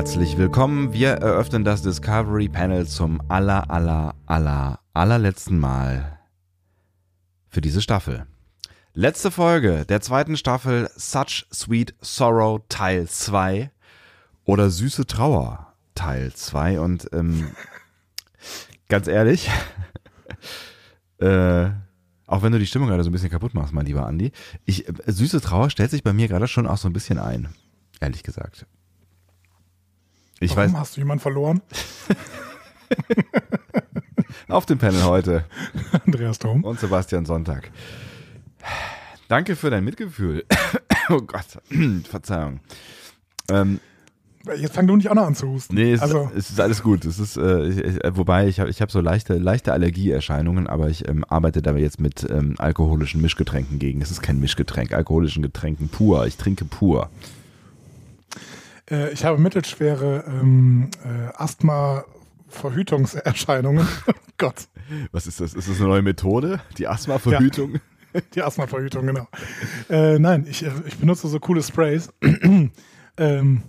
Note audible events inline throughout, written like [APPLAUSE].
Herzlich willkommen. Wir eröffnen das Discovery Panel zum aller, aller, aller, allerletzten Mal für diese Staffel. Letzte Folge der zweiten Staffel Such Sweet Sorrow Teil 2 oder Süße Trauer Teil 2 und ähm, ganz ehrlich, [LAUGHS] äh, auch wenn du die Stimmung gerade so ein bisschen kaputt machst, mein lieber Andi, ich, äh, Süße Trauer stellt sich bei mir gerade schon auch so ein bisschen ein, ehrlich gesagt. Ich Warum weiß, hast du jemanden verloren? [LAUGHS] Auf dem Panel heute. Andreas Dom. Und Sebastian Sonntag. Danke für dein Mitgefühl. [COUGHS] oh Gott, [COUGHS] Verzeihung. Ähm, Jetzt fang du nicht auch noch an zu husten. Nee, es, also. es ist alles gut. Es ist, äh, ich, äh, wobei ich habe ich hab so leichte, leichte Allergieerscheinungen, aber ich ähm, arbeite da jetzt mit ähm, alkoholischen Mischgetränken gegen. Es ist kein Mischgetränk, alkoholischen Getränken pur. Ich trinke pur. Äh, ich habe mittelschwere ähm, äh, Asthma-Verhütungserscheinungen. [LAUGHS] Gott. Was ist das? Ist das eine neue Methode? Die Asthma-Verhütung? Ja. Die Asthma-Verhütung, genau. Äh, nein, ich, äh, ich benutze so coole Sprays. [CLEARS THROAT] ähm,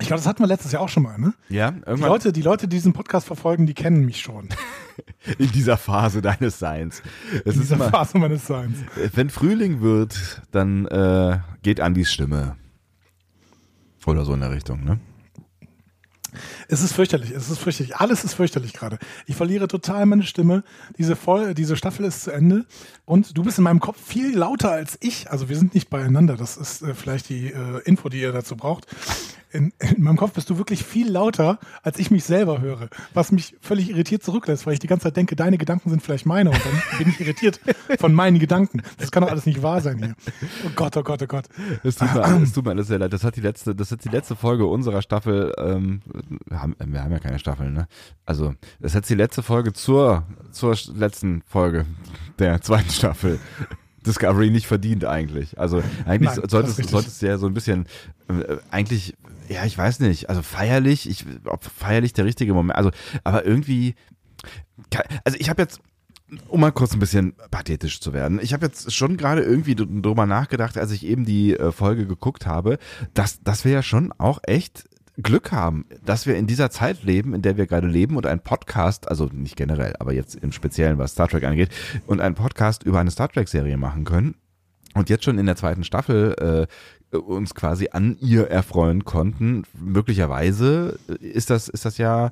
ich glaube, das hatten wir letztes Jahr auch schon mal, ne? Ja, irgendwann. Die Leute, die Leute, die diesen Podcast verfolgen, die kennen mich schon. [LAUGHS] In dieser Phase deines Seins. Es In dieser immer, Phase meines Seins. Wenn Frühling wird, dann äh, geht Andis Stimme. Oder so in der Richtung, ne? Es ist fürchterlich, es ist fürchterlich. Alles ist fürchterlich gerade. Ich verliere total meine Stimme. Diese, Voll diese Staffel ist zu Ende und du bist in meinem Kopf viel lauter als ich. Also wir sind nicht beieinander. Das ist äh, vielleicht die äh, Info, die ihr dazu braucht in, in meinem Kopf bist du wirklich viel lauter, als ich mich selber höre. Was mich völlig irritiert zurücklässt, weil ich die ganze Zeit denke, deine Gedanken sind vielleicht meine und dann bin ich irritiert von meinen Gedanken. Das kann doch alles nicht wahr sein hier. Oh Gott, oh Gott, oh Gott. Es tut mir, [CLEARS THROAT] es tut mir alles sehr leid. Das hat die letzte, das hat die letzte Folge unserer Staffel, ähm, haben, wir haben ja keine Staffel, ne? Also, das hat die letzte Folge zur, zur letzten Folge der zweiten Staffel [LAUGHS] Discovery nicht verdient eigentlich. Also eigentlich Nein, solltest, solltest du ja so ein bisschen äh, eigentlich ja, ich weiß nicht, also feierlich, ich, ob feierlich der richtige Moment, also, aber irgendwie, also ich habe jetzt, um mal kurz ein bisschen pathetisch zu werden, ich habe jetzt schon gerade irgendwie drüber nachgedacht, als ich eben die äh, Folge geguckt habe, dass, dass wir ja schon auch echt Glück haben, dass wir in dieser Zeit leben, in der wir gerade leben und ein Podcast, also nicht generell, aber jetzt im Speziellen, was Star Trek angeht, und ein Podcast über eine Star Trek-Serie machen können. Und jetzt schon in der zweiten Staffel äh, uns quasi an ihr erfreuen konnten. Möglicherweise ist das, ist das ja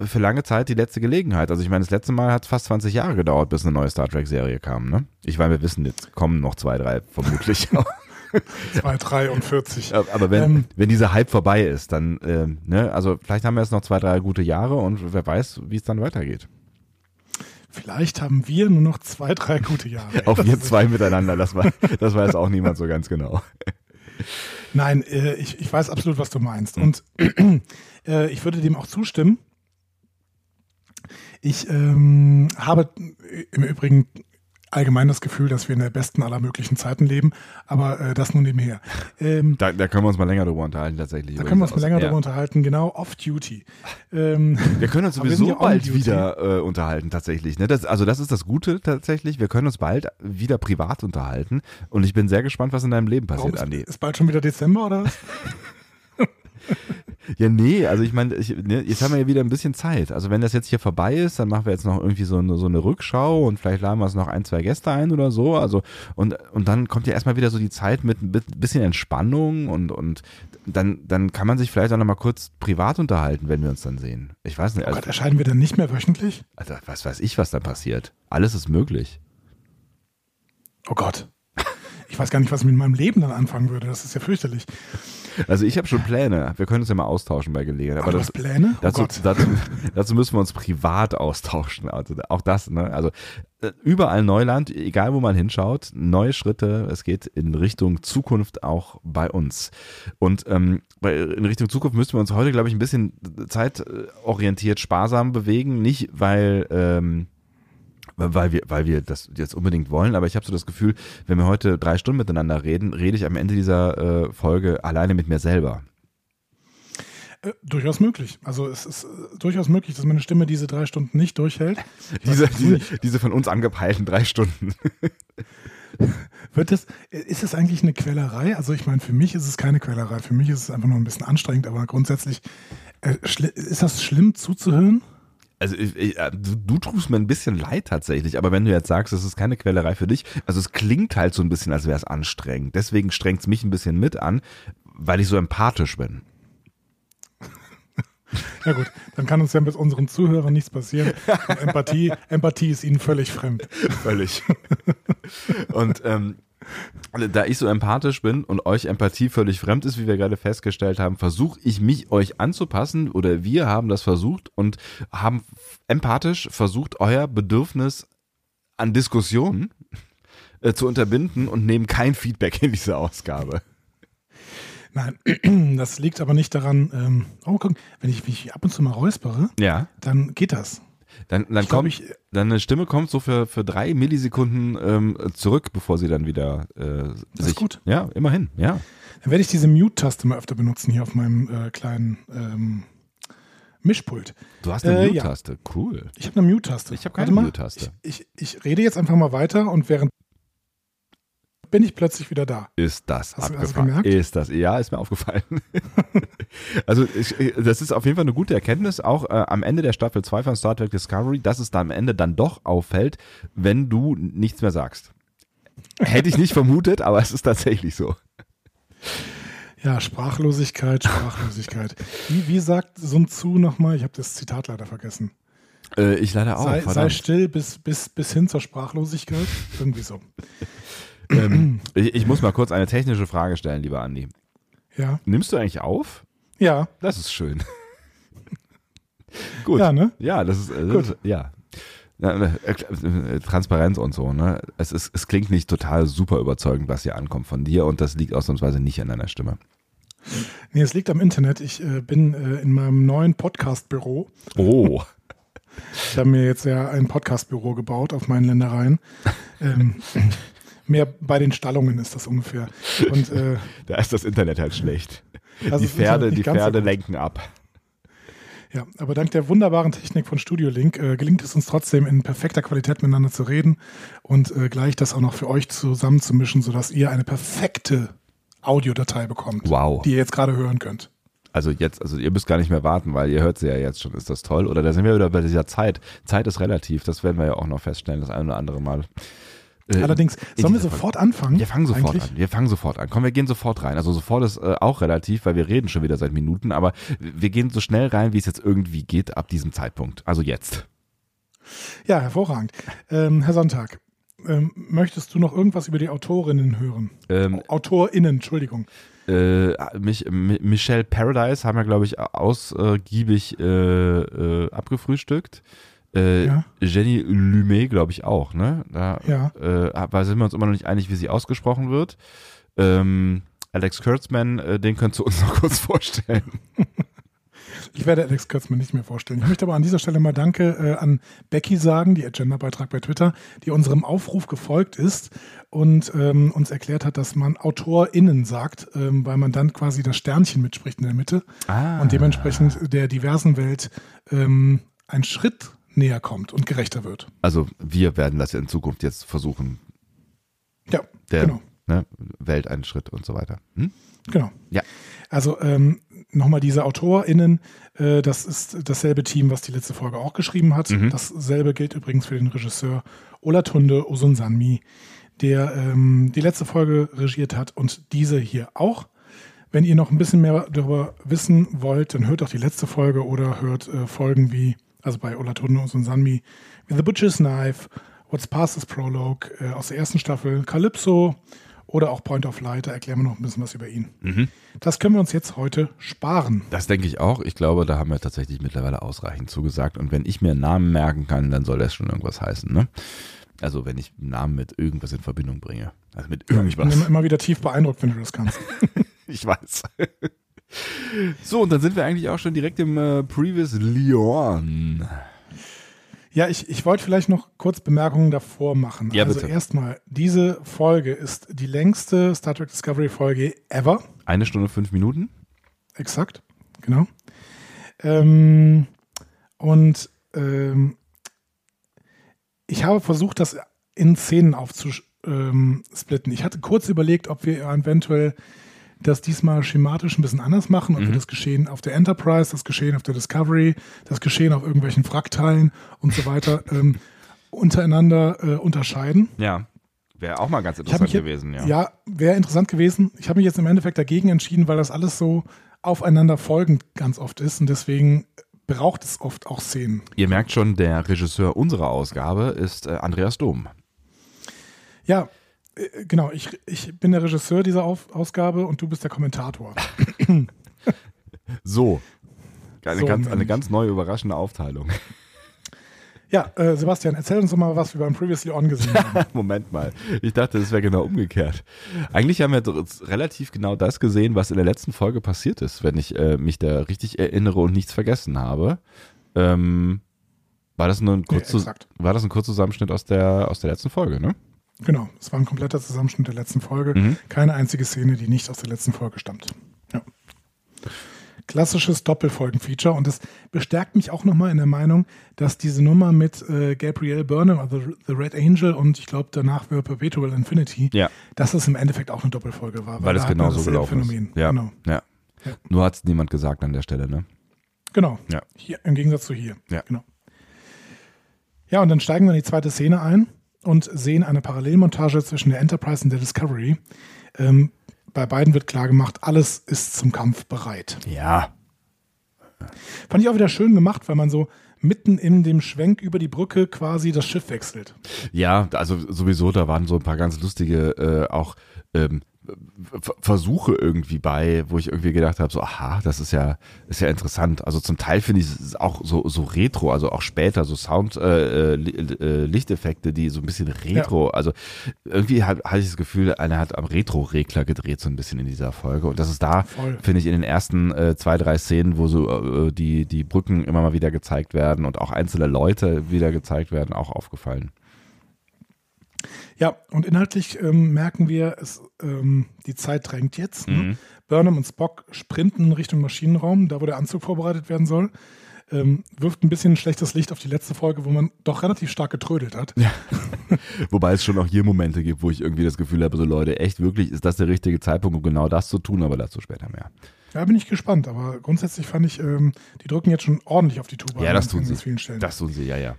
für lange Zeit die letzte Gelegenheit. Also ich meine, das letzte Mal hat es fast 20 Jahre gedauert, bis eine neue Star Trek-Serie kam. Ne? Ich meine, wir wissen, jetzt kommen noch zwei, drei vermutlich. [LAUGHS] zwei, drei und 40. Aber wenn, ähm, wenn dieser Hype vorbei ist, dann, äh, ne, also vielleicht haben wir jetzt noch zwei, drei gute Jahre und wer weiß, wie es dann weitergeht. Vielleicht haben wir nur noch zwei, drei gute Jahre. Auch wir zwei miteinander, das, war, das weiß auch niemand so ganz genau. [LAUGHS] Nein, äh, ich, ich weiß absolut, was du meinst. Und [CLEARS THROAT] äh, ich würde dem auch zustimmen. Ich ähm, habe im Übrigen allgemein das Gefühl, dass wir in der besten aller möglichen Zeiten leben, aber äh, das nur nebenher. Ähm, da, da, können wir uns mal länger darüber unterhalten, tatsächlich. Da können wir uns mal länger ja. darüber unterhalten, genau, off-duty. Ähm, wir können uns [LAUGHS] sowieso bald wieder äh, unterhalten, tatsächlich. Ne? Das, also das ist das Gute tatsächlich, wir können uns bald wieder privat unterhalten und ich bin sehr gespannt, was in deinem Leben passiert, Andi. Ist, ist bald schon wieder Dezember, oder was? [LAUGHS] Ja, nee, also ich meine, ne, jetzt haben wir ja wieder ein bisschen Zeit. Also wenn das jetzt hier vorbei ist, dann machen wir jetzt noch irgendwie so eine, so eine Rückschau und vielleicht laden wir es noch ein, zwei Gäste ein oder so. Also und, und dann kommt ja erstmal wieder so die Zeit mit ein bisschen Entspannung und, und dann, dann kann man sich vielleicht auch nochmal kurz privat unterhalten, wenn wir uns dann sehen. Ich weiß nicht. Also, oh Gott, erscheinen wir dann nicht mehr wöchentlich? Also was weiß ich, was da passiert. Alles ist möglich. Oh Gott. Ich weiß gar nicht, was ich mit meinem Leben dann anfangen würde. Das ist ja fürchterlich. Also ich habe schon Pläne. Wir können uns ja mal austauschen bei Gelegenheit. Aber das, Pläne? Oh dazu, dazu, dazu, müssen wir uns privat austauschen. Also auch das, ne? Also äh, überall Neuland, egal wo man hinschaut, neue Schritte. Es geht in Richtung Zukunft auch bei uns. Und ähm, in Richtung Zukunft müssten wir uns heute, glaube ich, ein bisschen zeitorientiert sparsam bewegen. Nicht, weil ähm, weil wir, weil wir das jetzt unbedingt wollen, aber ich habe so das Gefühl, wenn wir heute drei Stunden miteinander reden, rede ich am Ende dieser äh, Folge alleine mit mir selber. Äh, durchaus möglich. Also es ist äh, durchaus möglich, dass meine Stimme diese drei Stunden nicht durchhält. [LAUGHS] diese, diese, diese von uns angepeilten drei Stunden. [LAUGHS] Wird es, ist es eigentlich eine Quälerei? Also ich meine, für mich ist es keine Quälerei. Für mich ist es einfach nur ein bisschen anstrengend, aber grundsätzlich äh, ist das schlimm zuzuhören? Also ich, ich, äh, du, tust mir ein bisschen leid tatsächlich, aber wenn du jetzt sagst, es ist keine Quälerei für dich, also es klingt halt so ein bisschen, als wäre es anstrengend. Deswegen strengt es mich ein bisschen mit an, weil ich so empathisch bin. Ja gut, dann kann uns ja mit unseren Zuhörern nichts passieren. Und Empathie, Empathie ist ihnen völlig fremd. Völlig. Und ähm, da ich so empathisch bin und euch Empathie völlig fremd ist, wie wir gerade festgestellt haben, versuche ich mich euch anzupassen oder wir haben das versucht und haben empathisch versucht, euer Bedürfnis an Diskussionen äh, zu unterbinden und nehmen kein Feedback in diese Ausgabe. Nein, [CLEARS THROAT] das liegt aber nicht daran, ähm, oh, guck, wenn ich mich ab und zu mal räuspere, Ja. dann geht das. Dann, dann Ich kommt, ich- deine Stimme kommt so für, für drei Millisekunden ähm, zurück, bevor sie dann wieder äh, Das sich. ist gut. Ja, immerhin, ja. Dann werde ich diese Mute-Taste mal öfter benutzen hier auf meinem äh, kleinen ähm, Mischpult. Du hast eine Äh, ja. Mute-Taste, cool. Ich habe eine Mute-Taste. Ich habe keine. Mute-Taste. Ich, ich, ich rede jetzt einfach mal weiter und während bin ich plötzlich wieder da. Ist das Hast hast du abgefahren? gemerkt? Ist das? Ja, ist mir aufgefallen. [LAUGHS] also ich, das ist auf jeden Fall eine gute Erkenntnis, auch äh, am Ende der Staffel 2 von Star Trek Discovery, dass es da am Ende dann doch auffällt, wenn du nichts mehr sagst. Hätte ich nicht vermutet, aber es ist tatsächlich so. Ja, Sprachlosigkeit, Sprachlosigkeit. Wie, wie sagt Sun Tzu nochmal? Ich habe das Zitat leider vergessen. Äh, ich leider auch. sei, sei still bis, bis, bis hin zur Sprachlosigkeit. Irgendwie so. Ähm, [CLEARS THROAT] ich, ich muss mal kurz eine technische Frage stellen, lieber Andi. Ja. Nimmst du eigentlich auf? Ja. Das ist schön. [LAUGHS] Gut. Ja, ne? Ja, das ist, äh, das ist ja. Ja, äh, äh, Transparenz und so, ne? Es, ist, es klingt nicht total super überzeugend, was hier ankommt von dir und das liegt ausnahmsweise nicht an deiner Stimme. Nee, es liegt am Internet. Ich äh, bin äh, in meinem neuen Podcast-Büro. Oh. Ich habe mir jetzt ja ein Podcast-Büro gebaut auf meinen Ländereien. [LAUGHS] Ähm, mehr bei den Stallungen ist das ungefähr. Und äh, [LAUGHS] Da ist das Internet halt schlecht. [LAUGHS] das die Pferde, die so Pferde lenken ab. Ja, aber dank der wunderbaren Technik von Studio Link äh, gelingt es uns trotzdem in perfekter Qualität miteinander zu reden und äh, gleich das auch noch für euch zusammenzumischen, sodass ihr eine perfekte Audiodatei bekommt, Wow. die ihr jetzt gerade hören könnt. Also jetzt, also ihr müsst gar nicht mehr warten, weil ihr hört sie ja jetzt schon. Ist das toll? Oder da sind wir wieder bei dieser Zeit. Zeit ist relativ. Das werden wir ja auch noch feststellen, das eine oder andere Mal. Äh, Allerdings, in sollen wir sofort anfangen? Wir fangen sofort eigentlich? an. Wir fangen sofort an. Komm, wir gehen sofort rein. Also sofort ist äh, auch relativ, weil wir reden schon wieder seit Minuten, aber wir gehen so schnell rein, wie es jetzt irgendwie geht ab diesem Zeitpunkt. Also jetzt. Ja, hervorragend. Ähm, Herr Sonntag, ähm, möchtest du noch irgendwas über die Autorinnen hören? Ähm, AutorInnen, Entschuldigung. äh, mich, Mi- Michelle Paradise haben wir, glaube ich, ausgiebig äh, äh, abgefrühstückt. Äh, Ja. Jenny Lumet, glaube ich, auch, ne? Da Ja. äh, weil sind wir uns immer noch nicht einig, wie sie ausgesprochen wird. Ähm, Alex Kurtzman, äh, den könntest du uns noch [LAUGHS] kurz vorstellen. [LAUGHS] Ich werde Alex Kurtzman nicht mehr vorstellen. Ich möchte aber an dieser Stelle mal Danke äh, an Becky sagen, die Agenda-Beitrag bei Twitter, die unserem Aufruf gefolgt ist und ähm, uns erklärt hat, dass man AutorInnen sagt, ähm, weil man dann quasi das Sternchen mitspricht in der Mitte Ah. und dementsprechend der diversen Welt ähm, ein Schritt näher kommt und gerechter wird. Also wir werden das ja in Zukunft jetzt versuchen, Ja, der genau. ne, Welt einen Schritt und so weiter. Hm? Genau. Ja. Also ähm, nochmal diese AutorInnen, äh, das ist dasselbe Team, was die letzte Folge auch geschrieben hat. Mhm. Dasselbe gilt übrigens für den Regisseur Olatunde Osunsanmi, der ähm, die letzte Folge regiert hat und diese hier auch. Wenn ihr noch ein bisschen mehr darüber wissen wollt, dann hört auch die letzte Folge oder hört äh, Folgen wie, also bei Olatunde Osunsanmi, wie The Butcher's Knife, What's Past is Prologue äh, aus der ersten Staffel, Calypso oder auch Point of Light, da erklären wir noch ein bisschen was über ihn. Mhm. Das können wir uns jetzt heute sparen. Das denke ich auch. Ich glaube, da haben wir tatsächlich mittlerweile ausreichend zugesagt. Und wenn ich mir einen Namen merken kann, dann soll das schon irgendwas heißen. Ne? Also wenn ich einen Namen mit irgendwas in Verbindung bringe. Also mit Ich bin irgendwas. immer wieder tief beeindruckt, wenn du das kannst. [LAUGHS] Ich weiß. So, und dann sind wir eigentlich auch schon direkt im äh, Previous Leon. Ja, ich, ich wollte vielleicht noch kurz Bemerkungen davor machen. Ja, also bitte. erstmal, diese Folge ist die längste Star Trek Discovery Folge ever. Eine Stunde, fünf Minuten. Exakt, genau. Ähm, und ähm, ich habe versucht, das in Szenen aufzusch ähm, splitten. Ich hatte kurz überlegt, ob wir eventuell das diesmal schematisch ein bisschen anders machen, ob Mhm. wir das Geschehen auf der Enterprise, das Geschehen auf der Discovery, das Geschehen auf irgendwelchen Wrackteilen und so weiter [LAUGHS] ähm, untereinander äh, unterscheiden. Ja. Wäre auch mal ganz interessant mich gewesen, ja. ja, wäre interessant gewesen. Ich habe mich jetzt im Endeffekt dagegen entschieden, weil das alles so aufeinander folgend ganz oft ist und deswegen braucht es oft auch Szenen. Ihr merkt schon, der Regisseur unserer Ausgabe ist äh, Andreas Dom. Ja, genau. Ich, ich bin der Regisseur dieser Auf Ausgabe und du bist der Kommentator. [LAUGHS] So. Eine, So ganz, eine ganz neue, überraschende Aufteilung. Ja, äh, Sebastian, erzähl uns doch mal, was wir beim Previously On gesehen haben. [LAUGHS] Moment mal. Ich dachte, das wäre genau umgekehrt. Eigentlich haben wir relativ genau das gesehen, was in der letzten Folge passiert ist, wenn ich äh, mich da richtig erinnere und nichts vergessen habe. Ähm, war das nur ein, kurz, exakt. war das ein kurzer Zusammenschnitt aus der, aus der letzten Folge, ne? Genau, es war ein kompletter Zusammenschnitt der letzten Folge. Mhm. Keine einzige Szene, die nicht aus der letzten Folge stammt. Ja. Klassisches Doppelfolgen-Feature und das bestärkt mich auch nochmal in der Meinung, dass diese Nummer mit äh, Gabrielle Burnham, also The Red Angel und ich glaube danach wäre Perpetual Infinity, Ja. dass es im Endeffekt auch eine Doppelfolge war. Weil es da hat man genau so gelaufen Phänomen. ist. Ja. Genau. ja. Ja. Nur hat es niemand gesagt an der Stelle, ne? Genau. Ja. Hier, Im Gegensatz zu hier. Ja. Genau. Ja, und dann steigen wir in die zweite Szene ein und sehen eine Parallelmontage zwischen der Enterprise und der Discovery. Ähm, bei beiden wird klar gemacht, alles ist zum Kampf bereit. Ja. Fand ich auch wieder schön gemacht, weil man so mitten in dem Schwenk über die Brücke quasi das Schiff wechselt. Ja, also sowieso, da waren so ein paar ganz lustige äh, auch ähm, Versuche irgendwie bei, wo ich irgendwie gedacht habe, so, aha, das ist ja, ist ja interessant. Also zum Teil finde ich es auch so, so retro, also auch später, so Sound, äh, äh, äh, Lichteffekte, die so ein bisschen retro, also irgendwie hat- hatte ich das Gefühl, einer hat am Retro-Regler gedreht, so ein bisschen in dieser Folge. Und das ist da, finde ich, in den ersten äh, zwei, drei Szenen, wo so äh, die, die Brücken immer mal wieder gezeigt werden und auch einzelne Leute wieder gezeigt werden, auch aufgefallen. Ja, und inhaltlich ähm, merken wir, es, ähm, die Zeit drängt jetzt. Ne? Mhm. Burnham und Spock sprinten Richtung Maschinenraum, da wo der Anzug vorbereitet werden soll. Ähm, wirft ein bisschen ein schlechtes Licht auf die letzte Folge, wo man doch relativ stark getrödelt hat. [LAUGHS] Wobei es schon auch hier Momente gibt, wo ich irgendwie das Gefühl habe, so Leute, echt wirklich, ist das der richtige Zeitpunkt, um genau das zu tun, aber dazu später mehr. Da bin ich gespannt, aber grundsätzlich fand ich, ähm, die drücken jetzt schon ordentlich auf die Tube. Ja, das tun sie. vielen Stellen. Das tun sie, ja, ja.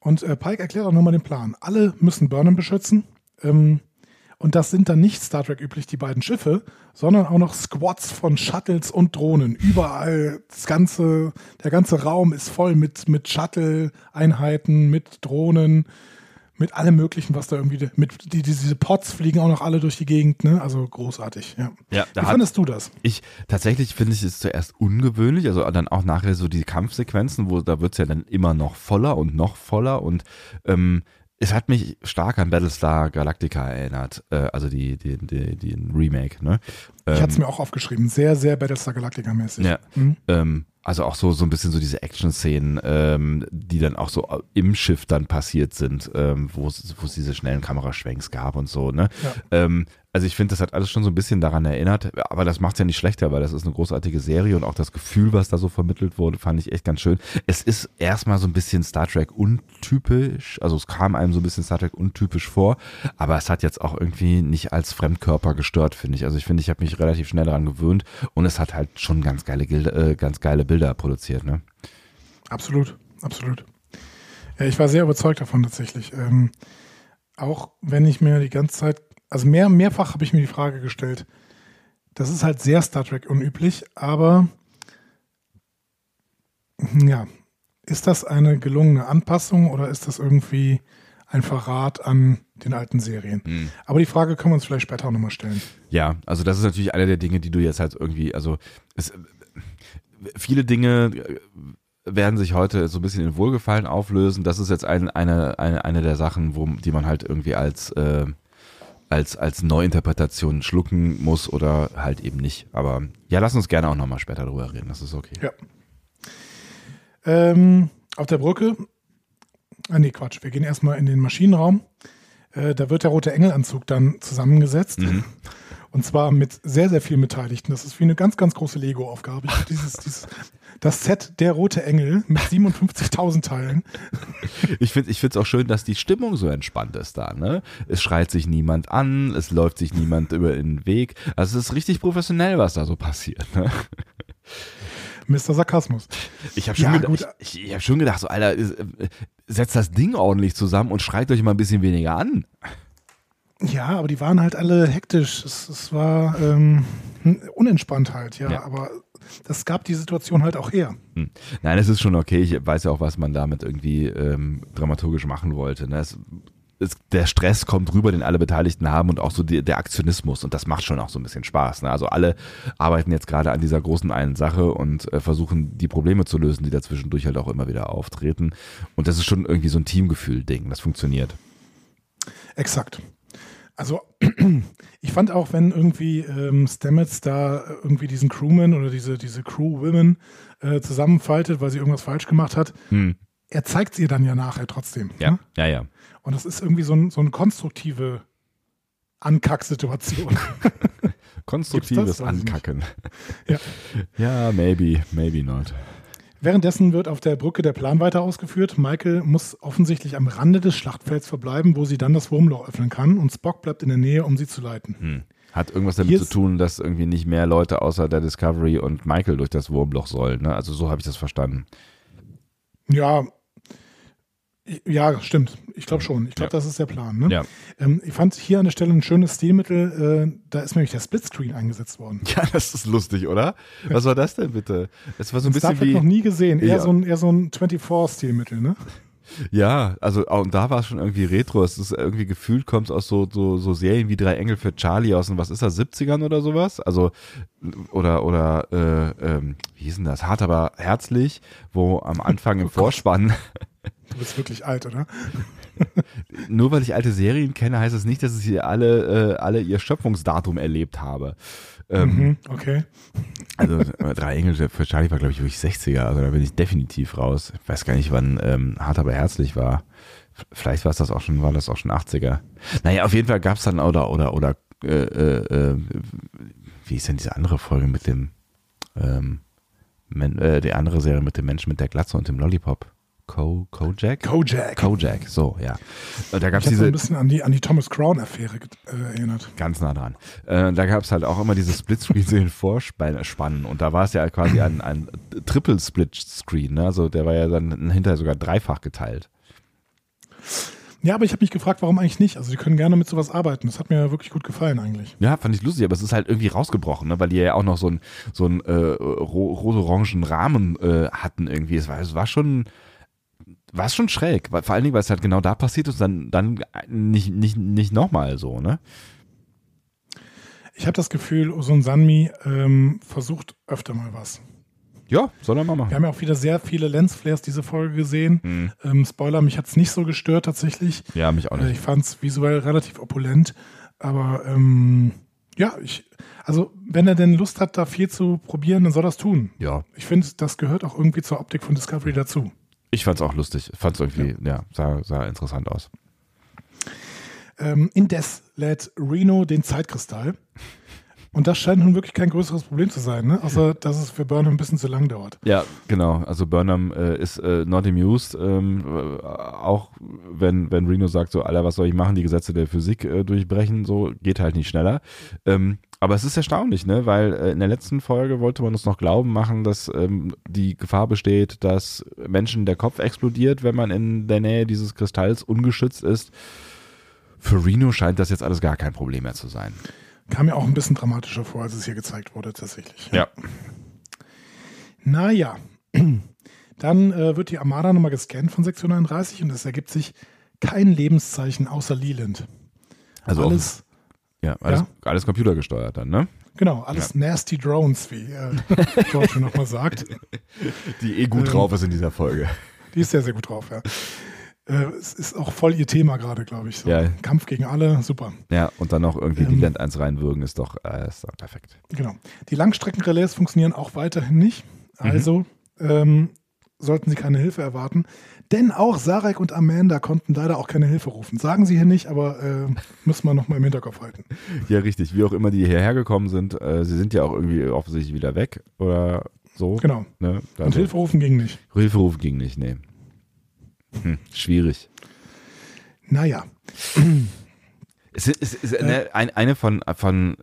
Und äh, Pike erklärt auch nochmal den Plan. Alle müssen Burnham beschützen. Ähm, und das sind dann nicht Star Trek üblich die beiden Schiffe, sondern auch noch Squads von Shuttles und Drohnen. Überall, das ganze, der ganze Raum ist voll mit, mit Shuttle-Einheiten, mit Drohnen, mit allem Möglichen, was da irgendwie, mit die, diese Pods fliegen auch noch alle durch die Gegend, ne? Also großartig, ja. Ja, Wie fandest du das? Ich, tatsächlich finde ich es zuerst ungewöhnlich, also dann auch nachher so die Kampfsequenzen, wo da wird es ja dann immer noch voller und noch voller und ähm, es hat mich stark an Battlestar Galactica erinnert, äh, also die, die, die, die Remake, ne? Ich Ähm, hatte es mir auch aufgeschrieben. Sehr, sehr Battlestar Galactica-mäßig. Ja. Mhm. Ähm, also auch so, so ein bisschen so diese Action-Szenen, ähm, die dann auch so im Schiff dann passiert sind, ähm, wo es wo es diese schnellen Kameraschwenks gab und so, ne? Ja. Ähm, also ich finde, das hat alles schon so ein bisschen daran erinnert, aber das macht es ja nicht schlechter, weil das ist eine großartige Serie und auch das Gefühl, was da so vermittelt wurde, fand ich echt ganz schön. Es ist erstmal so ein bisschen Star Trek untypisch, also es kam einem so ein bisschen Star Trek untypisch vor, aber es hat jetzt auch irgendwie nicht als Fremdkörper gestört, finde ich. Also ich finde, ich habe mich relativ schnell daran gewöhnt und es hat halt schon ganz geile, äh, ganz geile Bilder produziert, ne? Absolut, absolut. Ja, ich war sehr überzeugt davon tatsächlich. Ähm, auch wenn ich mir die ganze Zeit, also mehr, mehrfach habe ich mir die Frage gestellt, das ist halt sehr Star Trek unüblich, aber ja, ist das eine gelungene Anpassung oder ist das irgendwie ein Verrat an den alten Serien? Aber die Frage können wir uns vielleicht später auch nochmal stellen. Ja, also das ist natürlich eine der Dinge, die du jetzt halt irgendwie, also es, viele Dinge äh, werden sich heute so ein bisschen in Wohlgefallen auflösen. Das ist jetzt ein, eine, eine, eine der Sachen, wo, die man halt irgendwie als, äh, als, als Neuinterpretation schlucken muss oder halt eben nicht. Aber ja, lass uns gerne auch nochmal später drüber reden. Das ist okay. Ja. Ähm, auf der Brücke, ah nee, Quatsch, wir gehen erstmal in den Maschinenraum. Äh, da wird der rote Engelanzug dann zusammengesetzt. Und zwar mit sehr, sehr vielen Beteiligten. Das ist wie eine ganz, ganz große Lego-Aufgabe. Dieses, dieses, das Set Der Rote Engel mit 57.000 Teilen. Ich finde es auch schön, dass die Stimmung so entspannt ist da. Ne? Es schreit sich niemand an, es läuft sich niemand über den Weg. Also es ist richtig professionell, was da so passiert. Ne? Mr. Sarkasmus. Ich habe schon, Ja, gedacht, ich, ich hab schon gedacht, so, Alter, äh, setzt das Ding ordentlich zusammen und schreit euch mal ein bisschen weniger an. Ja, aber die waren halt alle hektisch. Es, es war ähm, unentspannt halt, ja, Ja. Aber das gab die Situation halt auch her. Hm. Nein, es ist schon okay. Ich weiß ja auch, was man damit irgendwie ähm, dramaturgisch machen wollte. Ne? Es, es, der Stress kommt rüber, den alle Beteiligten haben und auch so die, der Aktionismus und das macht schon auch so ein bisschen Spaß. Ne? Also alle arbeiten jetzt gerade an dieser großen einen Sache und äh, versuchen die Probleme zu lösen, die dazwischendurch halt auch immer wieder auftreten. Und das ist schon irgendwie so ein Teamgefühl-Ding. Das funktioniert. Exakt. Also [CLEARS THROAT] ich fand auch, wenn irgendwie ähm, Stamets da irgendwie diesen Crewman oder diese, diese Crewwomen äh, zusammenfaltet, weil sie irgendwas falsch gemacht hat, Hm. er zeigt es ihr dann ja nachher trotzdem. Ja, Ne? ja, ja. Und das ist irgendwie so, ein, so eine konstruktive Ankacksituation. [LAUGHS] Konstruktives. Ankacken. Ja. ja, maybe, maybe not. Währenddessen wird auf der Brücke der Plan weiter ausgeführt. Michael muss offensichtlich am Rande des Schlachtfelds verbleiben, wo sie dann das Wurmloch öffnen kann. Und Spock bleibt in der Nähe, um sie zu leiten. Hm. Hat irgendwas damit Hier zu tun, dass irgendwie nicht mehr Leute außer der Discovery und Michael durch das Wurmloch sollen. Ne? Also so habe ich das verstanden. Ja, ja, stimmt. Ich glaube schon. Ich glaube, Ja. das ist der Plan. Ne? Ja. Ähm, ich fand hier an der Stelle ein schönes Stilmittel. Äh, da ist nämlich der Splitscreen eingesetzt worden. Ja, das ist lustig, oder? Was war das denn bitte? Das war so ein Star bisschen Trek noch wie. nie gesehen. Eher Ja. so ein, eher so ein 24-Stilmittel. Ne? Ja, also und da war es schon irgendwie Retro. Es ist irgendwie gefühlt, kommt aus so, so, so Serien wie Drei Engel für Charlie aus den, was ist das, 70ern oder sowas? Also, oder, oder, äh, ähm, wie hieß denn das? Hart aber herzlich, wo am Anfang im Vorspann Du bist wirklich alt, oder? [LAUGHS] nur weil ich alte Serien kenne, heißt es nicht, dass ich hier alle, äh, alle ihr Schöpfungsdatum erlebt habe. Ähm, Mhm, okay. Also äh, drei Engel für Charlie war, glaube ich, wirklich 60er. Also da bin ich definitiv raus. Ich weiß gar nicht, wann ähm, Hart aber herzlich war. Vielleicht war es das auch schon, war das auch schon 80er. Naja, auf jeden Fall gab es dann oder oder oder äh, äh, äh, wie ist denn diese andere Folge mit dem ähm, Men, äh, die andere Serie mit dem Menschen mit der Glatze und dem Lollipop? Co Kojak? Kojak. Kojak, so, ja. Äh, Da gab ich es habe so diese, ein bisschen an die, an die Thomas Crown-Affäre äh, erinnert. Ganz nah dran. Äh, da gab es halt auch immer diese Splitscreen [LAUGHS] Vorspannen und da war es ja quasi ein, ein Triple Split Screen, ne? also der war ja dann hinterher sogar dreifach geteilt. Ja, aber ich habe mich gefragt, warum eigentlich nicht? Also, die können gerne mit sowas arbeiten. Das hat mir wirklich gut gefallen eigentlich. Ja, fand ich lustig, aber es ist halt irgendwie rausgebrochen, ne? weil die ja auch noch so einen so einen, äh, ro- rot-orangen Rahmen äh, hatten irgendwie. Es war, es war schon war schon schräg, weil, vor allen Dingen, weil es halt genau da passiert ist, dann, dann nicht, nicht, nicht nochmal so, ne? Ich habe das Gefühl, Osun Sanmi ähm, versucht öfter mal was. Ja, soll er mal Wir machen. haben ja auch wieder sehr viele Lensflares diese Folge gesehen. Hm. Ähm, Spoiler, mich hat es nicht so gestört tatsächlich. Ja, mich auch Äh, nicht. ich fand es visuell relativ opulent. Aber ähm, ja, ich, also wenn er denn Lust hat, da viel zu probieren, dann soll er das tun. Ja, Ich finde, das gehört auch irgendwie zur Optik von Discovery dazu. Ich fand's auch lustig. Fand's irgendwie, ja, sah, sah interessant aus. Ähm, indes lädt Reno den Zeitkristall. Und das scheint nun wirklich kein größeres Problem zu sein, ne? außer dass es für Burnham ein bisschen zu lang dauert. Ja, genau. Also Burnham äh, ist äh, not amused. Ähm, äh, auch wenn, wenn Reno sagt, so, Alter, was soll ich machen? Die Gesetze der Physik äh, durchbrechen, so geht halt nicht schneller. Ähm, aber es ist erstaunlich, ne? Weil äh, in der letzten Folge wollte man uns noch glauben machen, dass ähm, die Gefahr besteht, dass Menschen der Kopf explodiert, wenn man in der Nähe dieses Kristalls ungeschützt ist. Für Reno scheint das jetzt alles gar kein Problem mehr zu sein. Kam mir auch ein bisschen dramatischer vor, als es hier gezeigt wurde, tatsächlich. Ja. Naja, [CLEARS THROAT] dann äh, wird die Armada nochmal gescannt von Sektion 31 und es ergibt sich kein Lebenszeichen außer Leland. Also alles, Ja, alles, Ja? alles computergesteuert dann, ne? genau, alles nasty Drones, wie äh, [LAUGHS] George nochmal sagt. Die eh gut Ähm, drauf ist in dieser Folge. Die ist sehr, sehr gut drauf, ja. Äh, es ist auch voll ihr Thema gerade, glaube ich. So. Ja. Kampf gegen alle, super. Ja, und dann noch irgendwie Ähm, die Land 1 reinwürgen, ist doch, äh, ist doch perfekt. Genau. Die Langstreckenrelais funktionieren auch weiterhin nicht. Mhm. Also, ähm, sollten sie keine Hilfe erwarten. Denn auch Sarek und Amanda konnten leider auch keine Hilfe rufen. Sagen sie hier nicht, aber äh, müssen wir nochmal im Hinterkopf halten. Ja, richtig. Wie auch immer die hierher gekommen sind, äh, sie sind ja auch irgendwie offensichtlich wieder weg oder so. Genau. Ne? Und Also, Hilfe rufen ging nicht. Hilferuf ging nicht, nee. Hm, schwierig. Naja. Es ist, es ist eine, ein, eine von, von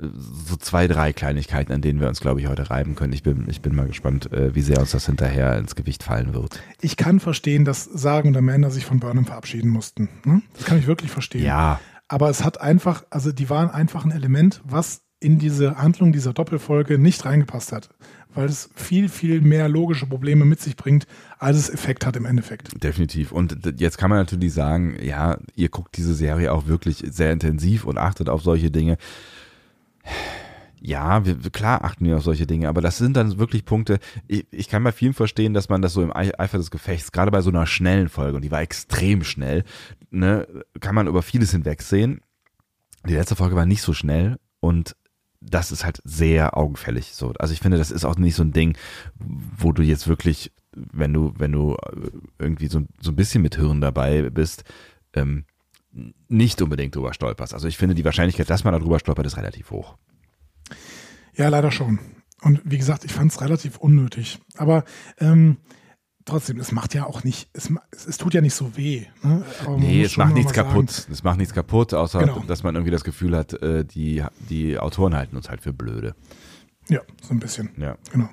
so zwei, drei Kleinigkeiten, an denen wir uns, glaube ich, heute reiben können. Ich bin, ich bin mal gespannt, äh, wie sehr uns das hinterher ins Gewicht fallen wird. Ich kann verstehen, dass Sagen und Amanda sich von Burnham verabschieden mussten. Ne? Das kann ich wirklich verstehen. Ja, Aber es hat einfach, also die waren einfach ein Element, was in diese Handlung dieser Doppelfolge nicht reingepasst hat. Weil es viel, viel mehr logische Probleme mit sich bringt, als es Effekt hat im Endeffekt. definitiv. Und jetzt kann man natürlich sagen, ja, ihr guckt diese Serie auch wirklich sehr intensiv und achtet auf solche Dinge. Ja, wir, klar achten wir auf solche Dinge, aber das sind dann wirklich Punkte. Ich, ich kann bei vielen verstehen, dass man das so im Ei- Eifer des Gefechts, gerade bei so einer schnellen Folge, und die war extrem schnell, ne, kann man über vieles hinwegsehen. Die letzte Folge war nicht so schnell und das ist halt sehr augenfällig. So, also ich finde, das ist auch nicht so ein Ding, wo du jetzt wirklich, wenn du, wenn du äh, irgendwie so, so ein bisschen mit Hirn dabei bist, ähm, nicht unbedingt drüber stolperst. Also ich finde, die Wahrscheinlichkeit, dass man da drüber stolpert, ist relativ hoch. Ja, leider schon. Und wie gesagt, ich fand es relativ unnötig. Aber ähm, trotzdem, es macht ja auch nicht, es, es, tut ja nicht so weh. Ne? Nee, es macht nichts kaputt. Sagen, Es macht nichts kaputt, außer Genau. dass man irgendwie das Gefühl hat, äh, die, die Autoren halten uns halt für blöde. ja, so ein bisschen. Ja. Genau.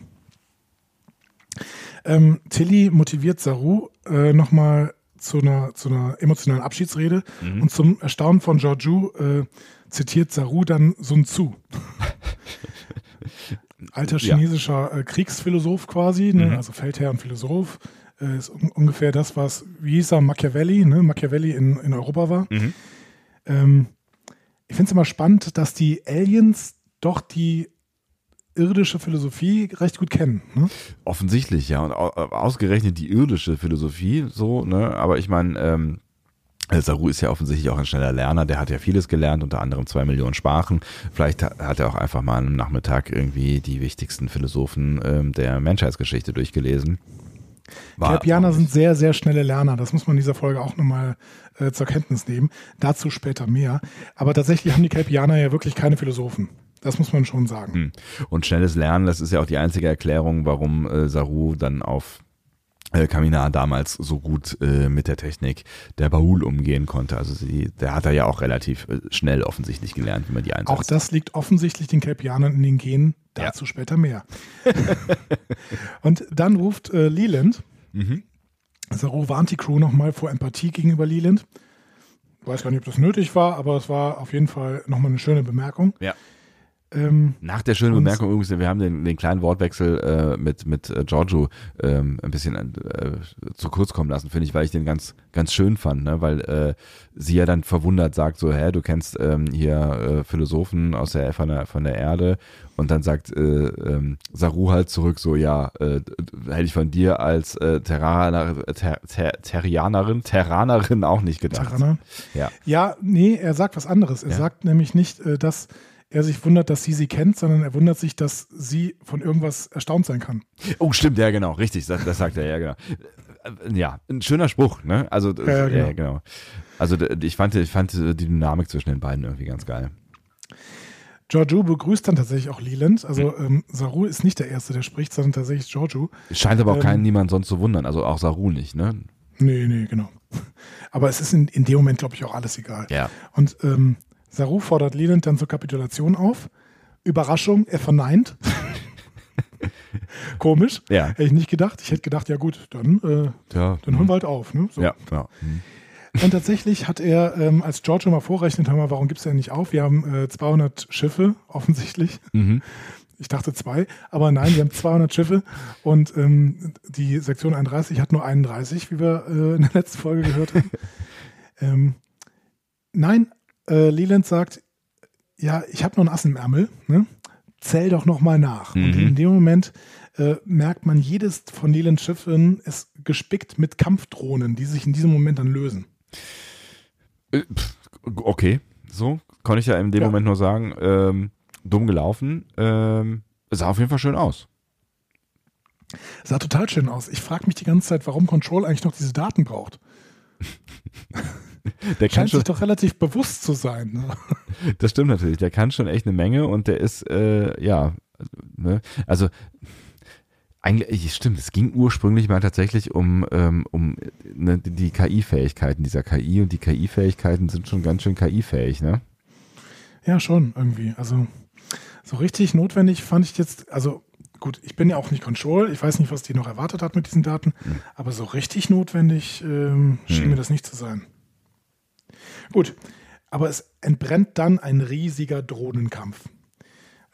Ähm, Tilly motiviert Saru äh, nochmal zu einer, zu einer emotionalen Abschiedsrede Mhm. und zum Erstaunen von Georgiou äh, zitiert Saru dann Sun Tzu. [LAUGHS] Alter Ja. chinesischer äh, Kriegsphilosoph quasi, ne? Mhm. also Feldherr und Philosoph. Äh, ist un ungefähr das, was, wie hieß er, Machiavelli, ne? Machiavelli in, in Europa war. Mhm. Ähm, ich finde es immer spannend, dass die Aliens doch die irdische Philosophie recht gut kennen. Ne? Offensichtlich, ja. Und au- ausgerechnet die irdische Philosophie, so, ne? Aber ich meine, ähm, Saru ist ja offensichtlich auch ein schneller Lerner, der hat ja vieles gelernt, unter anderem zwei Millionen Sprachen. Vielleicht ha- hat er auch einfach mal am Nachmittag irgendwie die wichtigsten Philosophen ähm, der Menschheitsgeschichte durchgelesen. Kelpianer sind sehr, sehr schnelle Lerner. Das muss man in dieser Folge auch nochmal äh, zur Kenntnis nehmen. Dazu später mehr. Aber tatsächlich haben die Kelpianer ja wirklich keine Philosophen. Das muss man schon sagen. Hm. Und schnelles Lernen, das ist ja auch die einzige Erklärung, warum äh, Saru dann auf äh, Kaminar damals so gut äh, mit der Technik der Baul umgehen konnte. Also sie, der hat er ja auch relativ äh, schnell offensichtlich gelernt, wie man die einsetzt. Auch das liegt offensichtlich den Kelpianern in den Genen. Dazu später mehr. [LAUGHS] Und dann ruft äh, Leland, Mhm. Saru warnt die Crew nochmal vor Empathie gegenüber Leland. Weiß gar nicht, ob das nötig war, aber es war auf jeden Fall nochmal eine schöne Bemerkung. Ja. Ähm, Nach der schönen Bemerkung übrigens, wir haben den, den kleinen Wortwechsel äh, mit, mit äh, Giorgio ähm, ein bisschen äh, zu kurz kommen lassen, finde ich, weil ich den ganz, ganz schön fand, ne? weil äh, sie ja dann verwundert sagt so, hä, du kennst ähm, hier äh, Philosophen aus der, von, der, von der Erde und dann sagt äh, ähm, Saru halt zurück so, ja, äh, hätte ich von dir als äh, Terraner, ter, ter, Terrianerin, Terranerin auch nicht gedacht. Terraner. Ja. Ja, nee, er sagt was anderes. Er Ja. sagt nämlich nicht, äh, dass er sich wundert, dass sie sie kennt, sondern er wundert sich, dass sie von irgendwas erstaunt sein kann. Oh, stimmt, ja, genau, richtig, das, das sagt er, ja, genau. Äh, Ja, ein schöner Spruch, ne? Also, das, Ja, ja, ja, genau. genau. Also, ich fand, ich fand die Dynamik zwischen den beiden irgendwie ganz geil. Giorgio begrüßt dann tatsächlich auch Leland. Also Hm. ähm, Saru ist nicht der Erste, der spricht, sondern tatsächlich Giorgio. Es scheint aber auch Ähm, keinen niemand sonst zu wundern, also auch Saru nicht, ne? Nee, nee, genau. [LAUGHS] Aber es ist in, in dem Moment, glaube ich, auch alles egal. Ja. Und ähm, Saru fordert Leland dann zur Kapitulation auf. Überraschung, er verneint. [LAUGHS] Komisch. Ja. Hätte ich nicht gedacht. Ich hätte gedacht, ja gut, dann, äh, Ja. dann holen wir halt auf. Ne? So. Ja, ja. Hm. Und tatsächlich hat er, ähm, als Giorgio mal vorrechnet, hör mal, warum gibst du denn nicht auf? Wir haben äh, 200 Schiffe, offensichtlich. Mhm. Ich dachte zwei, aber nein, wir haben 200 Schiffe und ähm, die Sektion 31 hat nur 31, wie wir äh, in der letzten Folge gehört haben. [LAUGHS] ähm, nein, äh, Leland sagt, ja, ich habe nur einen Ass im Ärmel, ne? zähl doch noch mal nach. Und Mhm. in dem Moment äh, merkt man, jedes von Lelands Schiffen ist gespickt mit Kampfdrohnen, die sich in diesem Moment dann lösen. Äh, Okay, so konnte ich ja in dem Ja. Moment nur sagen, ähm, dumm gelaufen, ähm, sah auf jeden Fall schön aus. Sah total schön aus. Ich frage mich die ganze Zeit, warum Control eigentlich noch diese Daten braucht. [LAUGHS] [LAUGHS] Der Scheint schon, sich doch relativ bewusst zu sein. Ne? [LAUGHS] das stimmt natürlich, der kann schon echt eine Menge und der ist, äh, ja, ne? also eigentlich, stimmt, es ging ursprünglich mal tatsächlich um, ähm, um ne, die KI-Fähigkeiten dieser KI und die KI-Fähigkeiten sind schon ganz schön KI-fähig, ne? Ja, schon, irgendwie. Also, so richtig notwendig fand ich jetzt, also gut, ich bin ja auch nicht Control, ich weiß nicht, was die noch erwartet hat mit diesen Daten, Hm. aber so richtig notwendig ähm, schien Hm. mir das nicht zu sein. Gut, aber es entbrennt dann ein riesiger Drohnenkampf.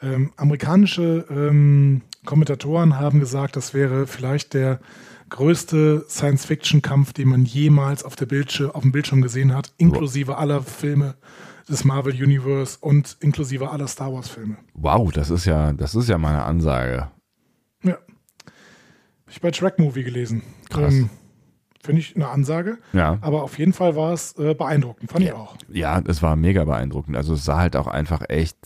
Ähm, amerikanische ähm, Kommentatoren haben gesagt, das wäre vielleicht der größte Science-Fiction-Kampf, den man jemals auf, der Bildschirm, auf dem Bildschirm gesehen hat, inklusive aller Filme des Marvel Universe und inklusive aller Star Wars-Filme. Wow, das ist ja, das ist ja mal eine Ansage. Ja. Hab ich bei Track Movie gelesen. Krass. Finde ich eine Ansage. Ja. Aber auf jeden Fall war es äh, beeindruckend. Fand ich auch. Ja, es war mega beeindruckend. Also es sah halt auch einfach echt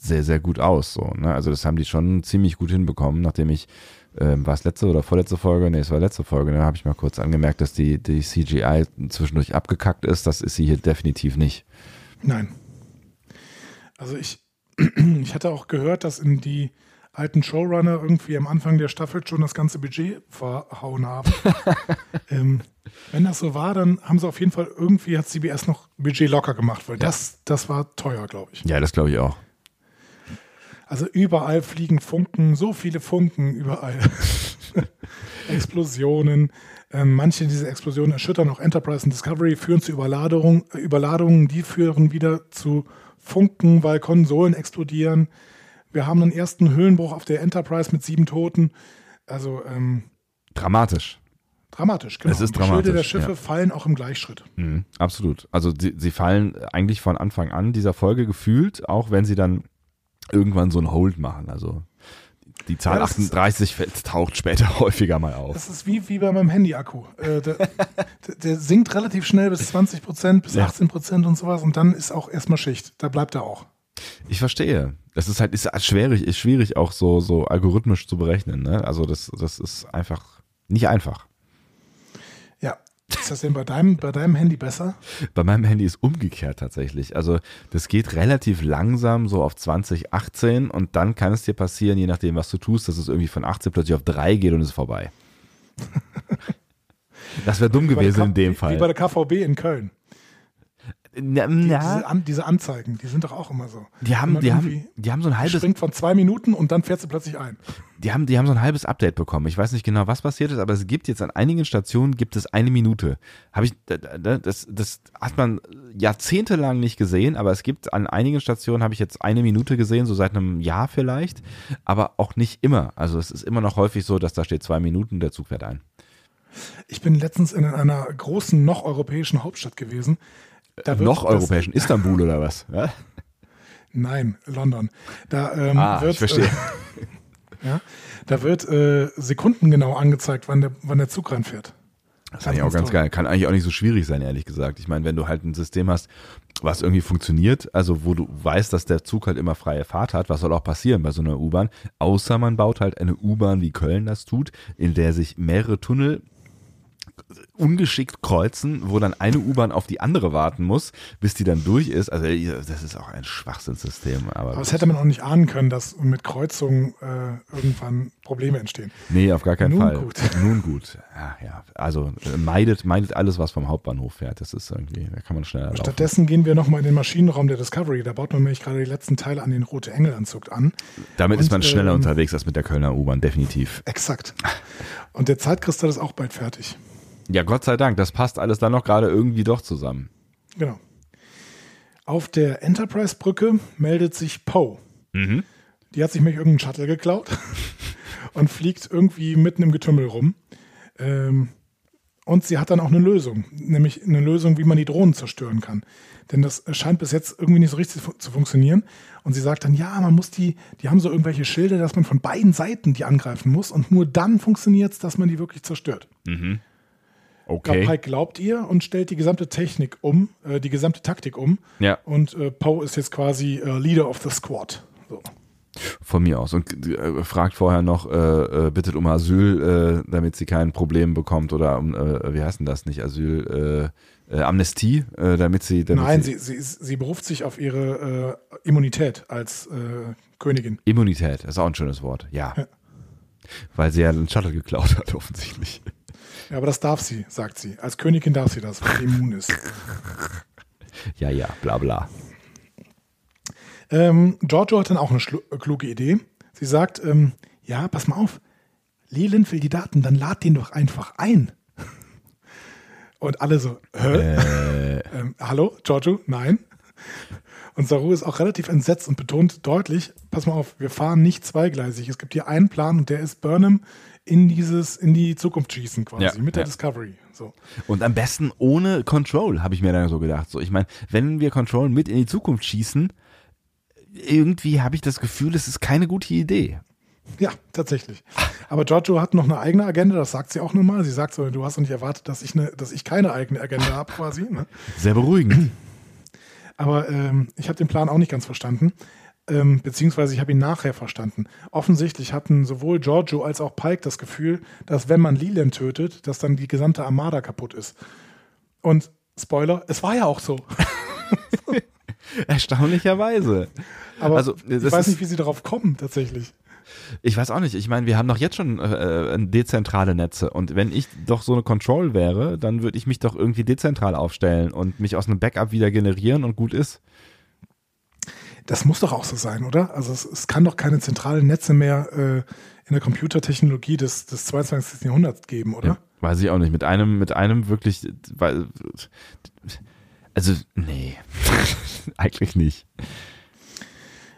sehr, sehr gut aus. So, ne? Also das haben die schon ziemlich gut hinbekommen, nachdem ich, ähm, war es letzte oder vorletzte Folge? Nee, es war letzte Folge, da habe ich mal kurz angemerkt, dass die, die CGI zwischendurch abgekackt ist. Das ist sie hier definitiv nicht. Nein. Also ich, [CLEARS THROAT] ich hatte auch gehört, dass in die alten Showrunner irgendwie am Anfang der Staffel schon das ganze Budget verhauen haben. [LAUGHS] ähm, wenn das so war, dann haben sie auf jeden Fall irgendwie, hat CBS noch Budget locker gemacht, weil Ja. das, das war teuer, glaube ich. Ja, das glaube ich auch. Also überall fliegen Funken, so viele Funken überall. [LAUGHS] Explosionen. Ähm, manche dieser Explosionen erschüttern auch Enterprise und Discovery, führen zu Überladung, äh, Überladungen, die führen wieder zu Funken, weil Konsolen explodieren. Wir haben einen ersten Höhlenbruch auf der Enterprise mit sieben Toten. Also ähm, Dramatisch. dramatisch, genau. Es ist Die Schilde der dramatisch, Schiffe ja. fallen auch im Gleichschritt. Mhm, absolut. Also sie, sie fallen eigentlich von Anfang an dieser Folge gefühlt, auch wenn sie dann irgendwann so ein Hold machen. Also die Zahl Ja, das ist- 38 fällt- taucht später [LAUGHS] häufiger mal auf. Das ist wie, wie bei meinem Handy-Akku. Äh, der, [LAUGHS] der, der sinkt relativ schnell bis 20 Prozent, bis Ja. 18 Prozent und sowas und dann ist auch erstmal Schicht. Da bleibt er auch. Ich verstehe. Das ist halt ist schwierig, ist schwierig auch so, so algorithmisch zu berechnen. Ne? Also das, das ist einfach nicht einfach. Ja. Ist das denn bei deinem, bei deinem Handy besser? Bei meinem Handy ist umgekehrt tatsächlich. Also das geht relativ langsam so auf 20, 18 und dann kann es dir passieren, je nachdem, was du tust, dass es irgendwie von 18 plötzlich auf 3 geht und es ist vorbei. [LAUGHS] Das wäre dumm gewesen in dem Wie bei Fall. der KVB in Köln. Na, Die, na, diese, An, diese Anzeigen, die sind doch auch immer so. die haben, die haben, die haben so ein halbes, springt von zwei Minuten und dann fährt sie plötzlich ein. die haben, die haben so ein halbes Update bekommen. Ich weiß nicht genau, was passiert ist, aber es gibt jetzt an einigen Stationen gibt es eine Minute. Habe ich, da- da- das, das hat man jahrzehntelang nicht gesehen, aber es gibt an einigen Stationen habe ich jetzt eine Minute gesehen, so seit einem Jahr vielleicht, aber auch nicht immer. Also es ist immer noch häufig so, dass da steht zwei Minuten, der Zug fährt ein. Ich bin letztens in einer großen, noch europäischen Hauptstadt gewesen. Da wird noch europäischen Istanbul oder was? [LAUGHS] Ja? Nein, London. Da ähm, Ah, wird, ich verstehe. Äh, [LAUGHS] ja, da wird äh, sekundengenau angezeigt, wann der, wann der Zug ranfährt. Das fand ich auch ganz toll. geil. Kann eigentlich auch nicht so schwierig sein, ehrlich gesagt. Ich meine, wenn du halt ein System hast, was irgendwie funktioniert, also wo du weißt, dass der Zug halt immer freie Fahrt hat, was soll auch passieren bei so einer U-Bahn? Außer man baut halt eine U-Bahn, wie Köln das tut, in der sich mehrere Tunnel ungeschickt kreuzen, wo dann eine U-Bahn auf die andere warten muss, bis die dann durch ist. Also das ist auch ein Schwachsinnssystem. Aber, Aber das hätte man auch nicht ahnen können, dass mit Kreuzungen äh, irgendwann Probleme entstehen. nee, auf gar keinen Nun Fall. gut. [LAUGHS] Nun gut. Ja, ja. Also äh, meidet, meidet alles, was vom Hauptbahnhof fährt. Das ist irgendwie, da kann man schneller laufen. Stattdessen gehen wir nochmal in den Maschinenraum der Discovery. Da baut man nämlich gerade die letzten Teile an den Rote Engel-Anzug an. Damit Und, ist man schneller ähm, unterwegs als mit der Kölner U-Bahn, definitiv. Exakt. [LAUGHS] Und der Zeitkristall ist auch bald fertig. Ja, Gott sei Dank, das passt alles dann noch gerade irgendwie doch zusammen. Genau. Auf der Enterprise-Brücke meldet sich Poe. Mhm. Die hat sich nämlich irgendeinen Shuttle geklaut [LAUGHS] und fliegt irgendwie mitten im Getümmel rum. Ähm, und sie hat dann auch eine Lösung, nämlich eine Lösung, wie man die Drohnen zerstören kann. Denn das scheint bis jetzt irgendwie nicht so richtig zu funktionieren. Und sie sagt dann, ja, man muss die, die haben so irgendwelche Schilde, dass man von beiden Seiten die angreifen muss und nur dann funktioniert es, dass man die wirklich zerstört. Okay. Pike glaubt ihr und stellt die gesamte Technik um, äh, die gesamte Taktik um. Ja. Und äh, Poe ist jetzt quasi äh, Leader of the Squad. So. Von mir aus. Und äh, fragt vorher noch, äh, äh, bittet um Asyl, äh, damit sie kein Problem bekommt oder um, äh, wie heißt denn das nicht, Asyl, äh, Amnestie, äh, damit sie. Damit Nein, sie, sie, sie beruft sich auf ihre Immunität als Königin. Immunität, das ist auch ein schönes Wort, ja. Ja. Weil sie ja einen Shuttle geklaut hat, [LAUGHS] offensichtlich. Ja, aber das darf sie, sagt sie. Als Königin darf sie das, weil sie immun ist. Ja, ja, bla bla. Ähm, Giorgio hat dann auch eine äh, kluge Idee. Sie sagt, ähm, ja, pass mal auf, Leland will die Daten, dann lad den doch einfach ein. [LAUGHS] Und alle so, hä? [LAUGHS] Ähm, hallo, Giorgio? Nein. Und Saru ist auch relativ entsetzt und betont deutlich, pass mal auf, wir fahren nicht zweigleisig. Es gibt hier einen Plan und der ist Burnham in dieses, in die Zukunft schießen quasi, Ja, mit der ja. Discovery. So. Und am besten ohne Control, habe ich mir dann so gedacht. So, ich meine, wenn wir Control mit in die Zukunft schießen, irgendwie habe ich das Gefühl, es ist keine gute Idee. Ja, tatsächlich. Aber Giorgio hat noch eine eigene Agenda, das sagt sie auch nur mal. Sie sagt so, du hast nicht erwartet, dass ich, eine, dass ich keine eigene Agenda habe quasi. Ne? Sehr beruhigend. Aber ähm, ich habe den Plan auch nicht ganz verstanden. Ähm, beziehungsweise ich habe ihn nachher verstanden. Offensichtlich hatten sowohl Giorgio als auch Pike das Gefühl, dass wenn man Leland tötet, dass dann die gesamte Armada kaputt ist. Und Spoiler, es war ja auch so. [LAUGHS] Erstaunlicherweise. Aber Also, ich weiß nicht, wie sie darauf kommen tatsächlich. Ich weiß auch nicht. Ich meine, wir haben doch jetzt schon äh, äh, dezentrale Netze. Und wenn ich doch so eine Control wäre, dann würde ich mich doch irgendwie dezentral aufstellen und mich aus einem Backup wieder generieren und gut ist. Das muss doch auch so sein, oder? Also es, es kann doch keine zentralen Netze mehr äh, in der Computertechnologie des, des 22. Jahrhunderts geben, oder? Ja, weiß ich auch nicht. Mit einem, mit einem wirklich, weil, also, nee, [LAUGHS] eigentlich nicht.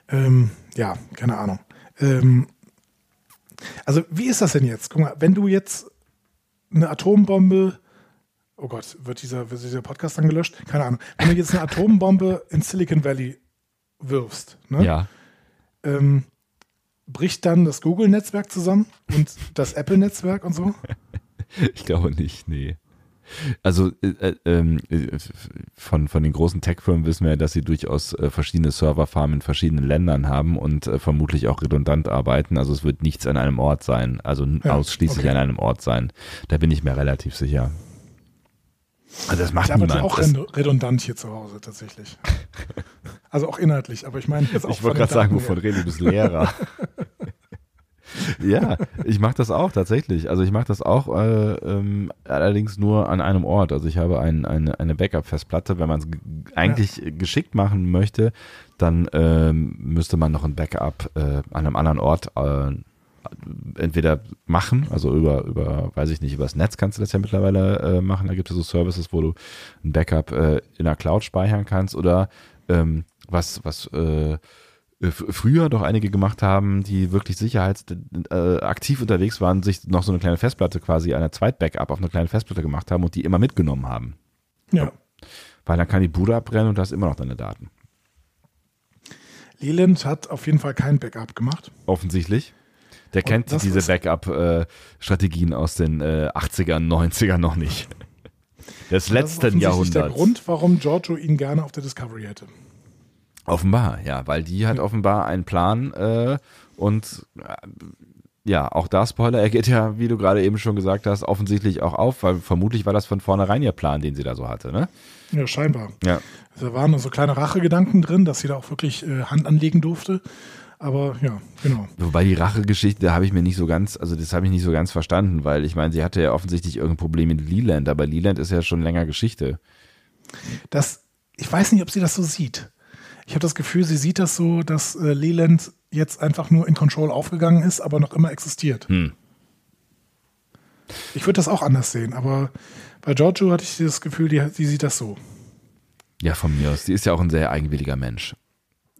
Ähm, ja, keine Ahnung. Ähm, also, wie ist das denn jetzt? Guck mal, wenn du jetzt eine Atombombe, oh Gott, wird dieser, wird dieser Podcast dann gelöscht? Keine Ahnung. Wenn du jetzt eine Atombombe in Silicon Valley wirfst, ne? Ja. ähm, bricht dann das Google-Netzwerk zusammen und das Apple-Netzwerk und so? [LAUGHS] Ich glaube nicht, nee. Also äh, äh, ähm, äh, von, von den großen Tech-Firmen wissen wir ja, dass sie durchaus äh, verschiedene Serverfarmen in verschiedenen Ländern haben und äh, vermutlich auch redundant arbeiten. Also es wird nichts an einem Ort sein, also Ja, ausschließlich okay. an einem Ort sein. Da bin ich mir relativ sicher. Also das macht Ich arbeite niemand. auch Das, redu- redundant hier zu Hause tatsächlich. [LAUGHS] Also auch inhaltlich, aber ich meine jetzt auch ich wollte gerade sagen, wovon her. reden du bist Lehrer. [LAUGHS] ja, ich mache das auch tatsächlich. Also ich mache das auch äh, ähm, allerdings nur an einem Ort. Also ich habe ein, eine, eine Backup-Festplatte. Wenn man es eigentlich geschickt machen möchte, dann ähm, müsste man noch ein Backup äh, an einem anderen Ort äh, entweder machen, also über, über, weiß ich nicht, über das Netz kannst du das ja mittlerweile äh, machen. Da gibt es so Services, wo du ein Backup äh, in der Cloud speichern kannst oder ähm, was, was äh, früher doch einige gemacht haben, die wirklich sicherheitsaktiv äh, unterwegs waren, sich noch so eine kleine Festplatte quasi, eine Zweit-Backup auf eine kleine Festplatte gemacht haben und die immer mitgenommen haben. Ja. Weil dann kann die Bude abbrennen und du hast immer noch deine Daten. Leland hat auf jeden Fall kein Backup gemacht. Offensichtlich. Der Und kennt das diese ist- Backup-Strategien aus den äh, 80ern, 90ern noch nicht. [LAUGHS] Des Das ist letzten Jahrhunderts. der Grund, warum Giorgio ihn gerne auf der Discovery hätte. Offenbar, ja, weil die hat offenbar einen Plan äh, und äh, ja, auch da Spoiler, er geht ja, wie du gerade eben schon gesagt hast, offensichtlich auch auf, weil vermutlich war das von vornherein ihr Plan, den sie da so hatte, ne? Ja, scheinbar. Ja. Also, da waren noch so kleine Rachegedanken drin, dass sie da auch wirklich äh, Hand anlegen durfte. Aber ja, genau. Wobei die Rachegeschichte, da habe ich mir nicht so ganz, also das habe ich nicht so ganz verstanden, weil ich meine, sie hatte ja offensichtlich irgendein Problem mit Leland, aber Leland ist ja schon länger Geschichte. Das, ich weiß nicht, ob sie das so sieht. Ich habe das Gefühl, sie sieht das so, dass äh, Leland jetzt einfach nur in Control aufgegangen ist, aber noch immer existiert. Hm. Ich würde das auch anders sehen, aber bei Giorgio hatte ich das Gefühl, die, die sieht das so. Ja, von mir aus. Die ist ja auch ein sehr eigenwilliger Mensch.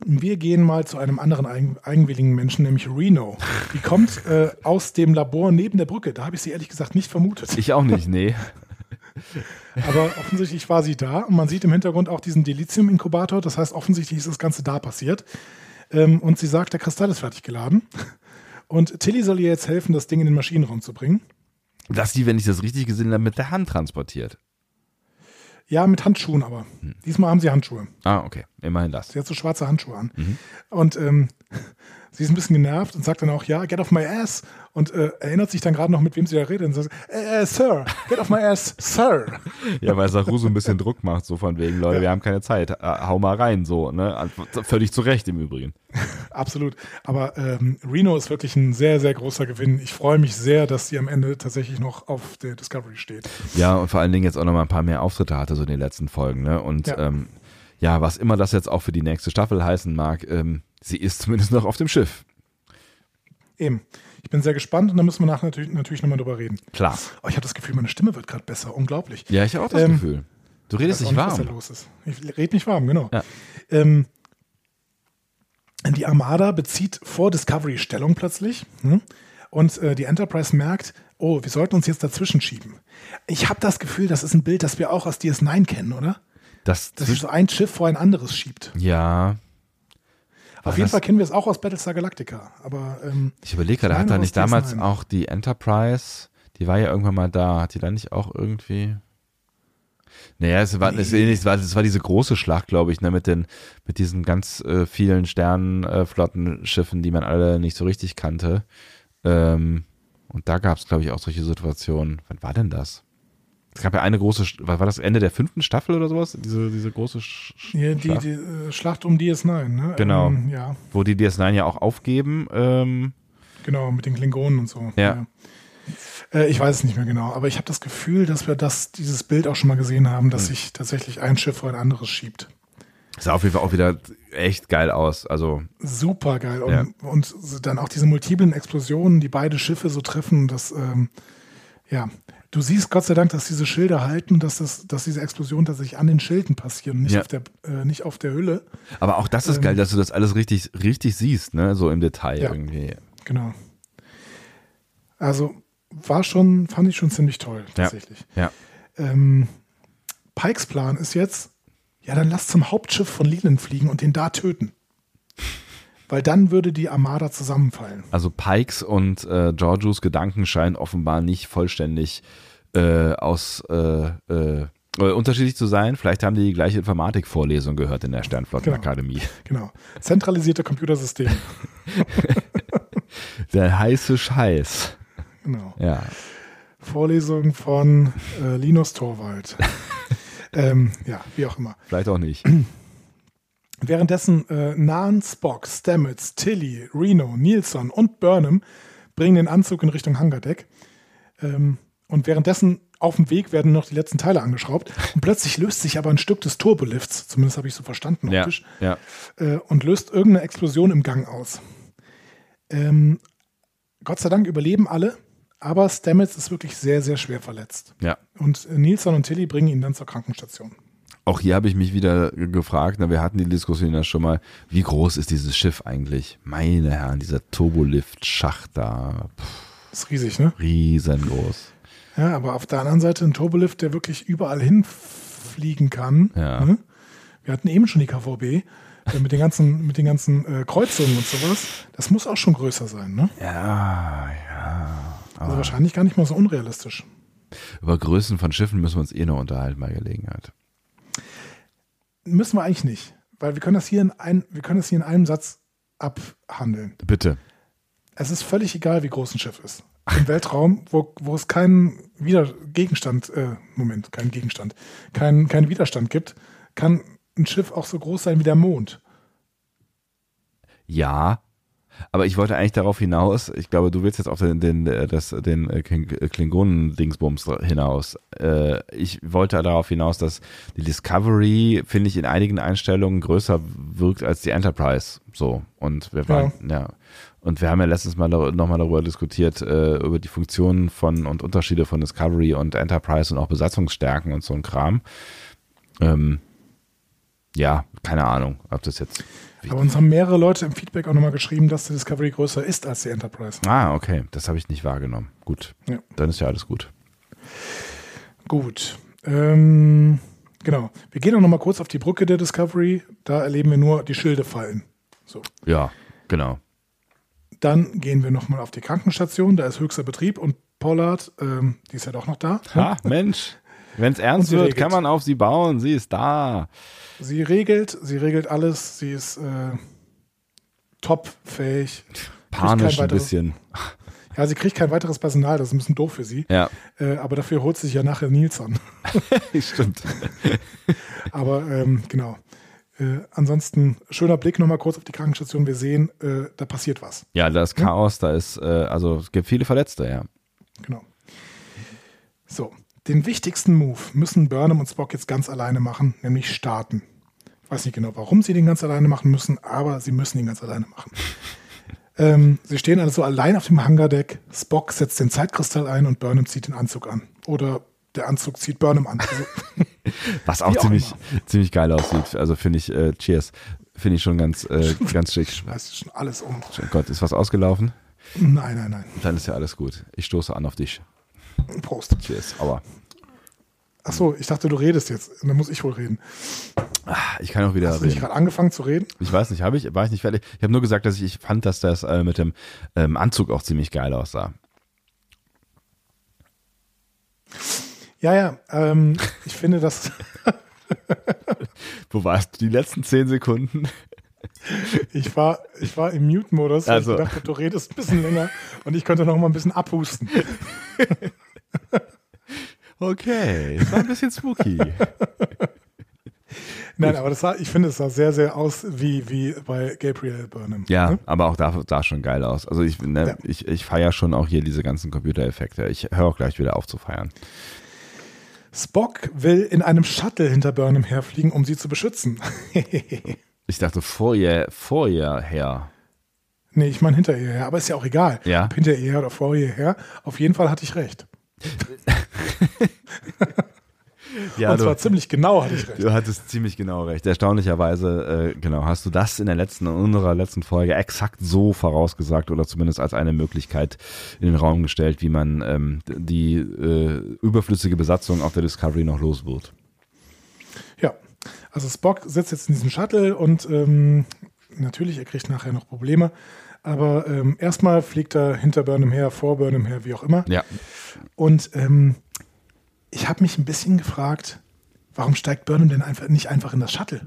Wir gehen mal zu einem anderen eigen, eigenwilligen Menschen, nämlich Reno. Die kommt äh, aus dem Labor neben der Brücke. Da habe ich sie ehrlich gesagt nicht vermutet. Ich auch nicht, nee. [LAUGHS] Aber offensichtlich war sie da und man sieht im Hintergrund auch diesen Dilithium-Inkubator. Das heißt, offensichtlich ist das Ganze da passiert. Ähm, und sie sagt, der Kristall ist fertig geladen. Und Tilly soll ihr jetzt helfen, das Ding in den Maschinenraum zu bringen. Dass die, wenn ich das richtig gesehen habe, mit der Hand transportiert. Ja, mit Handschuhen aber. Diesmal haben sie Handschuhe. Ah, okay. Immerhin das. Sie hat so schwarze Handschuhe an. Und ähm, Sie ist ein bisschen genervt und sagt dann auch, ja, get off my ass. Und äh, erinnert sich dann gerade noch, mit wem sie da redet. Und sagt, äh, äh, Sir, get off my ass, Sir. Ja, weil Saru so ein bisschen Druck macht, so von wegen, Leute, Ja. wir haben keine Zeit, äh, hau mal rein, so, ne? Völlig zu Recht im Übrigen. Absolut. Aber ähm, Reno ist wirklich ein sehr, sehr großer Gewinn. Ich freue mich sehr, dass sie am Ende tatsächlich noch auf der Discovery steht. Ja, und vor allen Dingen jetzt auch noch mal ein paar mehr Auftritte hatte, so in den letzten Folgen, ne? Und Ja. ähm, ja, was immer das jetzt auch für die nächste Staffel heißen mag, ähm, sie ist zumindest noch auf dem Schiff. Eben. Ich bin sehr gespannt und da müssen wir nachher natürlich, natürlich nochmal drüber reden. Klar. Oh, ich habe das Gefühl, meine Stimme wird gerade besser. Unglaublich. Ja, ich habe auch das Ähm, Gefühl. Du redest nicht, was da warm. los ist. Ich rede mich warm, genau. Ja. Ähm, die Armada bezieht vor Discovery Stellung plötzlich. Ne? Und äh, die Enterprise merkt, oh, wir sollten uns jetzt dazwischen schieben. Ich habe das Gefühl, das ist ein Bild, das wir auch aus DS9 kennen, oder? Das, Dass sich so ein Schiff vor ein anderes schiebt. ja. Auf jeden Fall kennen wir es auch aus Battlestar Galactica. Aber ähm, Ich überlege gerade, hat da nicht damals DS9. auch die Enterprise, die war ja irgendwann mal da, hat die da nicht auch irgendwie. Naja, es war, es, es war, es war diese große Schlacht, glaube ich, ne, mit den, mit diesen ganz äh, vielen Sternenflottenschiffen, die man alle nicht so richtig kannte. Ähm, und da gab es, glaube ich, auch solche Situationen. Wann war denn das? Es gab ja eine große, was war das Ende der fünften Staffel oder sowas? Diese, diese große Sch hier die, Schlacht, die äh, Schlacht um DS9, ne? Genau. Ähm, ja, wo die DS9 ja auch aufgeben. Ähm, genau, mit den Klingonen und so. Ja. Äh, ich weiß es nicht mehr genau, aber ich habe das Gefühl, dass wir das, dieses Bild auch schon mal gesehen haben, Hm. dass sich tatsächlich ein Schiff vor ein anderes schiebt. sah auf jeden Fall auch wieder echt geil aus. Also, Super geil. Und, Ja. und dann auch diese multiplen Explosionen, die beide Schiffe so treffen, das, ähm, ja. Du siehst Gott sei Dank, dass diese Schilder halten, dass, das, dass diese Explosionen tatsächlich an den Schilden passieren, nicht, Ja. auf, der, äh, nicht auf der Hülle. Aber auch das ist Ähm, geil, dass du das alles richtig, richtig siehst, ne? So im Detail Ja. irgendwie. Genau. Also war schon, fand ich schon ziemlich toll, Ja. tatsächlich. Ja. Ähm, Pikes Plan ist jetzt, ja, dann lass zum Hauptschiff von Leland fliegen und den da töten. Weil dann würde die Armada zusammenfallen. Also Pikes und äh, Georgios Gedanken scheinen offenbar nicht vollständig äh, aus äh, äh, äh, unterschiedlich zu sein. Vielleicht haben die die gleiche Informatikvorlesung gehört in der Sternflottenakademie. Genau. Zentralisierte Computersysteme. [LAUGHS] Der heiße Scheiß. Genau. Ja. Vorlesung von äh, Linus Torwald. [LAUGHS] ähm, ja, wie auch immer. Vielleicht auch nicht. [CLEARS THROAT] Währenddessen äh, Nan, Spock, Stamets, Tilly, Reno, Nilsson und Burnham bringen den Anzug in Richtung Hangardeck. Ähm, und währenddessen auf dem Weg werden noch die letzten Teile angeschraubt. Und plötzlich löst sich aber ein Stück des Turbolifts, zumindest habe ich so verstanden Ja. optisch, Ja. äh, und löst irgendeine Explosion im Gang aus. Ähm, Gott sei Dank überleben alle, aber Stamets ist wirklich sehr, sehr schwer verletzt. Ja. Und äh, Nilsson und Tilly bringen ihn dann zur Krankenstation. Auch hier habe ich mich wieder ge- gefragt, na, wir hatten die Diskussion ja schon mal, wie groß ist dieses Schiff eigentlich? Meine Herren, dieser Turbolift-Schacht da, pff, ist riesig, ne? riesengroß. Ja, aber auf der anderen Seite ein Turbolift, der wirklich überall hinfliegen kann. Ja. Ne? Wir hatten eben schon die KVB äh, mit den ganzen, [LAUGHS] mit den ganzen äh, Kreuzungen und sowas. Das muss auch schon größer sein, ne? Ja, ja. Also wahrscheinlich gar nicht mal so unrealistisch. Über Größen von Schiffen müssen wir uns eh noch unterhalten bei Gelegenheit. Müssen wir eigentlich nicht, weil wir können das hier in, ein, wir können das hier in einem Satz abhandeln. Bitte. Es ist völlig egal, wie groß ein Schiff ist. Im Weltraum, wo, wo es keinen Wider Gegenstand, äh, Moment, keinen Gegenstand, keinen keinen Widerstand gibt, kann ein Schiff auch so groß sein wie der Mond. Ja, aber ich wollte eigentlich darauf hinaus, ich glaube, du willst jetzt auf den, den, äh, das, den äh, äh, Klingonen-Dingsbums hinaus. Ich wollte darauf hinaus, dass die Discovery, finde ich, in einigen Einstellungen größer wirkt als die Enterprise. So. Und wir waren, ja. Und wir haben ja letztens mal nochmal darüber diskutiert, über die Funktionen von und Unterschiede von Discovery und Enterprise und auch Besatzungsstärken und so ein Kram. Ähm, ja, keine Ahnung, ob das jetzt. Aber uns haben mehrere Leute im Feedback auch nochmal geschrieben, dass die Discovery größer ist als die Enterprise. Ah, okay, das habe ich nicht wahrgenommen. Gut, Ja. dann ist ja alles gut. Gut. Ähm, genau. Wir gehen auch nochmal kurz auf die Brücke der Discovery. Da erleben wir nur die Schilde fallen. So. Ja, genau. Dann gehen wir nochmal auf die Krankenstation. Da ist höchster Betrieb und Pollard, ähm, die ist ja doch noch da. Ha, Mensch, wenn es ernst wird, regelt. kann man auf sie bauen. Sie ist da. Sie regelt, sie regelt alles. Sie ist äh, top unfähig. Panisch ein bisschen. Ja, sie kriegt kein weiteres Personal, das ist ein bisschen doof für sie. Ja, Äh, aber dafür holt sie sich ja nachher Nilsson. [LAUGHS] stimmt. [LAUGHS] Aber ähm, genau. Äh, ansonsten, schöner Blick nochmal kurz auf die Krankenstation. Wir sehen, äh, da passiert was. Ja, da ist Chaos, da ist, äh, also es gibt viele Verletzte, ja. Genau. So, den wichtigsten Move müssen Burnham und Spock jetzt ganz alleine machen, nämlich starten. Ich weiß nicht genau, warum sie den ganz alleine machen müssen, aber sie müssen ihn ganz alleine machen. [LAUGHS] ähm, sie stehen also allein auf dem Hangardeck. Spock setzt den Zeitkristall ein und Burnham zieht den Anzug an. Oder der Anzug zieht Burnham an. Also, [LAUGHS] Was auch Wie auch ziemlich, ziemlich geil aussieht. Also finde ich, äh, cheers. Finde ich schon ganz, äh, [LAUGHS] ganz schick. ich weiß schon alles um. Oh Gott, ist was ausgelaufen? Nein, nein, nein. Dann ist ja alles gut. Ich stoße an auf dich. Prost. Cheers. Aber Ach so, ich dachte, du redest jetzt. Dann muss ich wohl reden. ah, ich kann auch wieder Hast du nicht reden. gerade angefangen zu reden? Ich weiß nicht, habe ich, war ich nicht fertig? Ich habe nur gesagt, dass ich, ich fand, dass das äh, mit dem ähm, Anzug auch ziemlich geil aussah. Ja, ja. Ähm, [LAUGHS] ich finde das. Wo warst du die letzten zehn Sekunden? Ich war, ich war im Mute-Modus, Also. ich gedacht habe, du redest ein bisschen länger und ich könnte noch mal ein bisschen abhusten. [LAUGHS] Okay, es war ein bisschen spooky. [LAUGHS] Nein, aber das sah, ich finde, es sah sehr, sehr aus wie, wie bei Gabriel Burnham. Ja, Ne? aber auch da sah schon geil aus. Also ich, ne, Ja. ich, ich feiere schon auch hier diese ganzen Computereffekte. Ich höre auch gleich wieder auf zu feiern. Spock will in einem Shuttle hinter Burnham herfliegen, um sie zu beschützen. [LAUGHS] Ich dachte vor ihr, vor ihr her. nee, ich meine hinter ihr her, aber ist ja auch egal. Ja. Ob hinter ihr her oder vor ihr her. Auf jeden Fall hatte ich recht. [LAUGHS] [LAUGHS] Ja, und zwar ziemlich genau hatte ich recht. Du hattest ziemlich genau recht. Erstaunlicherweise, äh, genau, hast du das in der letzten, in unserer letzten Folge exakt so vorausgesagt oder zumindest als eine Möglichkeit in den Raum gestellt, wie man ähm, die äh, überflüssige Besatzung auf der Discovery noch los wird. Ja, also Spock sitzt jetzt in diesem Shuttle und ähm, natürlich, er kriegt nachher noch Probleme. Aber ähm, erstmal fliegt er hinter Burnham her, vor Burnham her, wie auch immer. Ja. Und ähm, ich habe mich ein bisschen gefragt, warum steigt Burnham denn einfach nicht einfach in das Shuttle?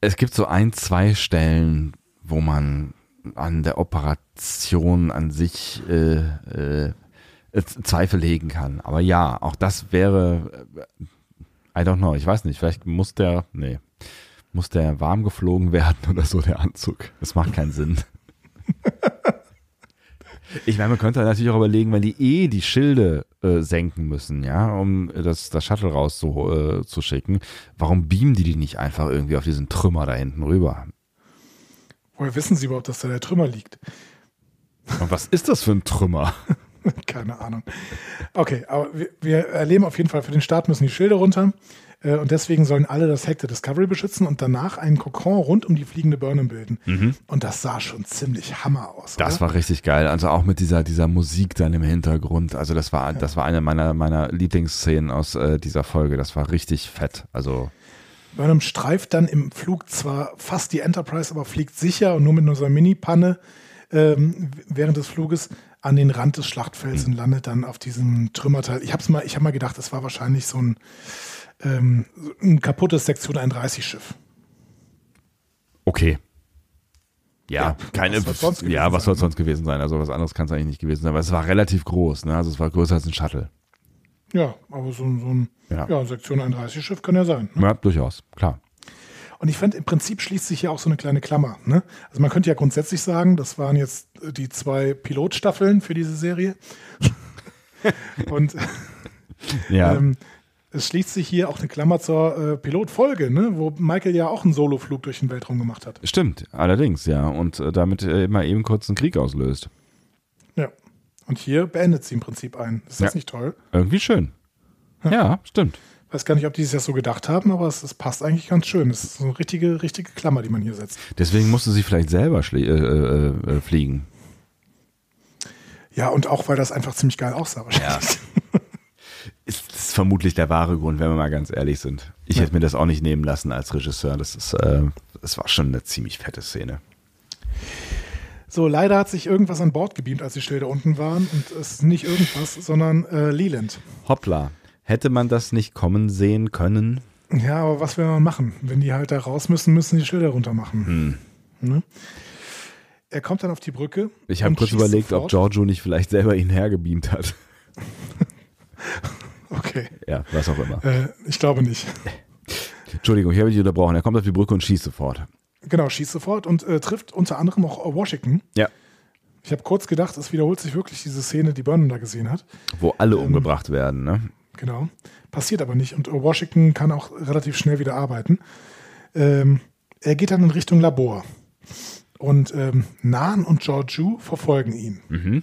Es gibt so ein, zwei Stellen, wo man an der Operation an sich äh, äh, Zweifel legen kann. Aber ja, auch das wäre, äh, I don't know, ich weiß nicht, vielleicht muss der, nee, muss der warm geflogen [LAUGHS] werden oder so, der Anzug. Das macht keinen Sinn. [LAUGHS] Ich meine, man könnte natürlich auch überlegen, wenn die eh die Schilde äh, senken müssen, ja, um das, das Shuttle rauszuschicken, äh, zu schicken, warum beamen die die nicht einfach irgendwie auf diesen Trümmer da hinten rüber? Woher wissen Sie überhaupt, dass da der Trümmer liegt? Und was ist das für ein Trümmer? [LAUGHS] Keine Ahnung. Okay, aber wir, wir erleben auf jeden Fall, für den Start müssen die Schilde runter. Äh, und deswegen sollen alle das Heck der Discovery beschützen und danach einen Kokon rund um die fliegende Burnham bilden. Und das sah schon ziemlich Hammer aus. Das oder? war richtig geil. Also auch mit dieser, dieser Musik dann im Hintergrund. Also das war, das war eine meiner, meiner Lieblingsszenen aus äh, dieser Folge. Das war richtig fett. Also Burnham streift dann im Flug zwar fast die Enterprise, aber fliegt sicher und nur mit unserer Mini-Panne ähm, während des Fluges an den Rand des Schlachtfelds und landet dann auf diesem Trümmerteil. Ich habe mal, ich mal gedacht, das war wahrscheinlich so ein, ähm, ein kaputtes Sektion 31 Schiff. okay. Ja, Ja, keine, was soll's sonst gewesen ja, was soll ne? sonst gewesen sein? Also was anderes kann es eigentlich nicht gewesen sein, aber es war relativ groß, ne? Also es war größer als ein Shuttle. Ja, aber so, ein- so ein Ja. ja. Sektion 31 Schiff kann ja sein. Ne? Ja, durchaus, klar. Und ich fand, im Prinzip schließt sich hier auch so eine kleine Klammer. Ne? Also man könnte ja grundsätzlich sagen, das waren jetzt die zwei Pilotstaffeln für diese Serie. [LAUGHS] Und Ja, ähm, es schließt sich hier auch eine Klammer zur äh, Pilotfolge, ne? wo Michael ja auch einen Soloflug durch den Weltraum gemacht hat. stimmt, allerdings, ja. Und äh, damit äh, immer eben kurz einen Krieg auslöst. Ja. Und hier beendet sie im Prinzip ein. Ist das Ja. nicht toll? Irgendwie schön. Ja, stimmt. Weiß gar nicht, ob die es jetzt so gedacht haben, aber es, es passt eigentlich ganz schön. Es ist so eine richtige, richtige Klammer, die man hier setzt. Deswegen musste sie vielleicht selber äh, äh, äh, fliegen. Ja, und auch, weil das einfach ziemlich geil aussah wahrscheinlich. [LAUGHS] Ist, ist vermutlich der wahre Grund, wenn wir mal ganz ehrlich sind. Ich hätte mir das auch nicht nehmen lassen als Regisseur. Das ist, äh, das war schon eine ziemlich fette Szene. So, leider hat sich irgendwas an Bord gebeamt, als die Schilder unten waren. Und es ist nicht irgendwas, sondern äh, Leland. Hoppla. Hätte man das nicht kommen sehen können? Ja, aber was will man machen? Wenn die halt da raus müssen, müssen die Schilder runter machen. Ne? er kommt dann auf die Brücke. Ich habe kurz überlegt, ob sofort. Giorgio nicht vielleicht selber ihn hergebeamt hat. [LAUGHS] Okay, Ja, was auch immer. äh, ich glaube nicht. [LAUGHS] Entschuldigung, ich habe dich unterbrochen. Er kommt auf die Brücke und schießt sofort. Genau, schießt sofort und äh, trifft unter anderem auch Washington. Ja. Ich habe kurz gedacht, es wiederholt sich wirklich diese Szene, die Burnham da gesehen hat. Wo alle Ähm. umgebracht werden, ne? Genau. Passiert aber nicht. Und äh, Washington kann auch relativ schnell wieder arbeiten. Ähm, er geht dann in Richtung Labor. Und ähm, Nan und Georgiou verfolgen ihn. Mhm.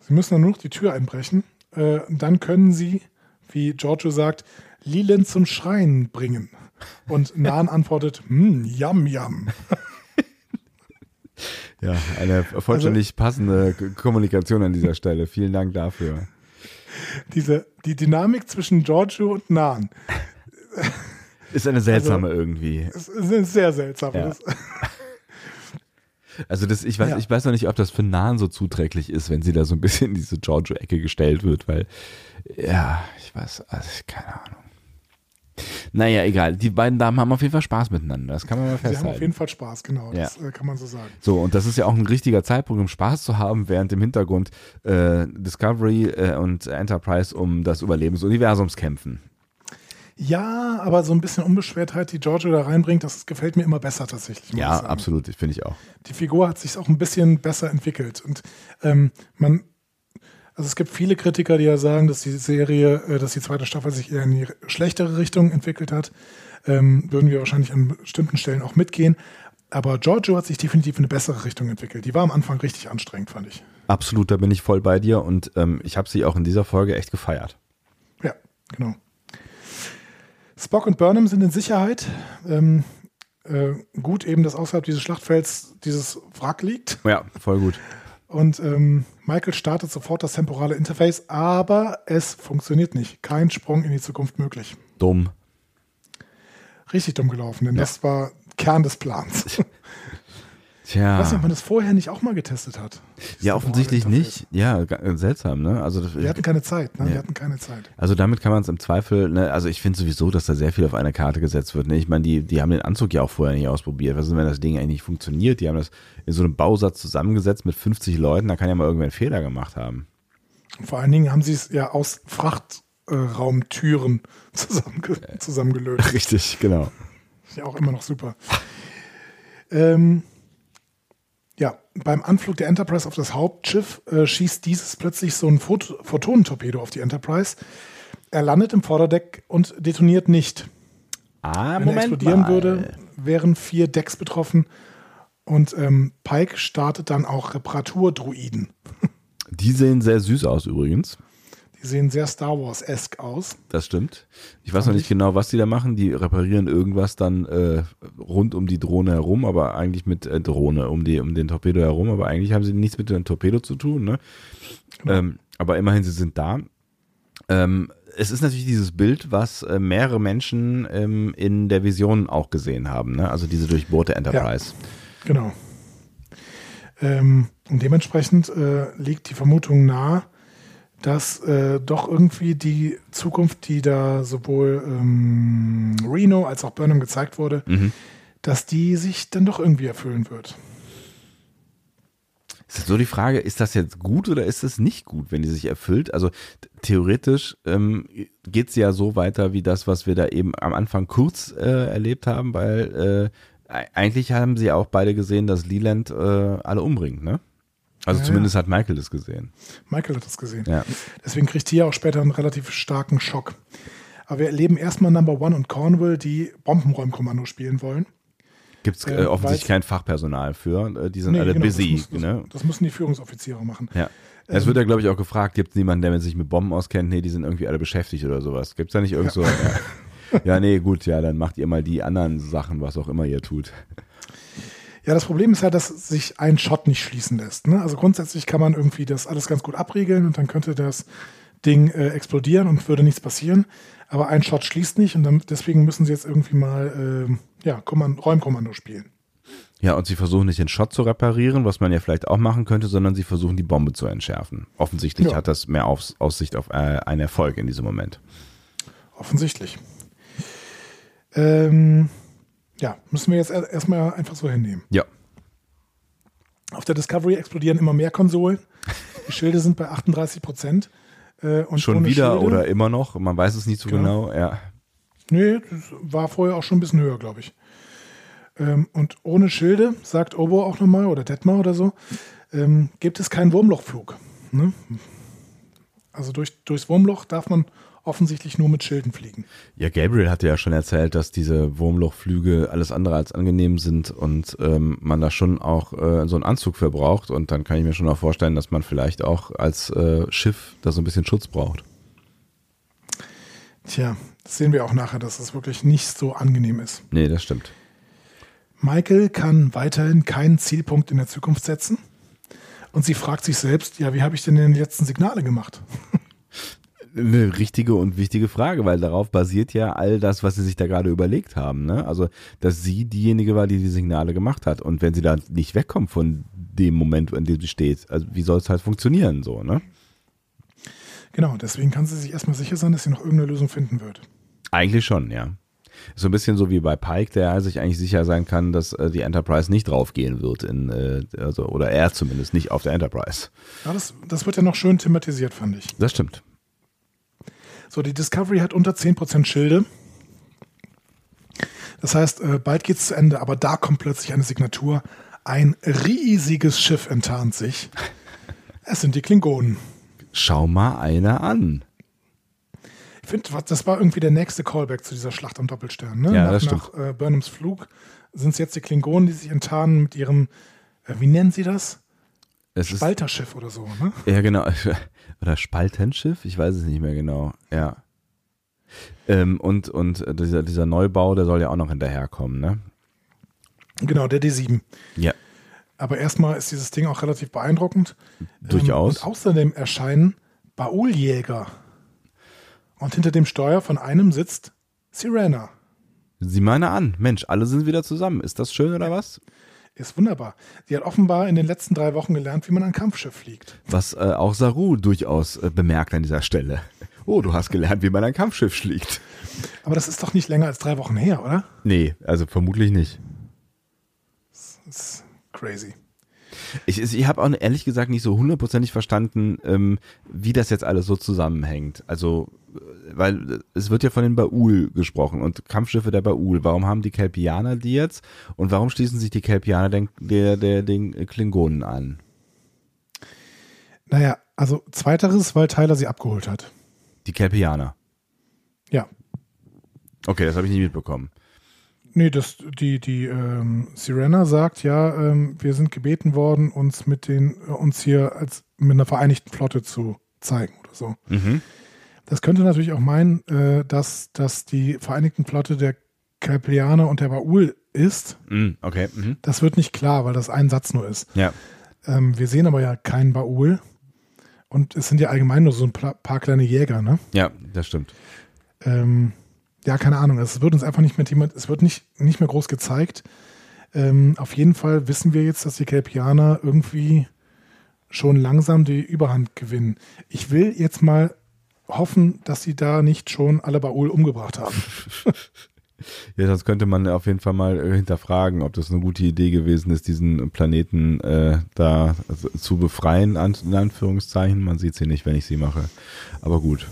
Sie müssen dann nur noch die Tür einbrechen. Äh, dann können sie, wie Giorgio sagt, Leland zum Schreien bringen. Und [LAUGHS] Nan antwortet, hm, yum, yum. [LAUGHS] Ja, eine vollständig passende K- Kommunikation an dieser Stelle. Vielen Dank dafür. [LAUGHS] Diese, die Dynamik zwischen Giorgio und Nan Ist eine seltsame irgendwie. ist, ist sehr seltsam. Ja. Also das, ich weiß, Ja. ich weiß noch nicht, ob das für Nahen so zuträglich ist, wenn sie da so ein bisschen in diese Giorgio-Ecke gestellt wird, weil, ja, ich weiß, also keine Ahnung. Naja, egal. Die beiden Damen haben auf jeden Fall Spaß miteinander. Das kann man mal sie haben auf festhalten. jeden Fall Spaß, genau. Ja. Das äh, kann man so sagen. So, und das ist ja auch ein richtiger Zeitpunkt, um Spaß zu haben, während im Hintergrund äh, Discovery äh, und Enterprise um das Überleben des Universums kämpfen. Ja, aber so ein bisschen Unbeschwertheit, die Giorgio da reinbringt, das gefällt mir immer besser tatsächlich. Ja, absolut, finde ich auch. Die Figur hat sich auch ein bisschen besser entwickelt. Und ähm, man, also es gibt viele Kritiker, die ja sagen, dass die Serie, äh, dass die zweite Staffel sich eher in die schlechtere Richtung entwickelt hat. Ähm, würden wir wahrscheinlich an bestimmten Stellen auch mitgehen. Aber Giorgio hat sich definitiv in eine bessere Richtung entwickelt. Die war am Anfang richtig anstrengend, fand ich. Absolut, da bin ich voll bei dir und ähm, ich habe sie auch in dieser Folge echt gefeiert. Ja, genau. Spock und Burnham sind in Sicherheit. Ähm, äh, gut eben, dass außerhalb dieses Schlachtfelds dieses Wrack liegt. Ja, voll gut. Und ähm, Michael startet sofort das temporale Interface, aber es funktioniert nicht. Kein Sprung in die Zukunft möglich. Dumm. Richtig dumm gelaufen, denn Ja. das war Kern des Plans. [LAUGHS] Ich Tja. weiß nicht, ob man das vorher nicht auch mal getestet hat. Ja, offensichtlich nicht. Ja, äh, seltsam, ne? Also, das, Wir hatten keine Zeit, ne? Ja. Wir hatten keine Zeit. also damit kann man es im Zweifel, ne? Also ich finde sowieso, dass da sehr viel auf eine Karte gesetzt wird. Ne? Ich meine, die, die haben den Anzug ja auch vorher nicht ausprobiert. Was ist, wenn das Ding eigentlich nicht funktioniert? Die haben das in so einem Bausatz zusammengesetzt mit 50 Leuten, da kann ja mal irgendwer einen Fehler gemacht haben. Und vor allen Dingen haben sie es ja aus Frachtraumtüren [LAUGHS] zusammenge zusammengelöst. [LAUGHS] Richtig, genau. Ist ja auch immer noch super. ähm, ja, beim Anflug der Enterprise auf das Hauptschiff äh, schießt dieses plötzlich so ein Phot Photonentorpedo auf die Enterprise. Er landet im Vorderdeck und detoniert nicht. Ah, Wenn er explodieren würde, wären vier Decks betroffen. Und ähm, Pike startet dann auch Reparaturdruiden. Die sehen sehr süß aus übrigens. Sehen sehr Star Wars-esque aus. Das stimmt. Ich weiß noch nicht ich. genau, was die da machen. Die reparieren irgendwas dann äh, rund um die Drohne herum, aber eigentlich mit äh, Drohne um, die, um den Torpedo herum, aber eigentlich haben sie nichts mit dem Torpedo zu tun. Ne? Genau. Ähm, aber immerhin, sie sind da. Ähm, es ist natürlich dieses Bild, was äh, mehrere Menschen ähm, in der Vision auch gesehen haben. Ne? Also diese durchbohrte Enterprise. Genau. Ähm, und dementsprechend äh, liegt die Vermutung nahe, dass äh, doch irgendwie die Zukunft, die da sowohl ähm, Reno als auch Burnham gezeigt wurde, Mhm. dass die sich dann doch irgendwie erfüllen wird. Ist jetzt so die Frage, ist das jetzt gut oder ist es nicht gut, wenn die sich erfüllt? Also theoretisch ähm, geht es ja so weiter wie das, was wir da eben am Anfang kurz äh, erlebt haben, weil äh, e- eigentlich haben sie auch beide gesehen, dass Leland äh, alle umbringt, ne? Also Ja, zumindest hat Michael das gesehen. Michael hat das gesehen. Ja. Deswegen kriegt die ja auch später einen relativ starken Schock. Aber wir erleben erstmal Number One und Cornwall, die Bombenräumkommando spielen wollen. Gibt es äh, Äh, offensichtlich kein Fachpersonal für, äh, die sind Nee, alle genau, busy. Das, muss, ne? das, das müssen die Führungsoffiziere machen. Ja. Es wird ja, glaube ich, auch gefragt, gibt es jemanden, der sich mit Bomben auskennt? Nee, die sind irgendwie alle beschäftigt oder sowas. Gibt es da nicht irgend so? Ja. ja, nee, gut, ja, dann macht ihr mal die anderen Sachen, was auch immer ihr tut. Ja, das Problem ist halt, dass sich ein Shot nicht schließen lässt. Ne? Also grundsätzlich kann man irgendwie das alles ganz gut abriegeln und dann könnte das Ding äh, explodieren und würde nichts passieren. Aber ein Shot schließt nicht und dann, deswegen müssen sie jetzt irgendwie mal ähm, ja, Kommand Räumkommando spielen. Ja, und sie versuchen nicht den Shot zu reparieren, was man ja vielleicht auch machen könnte, sondern sie versuchen die Bombe zu entschärfen. Offensichtlich Ja. hat das mehr Aus Aussicht auf äh, einen Erfolg in diesem Moment. Offensichtlich. Ähm, ja, müssen wir jetzt er- erstmal einfach so hinnehmen. Ja. Auf der Discovery explodieren immer mehr Konsolen. Die Schilde sind bei 38 Prozent. Äh, Schon wieder Schilde, oder immer noch? Man weiß es nicht so genau. genau. Ja. Nee, das war vorher auch schon ein bisschen höher, glaube ich. Ähm, und ohne Schilde, sagt Obo auch nochmal, oder Detmar oder so, ähm, gibt es keinen Wurmlochflug. Ne? Also durch, durchs Wurmloch darf man offensichtlich nur mit Schilden fliegen. Ja, Gabriel hatte ja schon erzählt, dass diese Wurmlochflüge alles andere als angenehm sind und ähm, man da schon auch äh, so einen Anzug für braucht. Und dann kann ich mir schon auch vorstellen, dass man vielleicht auch als äh, Schiff da so ein bisschen Schutz braucht. Tja, das sehen wir auch nachher, dass es wirklich nicht so angenehm ist. Nee, das stimmt. Michael kann weiterhin keinen Zielpunkt in der Zukunft setzen. Und sie fragt sich selbst, ja, wie habe ich denn die letzten Signale gemacht? [LAUGHS] Eine richtige und wichtige Frage, weil darauf basiert ja all das, was sie sich da gerade überlegt haben. Ne? Also, dass sie diejenige war, die die Signale gemacht hat. Und wenn sie da nicht wegkommt von dem Moment, in dem sie steht, also wie soll es halt funktionieren so, ne? Genau, deswegen kann sie sich erstmal sicher sein, dass sie noch irgendeine Lösung finden wird. Eigentlich schon, ja. So ein bisschen so wie bei Pike, der sich eigentlich sicher sein kann, dass äh, die Enterprise nicht draufgehen wird, in, äh, also, oder er zumindest nicht auf der Enterprise. Ja, das, das wird ja noch schön thematisiert, fand ich. Das stimmt. So, die Discovery hat unter 10% Schilde. Das heißt, äh, bald geht es zu Ende, aber da kommt plötzlich eine Signatur. Ein riesiges Schiff enttarnt sich. Es sind die Klingonen. Schau mal einer an. Ich finde, das war irgendwie der nächste Callback zu dieser Schlacht am Doppelstern. Ne? Ja, nach, das stimmt. Nach äh, Burnhams Flug sind es jetzt die Klingonen, die sich enttarnen mit ihrem, äh, wie nennen sie das? Es Spalterschiff oder so, ne? [LAUGHS] Ja, genau. [LAUGHS] Oder Spaltenschiff? Ich weiß es nicht mehr genau. Ja. Ähm, und und dieser, dieser Neubau, der soll ja auch noch hinterherkommen, ne? Genau, der D7. Ja. Aber erstmal ist dieses Ding auch relativ beeindruckend. Durchaus. Ähm, und außerdem erscheinen Bauljäger. Und hinter dem Steuer von einem sitzt Sirena. Sieh mal eine an. Mensch, alle sind wieder zusammen. Ist das schön oder was? Ist wunderbar. Sie hat offenbar in den letzten drei Wochen gelernt, wie man ein Kampfschiff fliegt. Was äh, auch Saru durchaus äh, bemerkt an dieser Stelle. [LAUGHS] Oh, du hast gelernt, wie man ein Kampfschiff fliegt. Aber das ist doch nicht länger als drei Wochen her, oder? Nee, also vermutlich nicht. Das ist crazy. Ich, ich habe auch ehrlich gesagt nicht so hundertprozentig verstanden, ähm, wie das jetzt alles so zusammenhängt. Also, weil es wird ja von den Baul gesprochen und Kampfschiffe der Baul. Warum haben die Kelpianer die jetzt und warum schließen sich die Kelpianer den, der, der, den Klingonen an? Naja, also zweiteres, weil Tyler sie abgeholt hat. Die Kelpianer? Ja. Okay, das habe ich nicht mitbekommen. Nee, das, die, die ähm, Sirena sagt ja, ähm, wir sind gebeten worden, uns mit den, äh, uns hier als mit einer vereinigten Flotte zu zeigen oder so. Mhm. Das könnte natürlich auch meinen, äh, dass, dass die Vereinigten Flotte der Kelpianer und der Baul ist. Mhm, okay. Mhm. Das wird nicht klar, weil das ein Satz nur ist. Ja. Ähm, wir sehen aber ja keinen Baul. Und es sind ja allgemein nur so ein paar kleine Jäger, ne? Ja, das stimmt. Ähm, ja, keine Ahnung. Es wird uns einfach nicht mehr, es wird nicht, nicht mehr groß gezeigt. Ähm, auf jeden Fall wissen wir jetzt, dass die Kelpianer irgendwie schon langsam die Überhand gewinnen. Ich will jetzt mal hoffen, dass sie da nicht schon alle Baul umgebracht haben. [LAUGHS] Ja, das könnte man auf jeden Fall mal äh, hinterfragen, ob das eine gute Idee gewesen ist, diesen Planeten äh, da zu befreien, in Anführungszeichen. Man sieht sie nicht, wenn ich sie mache. Aber gut.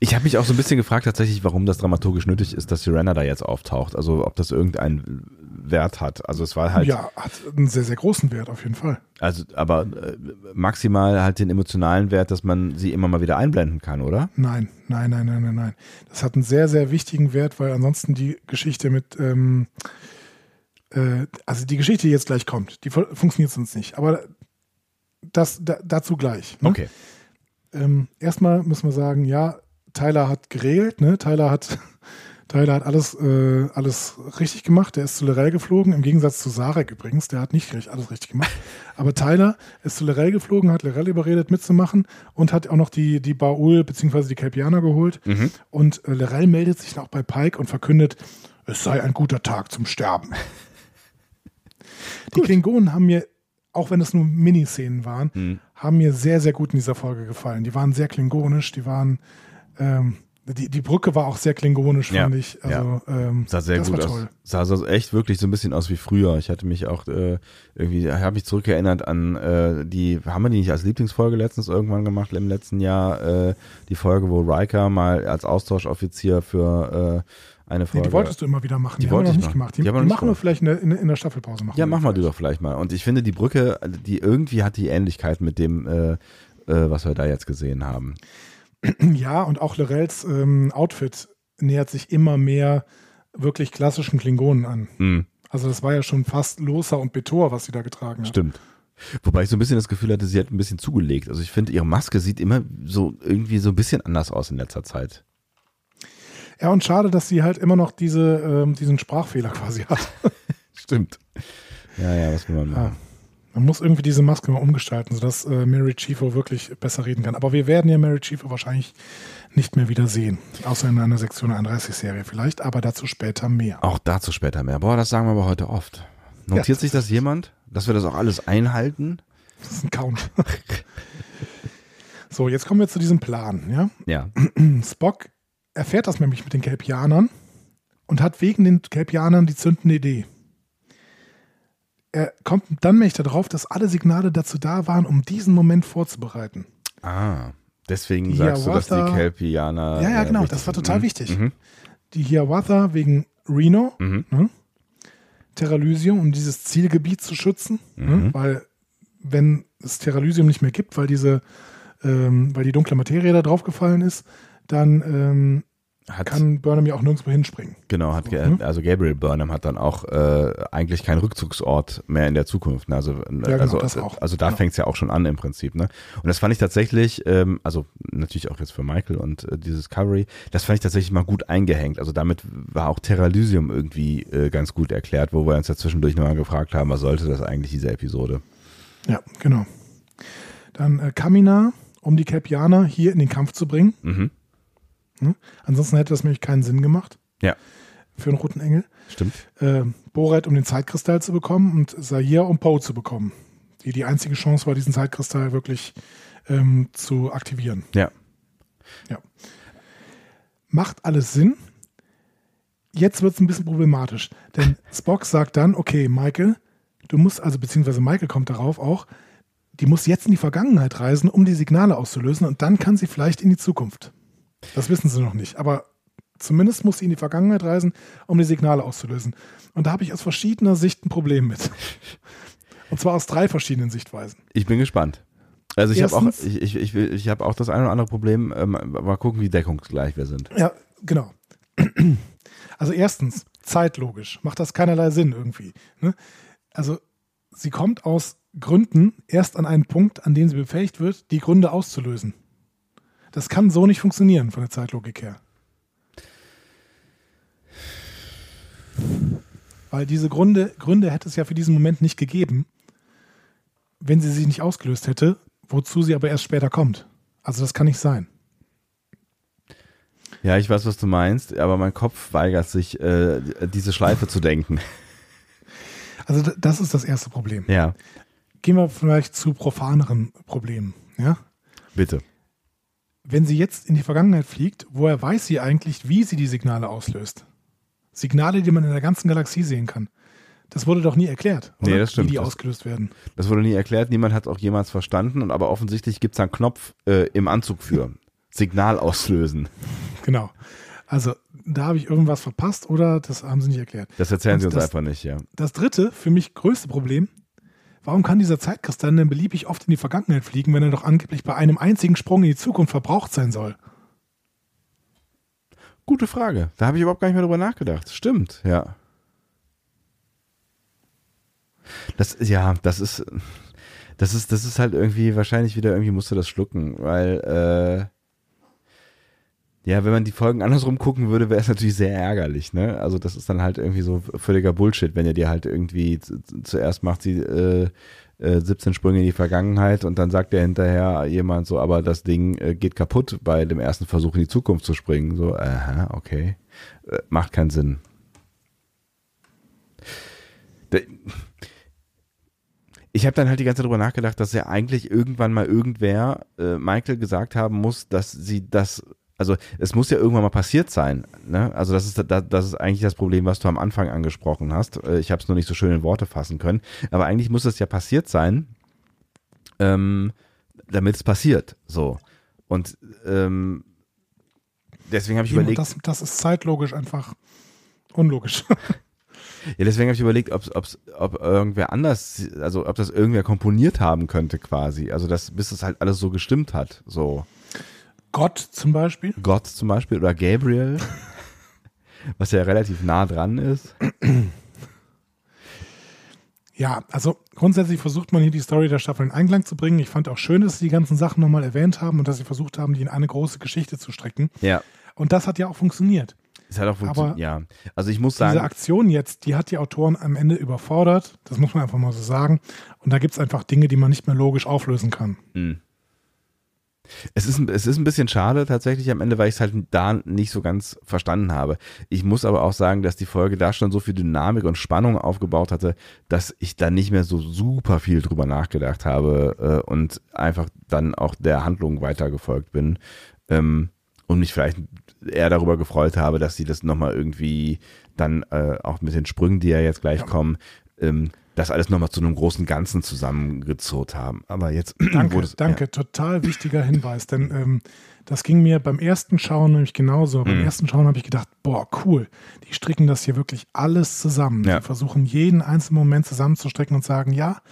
Ich habe mich auch so ein bisschen gefragt tatsächlich, warum das dramaturgisch nötig ist, dass Sirena da jetzt auftaucht. Also ob das irgendeinen Wert hat. Also es war halt. Ja, hat einen sehr, sehr großen Wert auf jeden Fall. Also, aber äh, maximal halt den emotionalen Wert, dass man sie immer mal wieder einblenden kann, oder? Nein, nein, nein, nein, nein, nein. Das hat einen sehr, sehr wichtigen Wert, weil ansonsten die Geschichte mit, ähm, äh, also die Geschichte, die jetzt gleich kommt, die funktioniert sonst nicht. Aber das da, dazu gleich. Ne? Okay. Ähm, erstmal müssen wir sagen, ja, Tyler hat geregelt, ne? Tyler hat, [LAUGHS] Tyler hat alles, äh, alles richtig gemacht. Der ist zu Lorel geflogen, im Gegensatz zu Sarek übrigens. Der hat nicht alles richtig gemacht. [LAUGHS] Aber Tyler ist zu Lorel geflogen, hat Lorel überredet mitzumachen und hat auch noch die, die Baul bzw. die Kelpianer geholt. Mhm. Und äh, Lorel meldet sich noch bei Pike und verkündet, es sei ein guter Tag zum Sterben. [LAUGHS] die Klingonen haben mir auch wenn es nur Miniszenen waren, mhm. haben mir sehr, sehr gut in dieser Folge gefallen. Die waren sehr klingonisch, die waren ähm, Die, die Brücke war auch sehr klingonisch, Ja, fand ich. Also, ähm, Sah sehr gut aus. Sah so echt wirklich so ein bisschen aus wie früher. Ich hatte mich auch äh, irgendwie, habe mich zurückerinnert an äh, die, haben wir die nicht als Lieblingsfolge letztens irgendwann gemacht im letzten Jahr, äh, die Folge, wo Riker mal als Austauschoffizier für äh, eine Nee, Folge. die wolltest du immer wieder machen. Die Die, haben wir noch ich nicht machen. gemacht. Die, Die die, machen wir vielleicht in der, in, der Staffelpause. Machen ja, wir mach mal du doch vielleicht mal. Und ich finde die Brücke, die irgendwie hat die Ähnlichkeit mit dem, äh, äh, was wir da jetzt gesehen haben. Ja, und auch Lorels ähm, Outfit nähert sich immer mehr wirklich klassischen Klingonen an. Hm, Also das war ja schon fast Losa und Betor, was sie da getragen hat. stimmt. Wobei ich so ein bisschen das Gefühl hatte, sie hat ein bisschen zugelegt. Also ich finde, ihre Maske sieht immer so irgendwie so ein bisschen anders aus in letzter Zeit. Ja, und schade, dass sie halt immer noch diese, ähm, diesen Sprachfehler [LAUGHS] quasi hat. Stimmt. Ja, ja, was will man machen? Man muss irgendwie diese Maske mal umgestalten, sodass äh, Mary Chiefo wirklich besser reden kann. Aber wir werden ja Mary Chiefo wahrscheinlich nicht mehr wieder sehen. Außer in einer Sektion 31 Serie vielleicht, aber dazu später mehr. Auch dazu später mehr. Boah, das sagen wir aber heute oft. Notiert Ja. sich das jemand, dass wir das auch alles einhalten? Das ist ein Count. so, jetzt kommen wir zu diesem Plan. Ja? Ja. [CLEARS THROAT] Spock erfährt das nämlich mit den Kelpianern und hat wegen den Kelpianern die zündende Idee. Er kommt dann nämlich darauf, dass alle Signale dazu da waren, um diesen Moment vorzubereiten. Ah, deswegen Die sagst du, dass die Hiawatha- Kelpianer. Ja, ja, äh, genau, das war total Mhm. wichtig. Mhm. Die Hiawatha wegen Reno, Mhm. ne? Terralysium, um dieses Zielgebiet zu schützen, Mhm. ne? weil wenn es Terralysium nicht mehr gibt, weil diese, ähm, weil die dunkle Materie da draufgefallen ist, dann ähm, Hat, kann Burnham ja auch nirgendwo hinspringen. genau, hat, Mhm. also Gabriel Burnham hat dann auch äh, eigentlich keinen Rückzugsort mehr in der Zukunft. Ne? Also, äh, genau, also, das auch. also da Genau. fängt's ja auch schon an im Prinzip. Ne? Und das fand ich tatsächlich, ähm, also natürlich auch jetzt für Michael und äh, die Discovery, das fand ich tatsächlich mal gut eingehängt. Also damit war auch Terralysium irgendwie äh, ganz gut erklärt, wo wir uns ja zwischendurch nochmal gefragt haben, was sollte das eigentlich, diese Episode? Ja, genau. Dann äh, Kamina, um die Kelpianer hier in den Kampf zu bringen. Mhm. Ne? Ansonsten hätte das nämlich keinen Sinn gemacht Ja, für einen roten Engel. stimmt. Äh, Boret, um den Zeitkristall zu bekommen und Zahir, um Poe zu bekommen. Die die einzige Chance war, diesen Zeitkristall wirklich ähm, zu aktivieren. Ja. Macht alles Sinn. Jetzt wird es ein bisschen problematisch, denn Spock sagt dann, okay, Michael, du musst, also beziehungsweise Michael kommt darauf auch, die muss jetzt in die Vergangenheit reisen, um die Signale auszulösen und dann kann sie vielleicht in die Zukunft. Das wissen sie noch nicht, aber zumindest muss sie in die Vergangenheit reisen, um die Signale auszulösen. Und da habe ich aus verschiedener Sicht ein Problem mit. Und zwar aus drei verschiedenen Sichtweisen. Ich bin gespannt. Also ich habe auch, ich, ich, ich, ich habe auch das eine oder andere Problem. Ähm, mal gucken, wie deckungsgleich wir sind. Ja, genau. Also erstens, zeitlogisch macht das keinerlei Sinn irgendwie. Ne? Also sie kommt aus Gründen erst an einen Punkt, an dem sie befähigt wird, die Gründe auszulösen. Das kann so nicht funktionieren von der Zeitlogik her. Weil diese Gründe, Gründe hätte es ja für diesen Moment nicht gegeben, wenn sie sie nicht ausgelöst hätte, wozu sie aber erst später kommt. Also das kann nicht sein. Ja, ich weiß, was du meinst, aber mein Kopf weigert sich, äh, diese Schleife zu denken. Also das ist das erste Problem. Ja, Gehen wir vielleicht zu profaneren Problemen. Ja? bitte. Wenn sie jetzt in die Vergangenheit fliegt, woher weiß sie eigentlich, wie sie die Signale auslöst? Signale, die man in der ganzen Galaxie sehen kann. Das wurde doch nie erklärt, Nee, oder? das stimmt. wie die ausgelöst werden. Das wurde nie erklärt, niemand hat es auch jemals verstanden, und aber offensichtlich gibt es einen Knopf äh, im Anzug für. Signal auslösen. Genau. Also da habe ich irgendwas verpasst oder das haben sie nicht erklärt. Das erzählen Und sie uns das- einfach nicht, ja. Das dritte, für mich größte Problem, warum kann dieser Zeitkristall denn beliebig oft in die Vergangenheit fliegen, wenn er doch angeblich bei einem einzigen Sprung in die Zukunft verbraucht sein soll? Gute Frage. Da habe ich überhaupt gar nicht mehr drüber nachgedacht. Stimmt, ja. Das, ja, das ist, das ist, das ist halt irgendwie, wahrscheinlich wieder irgendwie musst du das schlucken, weil, äh, ja, wenn man die Folgen andersrum gucken würde, wäre es natürlich sehr ärgerlich, ne? Also das ist dann halt irgendwie so völliger Bullshit, wenn ihr dir halt irgendwie zu- zu- zuerst macht sie äh, äh, 17 Sprünge in die Vergangenheit und dann sagt der hinterher jemand so, aber das Ding äh, geht kaputt bei dem ersten Versuch in die Zukunft zu springen. So, aha, okay. Äh, macht keinen Sinn. Der, ich habe dann halt die ganze Zeit darüber nachgedacht, dass ja eigentlich irgendwann mal irgendwer äh, Michael gesagt haben muss, dass sie das also es muss ja irgendwann mal passiert sein. Ne? Also das ist, das ist eigentlich das Problem, was du am Anfang angesprochen hast. Äh, ich habe es nur nicht so schön in Worte fassen können. Aber eigentlich muss es ja passiert sein, ähm, damit es passiert. So. Und ähm, deswegen habe ich überlegt. Das, das ist zeitlogisch einfach unlogisch. [LAUGHS] Ja, deswegen habe ich überlegt, ob's, ob's, ob irgendwer anders, also ob das irgendwer komponiert haben könnte quasi. Also das, bis es halt alles so gestimmt hat. So. Gott zum Beispiel? Gott zum Beispiel oder Gabriel, [LAUGHS] was ja relativ nah dran ist. Ja, also grundsätzlich versucht man hier die Story der Staffel in Einklang zu bringen. Ich fand auch schön, dass sie die ganzen Sachen nochmal erwähnt haben und dass sie versucht haben, die in eine große Geschichte zu strecken. Ja. Und das hat ja auch funktioniert. Es hat auch funktioniert, ja. Also ich muss sagen. Diese Aktion jetzt, die hat die Autoren am Ende überfordert. Das muss man einfach mal so sagen. Und da gibt es einfach Dinge, die man nicht mehr logisch auflösen kann. Mhm. Es ist, es ist ein bisschen schade tatsächlich am Ende, weil ich es halt da nicht so ganz verstanden habe. Ich muss aber auch sagen, dass die Folge da schon so viel Dynamik und Spannung aufgebaut hatte, dass ich da nicht mehr so super viel drüber nachgedacht habe äh, und einfach dann auch der Handlung weitergefolgt bin. Ähm, und mich vielleicht eher darüber gefreut habe, dass sie das nochmal irgendwie dann äh, auch mit den Sprüngen, die ja jetzt gleich ja. kommen, ähm, das alles nochmal zu einem großen Ganzen zusammengezurrt haben. Aber jetzt [CLEARS THROAT] danke, wurde es, danke, ja. total wichtiger Hinweis, denn ähm, das ging mir beim ersten Schauen nämlich genauso. Beim mhm. ersten Schauen habe ich gedacht, boah, cool, die stricken das hier wirklich alles zusammen. Ja. Die versuchen jeden einzelnen Moment zusammenzustricken und sagen, ja,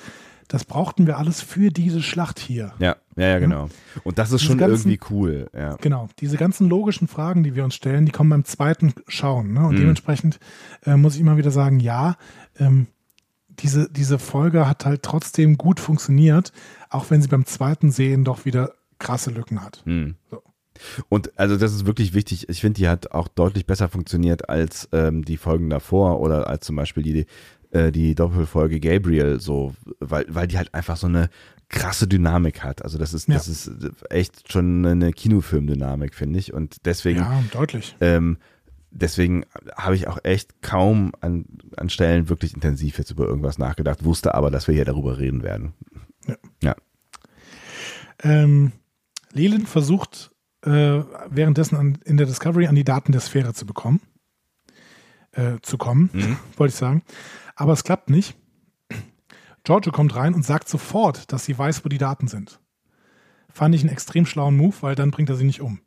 das brauchten wir alles für diese Schlacht hier. Ja, ja, ja, genau. Und das ist diese schon ganzen, irgendwie cool. Ja. Genau. Diese ganzen logischen Fragen, die wir uns stellen, die kommen beim zweiten Schauen. Ne? Und mhm. dementsprechend äh, muss ich immer wieder sagen, ja, ähm, diese, diese Folge hat halt trotzdem gut funktioniert, auch wenn sie beim zweiten Sehen doch wieder krasse Lücken hat. Hm. So. Und also das ist wirklich wichtig. Ich finde, die hat auch deutlich besser funktioniert als ähm, die Folgen davor oder als zum Beispiel die, äh, die Doppelfolge Gabriel, so, weil, weil die halt einfach so eine krasse Dynamik hat. Also das ist, ja. das ist echt schon eine Kinofilmdynamik, finde ich. Und deswegen. Ja, deutlich. Ähm, deswegen habe ich auch echt kaum an, an Stellen wirklich intensiv jetzt über irgendwas nachgedacht, wusste aber, dass wir hier darüber reden werden. Ja. ja. Ähm, Leland versucht äh, währenddessen an, in der Discovery an die Daten der Sphäre zu bekommen, äh, zu kommen, mhm. [LAUGHS] wollte ich sagen. Aber es klappt nicht. Giorgio kommt rein und sagt sofort, dass sie weiß, wo die Daten sind. Fand ich einen extrem schlauen Move, weil dann bringt er sie nicht um.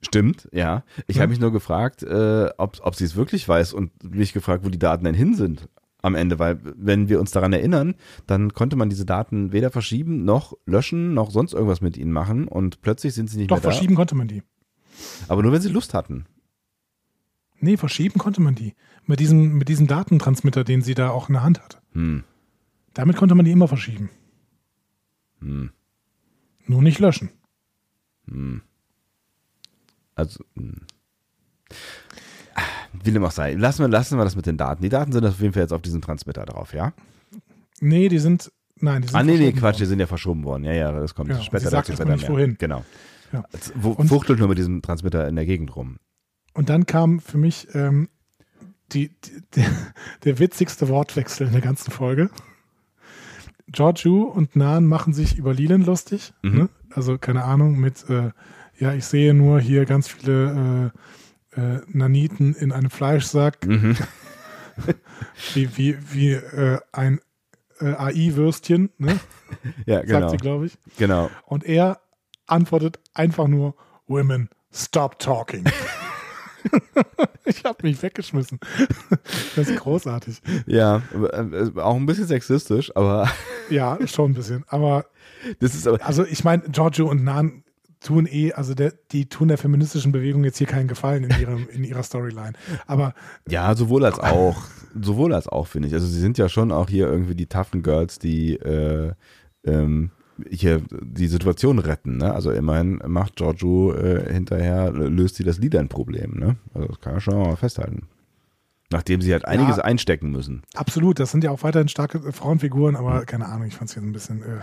Stimmt, ja. Ich ja. habe mich nur gefragt, äh, ob, ob sie es wirklich weiß und mich gefragt, wo die Daten denn hin sind am Ende, weil wenn wir uns daran erinnern, dann konnte man diese Daten weder verschieben noch löschen noch sonst irgendwas mit ihnen machen und plötzlich sind sie nicht Doch, mehr da. Doch, verschieben konnte man die. Aber nur wenn sie Lust hatten. Nee, verschieben konnte man die. Mit diesem, mit diesem Datentransmitter, den sie da auch in der Hand hat. Hm. Damit konnte man die immer verschieben. Hm. Nur nicht löschen. Hm. Also, hm. Will dem auch sein. Lassen wir, lassen wir das mit den Daten. Die Daten sind auf jeden Fall jetzt auf diesem Transmitter drauf, ja? Nee, die sind. Nein, die sind. Ah, nee, nee, Quatsch, worden. die sind ja verschoben worden. Ja, ja, das kommt ja, später dazu. Später nicht wohin. Genau. Ja. Wo, fuchtelt nur mit diesem Transmitter in der Gegend rum. Und dann kam für mich ähm, die, die, die, der witzigste Wortwechsel in der ganzen Folge. Giorgio und Nan machen sich über Leland lustig. Mhm. Ne? Also, keine Ahnung, mit. Äh, ja, ich sehe nur hier ganz viele äh, äh, Naniten in einem Fleischsack. Mhm. [LAUGHS] wie wie, wie äh, ein äh, AI-Würstchen, ne? [LAUGHS] ja, genau. Sagt sie, glaube ich. Genau. Und er antwortet einfach nur: Women, stop talking. [LAUGHS] ich habe mich weggeschmissen. Das ist großartig. Ja, äh, auch ein bisschen sexistisch, aber. Ja, schon ein bisschen. Aber. Das ist aber also, ich meine, Giorgio und Nan tun eh, also der, die tun der feministischen Bewegung jetzt hier keinen Gefallen in, ihrem, in ihrer Storyline. Aber ja, sowohl als auch, sowohl als auch finde ich. Also sie sind ja schon auch hier irgendwie die toughen Girls, die äh, ähm, hier die Situation retten. Ne? Also immerhin macht Giorgio äh, hinterher löst sie das Liedern-Problem. Ne? Also das kann man schon mal festhalten. Nachdem sie halt einiges ja, einstecken müssen. Absolut, das sind ja auch weiterhin starke Frauenfiguren, aber keine Ahnung, ich fand es hier ein bisschen äh,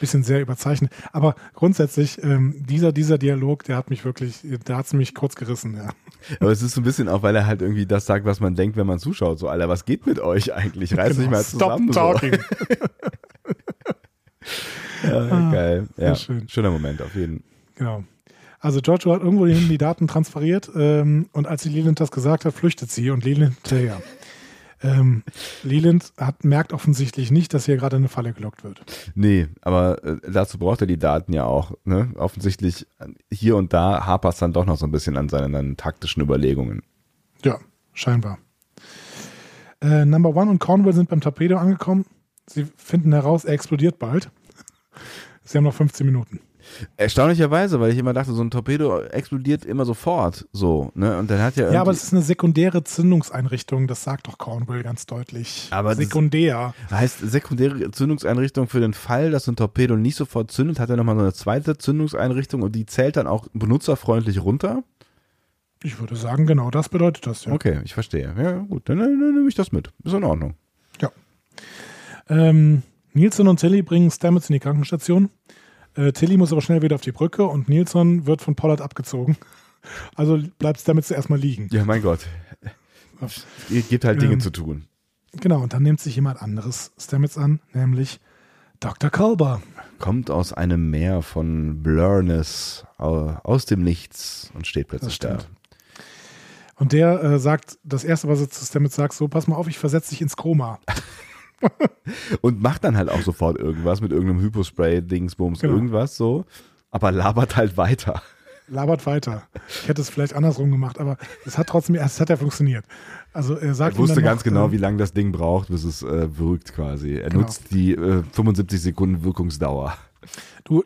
bisschen sehr überzeichnet. Aber grundsätzlich, ähm, dieser, dieser Dialog, der hat mich wirklich, der hat es mich kurz gerissen, ja. Aber es ist so ein bisschen auch, weil er halt irgendwie das sagt, was man denkt, wenn man zuschaut. So, Alter, was geht mit euch eigentlich? Reißt genau, nicht mal zusammen. Stop talking. So. [LAUGHS] ja, ah, geil. Ja, schön. schöner Moment auf jeden Fall. Genau. Also Giorgio hat irgendwo hin die Daten transferiert ähm, und als sie Leland das gesagt hat, flüchtet sie und Leland hinterher. Ähm, Leland hat, merkt offensichtlich nicht, dass hier gerade eine Falle gelockt wird. Nee, aber äh, dazu braucht er die Daten ja auch. Ne? Offensichtlich äh, hier und da hapert es dann doch noch so ein bisschen an seinen, an taktischen Überlegungen. Ja, scheinbar. Äh, Number One und Cornwall sind beim Torpedo angekommen. Sie finden heraus, er explodiert bald. [LAUGHS] Sie haben noch 15 Minuten. Erstaunlicherweise, weil ich immer dachte, so ein Torpedo explodiert immer sofort. So, ne? Und dann hat ja. Ja, aber es ist eine sekundäre Zündungseinrichtung, das sagt doch Cornwall ganz deutlich. Aber Sekundär. Heißt sekundäre Zündungseinrichtung für den Fall, dass ein Torpedo nicht sofort zündet, hat er nochmal so eine zweite Zündungseinrichtung und die zählt dann auch benutzerfreundlich runter? Ich würde sagen, genau das bedeutet das, ja. Okay, ich verstehe. Ja, gut, dann, dann, dann nehme ich das mit. Ist in Ordnung. Ja. Ähm, Nielsen und Tilly bringen Stamets in die Krankenstation. Äh, Tilly muss aber schnell wieder auf die Brücke und Nielsen wird von Pollard abgezogen. [LAUGHS] Also bleibt Stamets erstmal liegen. Ja, mein Gott. Ihr gibt halt Dinge Ähm, zu tun. Genau, und dann nimmt sich jemand anderes Stamets an, nämlich Dr. Culber. Kommt aus einem Meer von Blurnes, au- aus dem Nichts und steht plötzlich da. Und der äh, sagt, das erste, was er zu Stamets sagt, so, pass mal auf, ich versetze dich ins Koma. [LAUGHS] [LAUGHS] Und macht dann halt auch sofort irgendwas mit irgendeinem Hypospray, Dingsbums, Genau. irgendwas so. Aber labert halt weiter. Labert weiter. Ich hätte es vielleicht andersrum gemacht, aber es hat trotzdem, es hat ja funktioniert. Also er sagt Er wusste ganz noch, genau, äh, wie lange das Ding braucht, bis es äh, wirkt quasi. Er Genau. nutzt die äh, 75 Sekunden Wirkungsdauer. Du,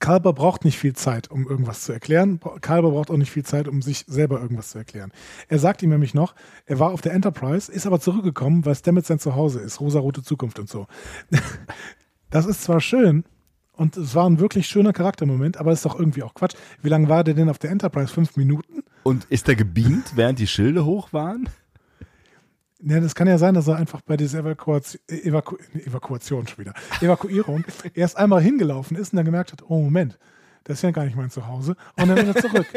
Kalber braucht nicht viel Zeit, um irgendwas zu erklären. Kalber braucht auch nicht viel Zeit, um sich selber irgendwas zu erklären. Er sagt ihm nämlich noch, er war auf der Enterprise, ist aber zurückgekommen, weil Stamets sein Zuhause ist, rosarote Zukunft und so. [LAUGHS] Das ist zwar schön und es war ein wirklich schöner Charaktermoment, aber es ist doch irgendwie auch Quatsch. Wie lange war der denn auf der Enterprise? Fünf Minuten? Und ist er gebeamt, während die Schilde hoch waren? Ja, das kann ja sein, dass er einfach bei dieser Evakuation, Evaku Evakuation schon wieder, Evakuierung [LAUGHS] erst einmal hingelaufen ist und dann gemerkt hat, oh Moment, das ist ja gar nicht mein Zuhause und dann wieder zurück. [LAUGHS]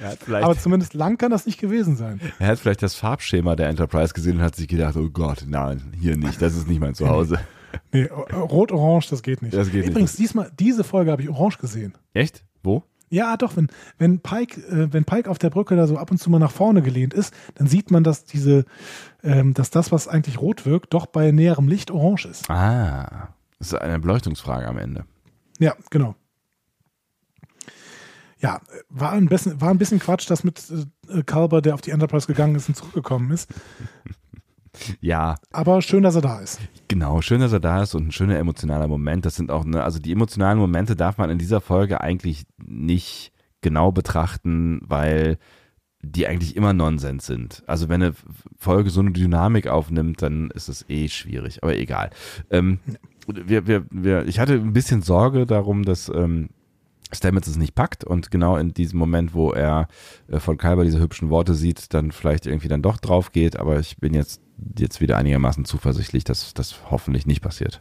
Er vielleicht, Aber zumindest lang kann das nicht gewesen sein. er hat vielleicht das Farbschema der Enterprise gesehen und hat sich gedacht, oh Gott, nein, hier nicht, das ist nicht mein Zuhause. Nee, rot-orange, das geht nicht. Das geht nicht. Übrigens, diesmal, diese Folge habe ich orange gesehen. Echt? Wo? Ja, doch, wenn, wenn, Pike, äh, wenn Pike auf der Brücke da so ab und zu mal nach vorne gelehnt ist, dann sieht man, dass diese, ähm, dass das, was eigentlich rot wirkt, doch bei näherem Licht orange ist. Ah, das ist eine Beleuchtungsfrage am Ende. Ja, genau. Ja, war ein bisschen, war ein bisschen Quatsch, dass mit äh, Kalber, der auf die Enterprise gegangen ist und zurückgekommen ist. Ja, Aber schön, dass er da ist. Genau, schön, dass er da ist und ein schöner emotionaler Moment. Das sind auch, ne, also die emotionalen Momente darf man in dieser Folge eigentlich nicht genau betrachten, weil die eigentlich immer Nonsens sind. Also wenn eine Folge so eine Dynamik aufnimmt, dann ist es eh schwierig, aber egal. Ähm, wir, wir, wir, ich hatte ein bisschen Sorge darum, dass ähm, Stamets es nicht packt und genau in diesem Moment, wo er äh, von Kalber diese hübschen Worte sieht, dann vielleicht irgendwie dann doch drauf geht, aber ich bin jetzt, jetzt wieder einigermaßen zuversichtlich, dass das hoffentlich nicht passiert.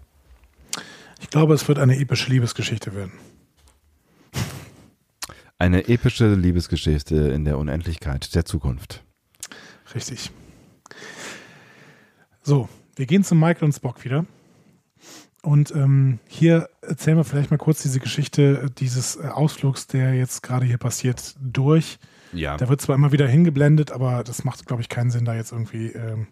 Ich glaube, es wird eine epische Liebesgeschichte werden. Eine epische Liebesgeschichte in der Unendlichkeit der Zukunft. Richtig. So, wir gehen zu Michael und Spock wieder. Und ähm, hier erzählen wir vielleicht mal kurz diese Geschichte dieses äh, Ausflugs, der jetzt gerade hier passiert, durch. Ja. Da wird zwar immer wieder hingeblendet, aber das macht, glaube ich, keinen Sinn, da jetzt irgendwie ähm,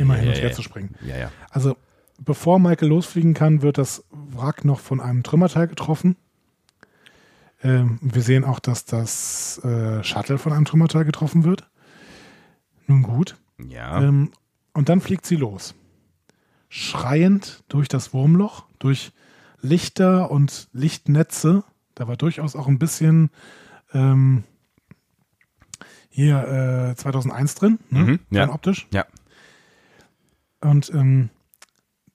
immer hin und her zu springen. Ja, ja. Also, bevor Michael losfliegen kann, wird das Wrack noch von einem Trümmerteil getroffen. Ähm, wir sehen auch, dass das äh, Shuttle von einem Trümmerteil getroffen wird. Nun gut. Ja. Ähm, und dann fliegt sie los. Schreiend durch das Wurmloch, durch Lichter und Lichtnetze. Da war durchaus auch ein bisschen ähm, hier äh, 2001 drin, ne? Mhm, ja. optisch. Ja. Und ähm,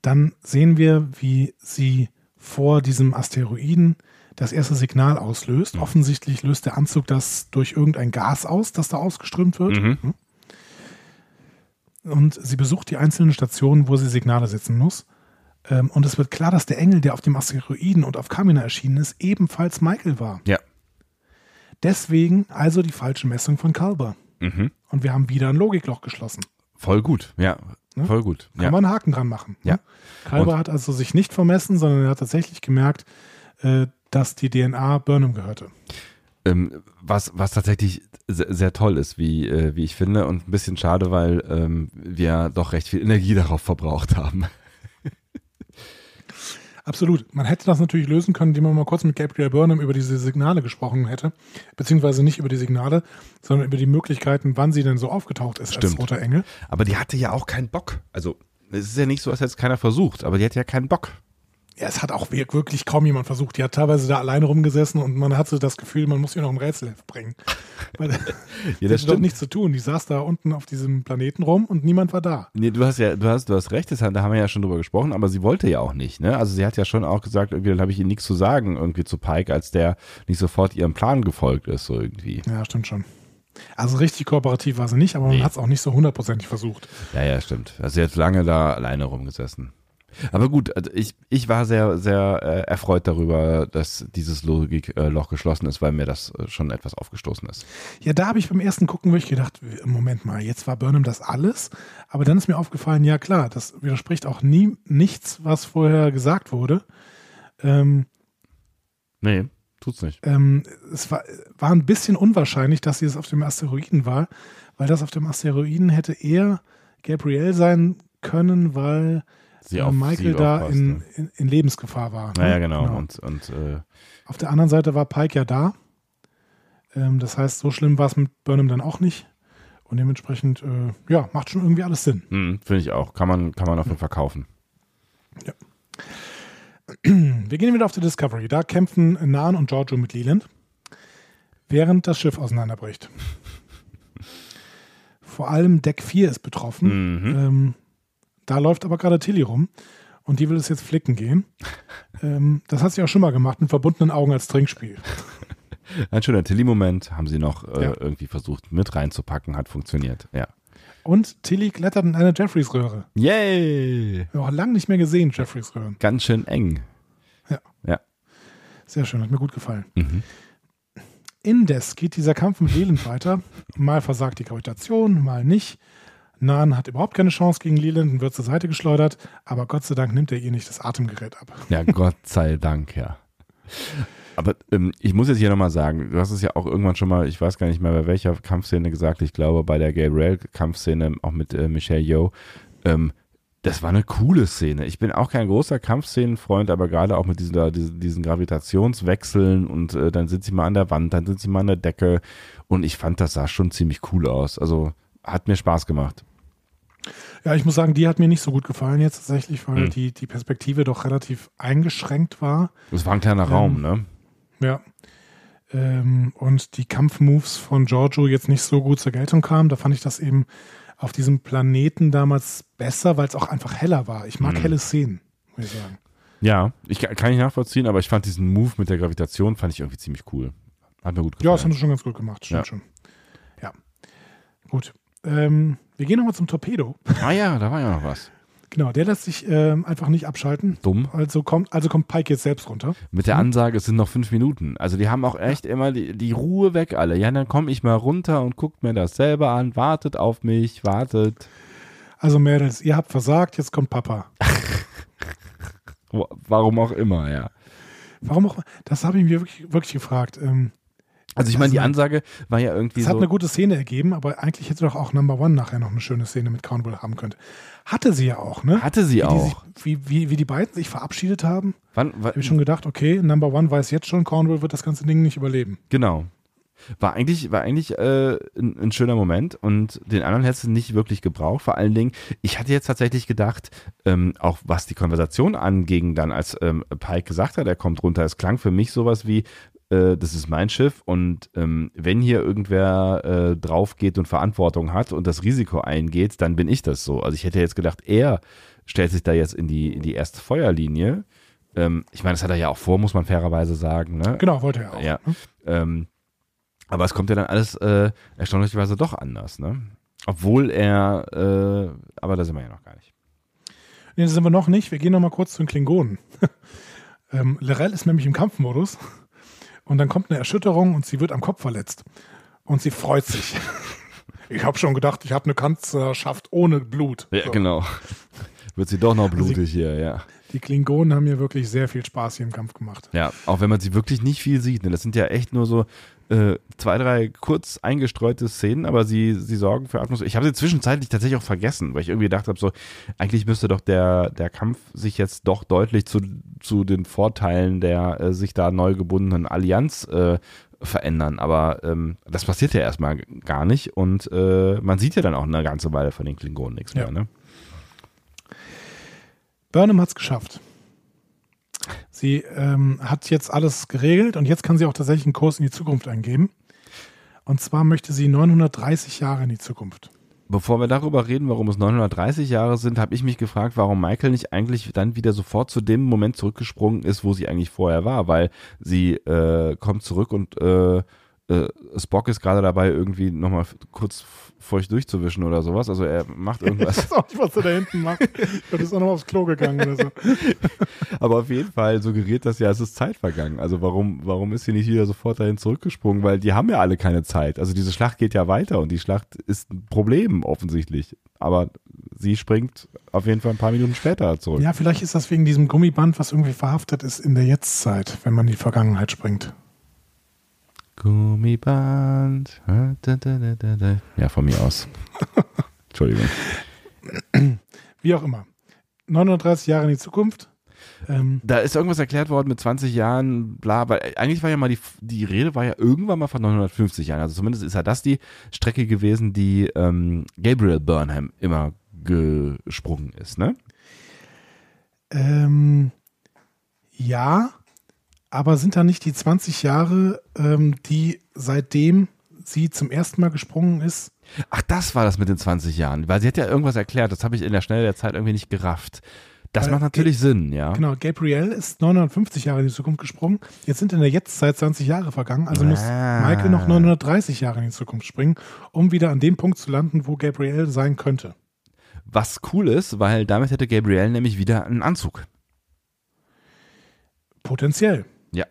dann sehen wir, wie sie vor diesem Asteroiden das erste Signal auslöst. Mhm. Offensichtlich löst der Anzug das durch irgendein Gas aus, das da ausgeströmt wird. Mhm. Und sie besucht die einzelnen Stationen, wo sie Signale setzen muss. Ähm, und es wird klar, dass der Engel, der auf dem Asteroiden und auf Kamina erschienen ist, ebenfalls Michael war. Ja. Deswegen also die falsche Messung von Kalber. Mhm. Und wir haben wieder ein Logikloch geschlossen. Voll gut. Ja. Ne? Voll gut. Kann Ja. man einen Haken dran machen. Ja. Ne? Kalber hat also sich nicht vermessen, sondern er hat tatsächlich gemerkt, äh, dass die DNA Burnham gehörte. Ähm, was, was tatsächlich sehr, sehr toll ist, wie, äh, wie ich finde, und ein bisschen schade, weil ähm, wir doch recht viel Energie darauf verbraucht haben. Absolut. Man hätte das natürlich lösen können, indem man mal kurz mit Gabriel Burnham über diese Signale gesprochen hätte. Beziehungsweise nicht über die Signale, sondern über die Möglichkeiten, wann sie denn so aufgetaucht ist Stimmt. als roter Engel. Aber die hatte ja auch keinen Bock. Also, es ist ja nicht so, als hätte es keiner versucht, aber die hatte ja keinen Bock. Ja, es hat auch wir- wirklich kaum jemand versucht. Die hat teilweise da alleine rumgesessen und man hatte das Gefühl, man muss ihr noch ein Rätsel bringen. [LAUGHS] Weil Ja, [LAUGHS] das stimmt. nichts zu tun. Die saß da unten auf diesem Planeten rum und niemand war da. Nee, du hast ja, du hast, du hast recht, das, da haben wir ja schon drüber gesprochen, aber sie wollte ja auch nicht, ne? Also sie hat ja schon auch gesagt, irgendwie, dann habe ich ihr nichts zu sagen, irgendwie zu Pike, als der nicht sofort ihrem Plan gefolgt ist, so irgendwie. Ja, stimmt schon. Also richtig kooperativ war sie nicht, aber Nee. man hat es auch nicht so hundertprozentig versucht. Ja, ja, stimmt. Also sie hat lange da alleine rumgesessen. Aber gut, also ich, ich war sehr, sehr äh, erfreut darüber, dass dieses Logikloch geschlossen ist, weil mir das äh, schon etwas aufgestoßen ist. Ja, da habe ich beim ersten Gucken wirklich gedacht, Moment mal, jetzt war Burnham das alles, aber dann ist mir aufgefallen, ja klar, das widerspricht auch nie nichts, was vorher gesagt wurde. Ähm, Nee, tut's nicht. ähm, es war, war ein bisschen unwahrscheinlich, dass sie es auf dem Asteroiden war, weil das auf dem Asteroiden hätte eher Gabrielle sein können, weil Sie auf Michael sie da aufpasste. in, in, in Lebensgefahr war. ne? Naja, genau. Und, und äh, Auf der anderen Seite war Pike ja da. Ähm, das heißt, so schlimm war es mit Burnham dann auch nicht. Und dementsprechend, äh, ja, macht schon irgendwie alles Sinn. hm, finde ich auch. Kann man, kann man auf jeden Fall kaufen. [CLEARS THROAT] Wir gehen wieder auf die Discovery. Da kämpfen Nan und Giorgio mit Leland, während das Schiff auseinanderbricht. [LAUGHS] Vor allem Deck 4 ist betroffen. Mhm. Ähm, da läuft aber gerade Tilly rum und die will es jetzt flicken gehen. [LAUGHS] ähm, das hat sie auch schon mal gemacht, mit verbundenen Augen als Trinkspiel. [LAUGHS] Ein schöner Tilly-Moment haben sie noch äh, Ja. irgendwie versucht mit reinzupacken, hat funktioniert. Ja. Und Tilly klettert in eine Jeffreys-Röhre. Yay! Wir haben auch lange nicht mehr gesehen, Jeffreys-Röhren. Ganz schön eng. Sehr schön, hat mir gut gefallen. Mhm. Indes geht dieser Kampf mit Leland weiter. Mal versagt die Gravitation, mal nicht. Nan hat überhaupt keine Chance gegen Leland und wird zur Seite geschleudert, aber Gott sei Dank nimmt er ihr nicht das Atemgerät ab. Ja, Gott sei Dank, ja. Aber ähm, ich muss jetzt hier nochmal sagen, du hast es ja auch irgendwann schon mal, ich weiß gar nicht mehr bei welcher Kampfszene gesagt, ich glaube bei der Gabriel-Kampfszene, auch mit äh, Michelle Yeoh, ähm, das war eine coole Szene. Ich bin auch kein großer Kampfszenenfreund, aber gerade auch mit diesen, diesen, diesen Gravitationswechseln und äh, dann sind sie mal an der Wand, dann sind sie mal an der Decke und ich fand, das sah schon ziemlich cool aus. Also hat mir Spaß gemacht. Ja, ich muss sagen, die hat mir nicht so gut gefallen jetzt tatsächlich, weil Hm. die, die Perspektive doch relativ eingeschränkt war. Es war ein kleiner Raum, ne? Ja. Ähm, und die Kampfmoves von Giorgio jetzt nicht so gut zur Geltung kamen. Da fand ich das eben auf diesem Planeten damals besser, weil es auch einfach heller war. Ich mag Mhm. helle Szenen, muss ich sagen. Ja, ich kann ich nachvollziehen, aber ich fand diesen Move mit der Gravitation fand ich irgendwie ziemlich cool. Hat mir gut Ja, das haben gefallen. sie schon ganz gut gemacht, stimmt Ja. schon. Ja. Gut. Ähm, wir gehen nochmal zum Torpedo. ah ja, da war ja noch was. Genau, der lässt sich ähm, einfach nicht abschalten. Dumm. Also kommt, also kommt Pike jetzt selbst runter. Mit der Ansage, es sind noch fünf Minuten. Also die haben auch echt immer die, die Ruhe weg alle. Ja, dann komme ich mal runter und guckt mir das selber an. Wartet auf mich, wartet. Also Mädels, ihr habt versagt, jetzt kommt Papa. [LAUGHS] Warum auch immer, ja. Warum auch? Das habe ich mir wirklich, wirklich gefragt. Ähm, Also ich meine, die Ansage war ja irgendwie es hat so. eine gute Szene ergeben, aber eigentlich hätte doch auch Number One nachher noch eine schöne Szene mit Cornwall haben können. Hatte sie ja auch, ne? Hatte sie wie auch. sich, wie, wie, wie die beiden sich verabschiedet haben, Wann, wann, habe ich schon gedacht, okay, Number One weiß jetzt schon, Cornwall wird das ganze Ding nicht überleben. Genau. War eigentlich, war eigentlich äh, ein, ein schöner Moment und den anderen hättest du nicht wirklich gebraucht. Vor allen Dingen, ich hatte jetzt tatsächlich gedacht, ähm, auch was die Konversation anging, dann als ähm, Pike gesagt hat, er kommt runter, es klang für mich sowas wie, äh, das ist mein Schiff und ähm, wenn hier irgendwer äh, drauf geht und Verantwortung hat und das Risiko eingeht, dann bin ich das so. Also ich hätte jetzt gedacht, er stellt sich da jetzt in die, in die erste Feuerlinie. Ähm, ich meine, das hat er ja auch vor, muss man fairerweise sagen. Ne? Genau, wollte er auch. Ja. Ne? Ähm, aber es kommt ja dann alles äh, erstaunlicherweise doch anders, ne? Obwohl er, äh, aber da sind wir ja noch gar nicht. Nee, das sind wir noch nicht. Wir gehen noch mal kurz zu den Klingonen. [LAUGHS] ähm, Lorel ist nämlich im Kampfmodus und dann kommt eine Erschütterung und sie wird am Kopf verletzt. Und sie freut sich. [LAUGHS] ich habe schon gedacht, ich habe eine Kanzlerschaft ohne Blut. Ja, So. genau. Wird sie doch noch Also blutig hier, ja. Die Klingonen haben ja wirklich sehr viel Spaß hier im Kampf gemacht. Ja, auch wenn man sie wirklich nicht viel sieht. Ne? Das sind ja echt nur so äh, zwei, drei kurz eingestreute Szenen, aber sie, sie sorgen für Atmosphäre. Ich habe sie zwischenzeitlich tatsächlich auch vergessen, weil ich irgendwie gedacht habe, so, eigentlich müsste doch der, der Kampf sich jetzt doch deutlich zu, zu den Vorteilen der äh, sich da neu gebundenen Allianz äh, verändern. Aber ähm, das passiert ja erstmal gar nicht und äh, man sieht ja dann auch eine ganze Weile von den Klingonen nichts Ja. mehr. Ne? Burnham hat es geschafft. Sie ähm, hat jetzt alles geregelt und jetzt kann sie auch tatsächlich einen Kurs in die Zukunft eingeben. Und zwar möchte sie 930 Jahre in die Zukunft. Bevor wir darüber reden, warum es 930 Jahre sind, habe ich mich gefragt, warum Michael nicht eigentlich dann wieder sofort zu dem Moment zurückgesprungen ist, wo sie eigentlich vorher war, weil sie äh, kommt zurück und äh, äh, Spock ist gerade dabei, irgendwie nochmal kurz feucht durchzuwischen oder sowas. Also er macht [LAUGHS] Ich irgendwas. weiß auch nicht, was er da hinten macht. Ich glaube, ist auch noch aufs Klo gegangen oder so. [LAUGHS] Aber auf jeden Fall suggeriert das ja, es ist Zeit vergangen. Also warum, warum ist sie nicht wieder sofort dahin zurückgesprungen? Weil die haben ja alle keine Zeit. Also diese Schlacht geht ja weiter und die Schlacht ist ein Problem offensichtlich. Aber sie springt auf jeden Fall ein paar Minuten später zurück. Ja, vielleicht ist das wegen diesem Gummiband, was irgendwie verhaftet ist in der Jetztzeit, wenn man in die Vergangenheit springt. Gummiband. Ja, von mir aus. [LAUGHS] Entschuldigung. Wie auch immer. 930 Jahre in die Zukunft. Ähm, Da ist irgendwas erklärt worden mit 20 Jahren, bla, weil eigentlich war ja mal die, die Rede war ja irgendwann mal von 950 Jahren. Also zumindest ist ja das die Strecke gewesen, die ähm, Gabriel Burnham immer gesprungen ist, ne? ähm, ja, aber sind da nicht die 20 Jahre, ähm, die seitdem sie zum ersten Mal gesprungen ist? Ach, das war das mit den 20 Jahren, weil sie hat ja irgendwas erklärt, das habe ich in der Schnelle der Zeit irgendwie nicht gerafft. Das Weil- macht natürlich Sinn, ja. Genau, Gabrielle ist 950 Jahre in die Zukunft gesprungen. Jetzt sind in der Jetztzeit 20 Jahre vergangen, also muss Ah. Michael noch 930 Jahre in die Zukunft springen, um wieder an dem Punkt zu landen, wo Gabrielle sein könnte. Was cool ist, weil damit hätte Gabriel nämlich wieder einen Anzug. Potenziell. Ja.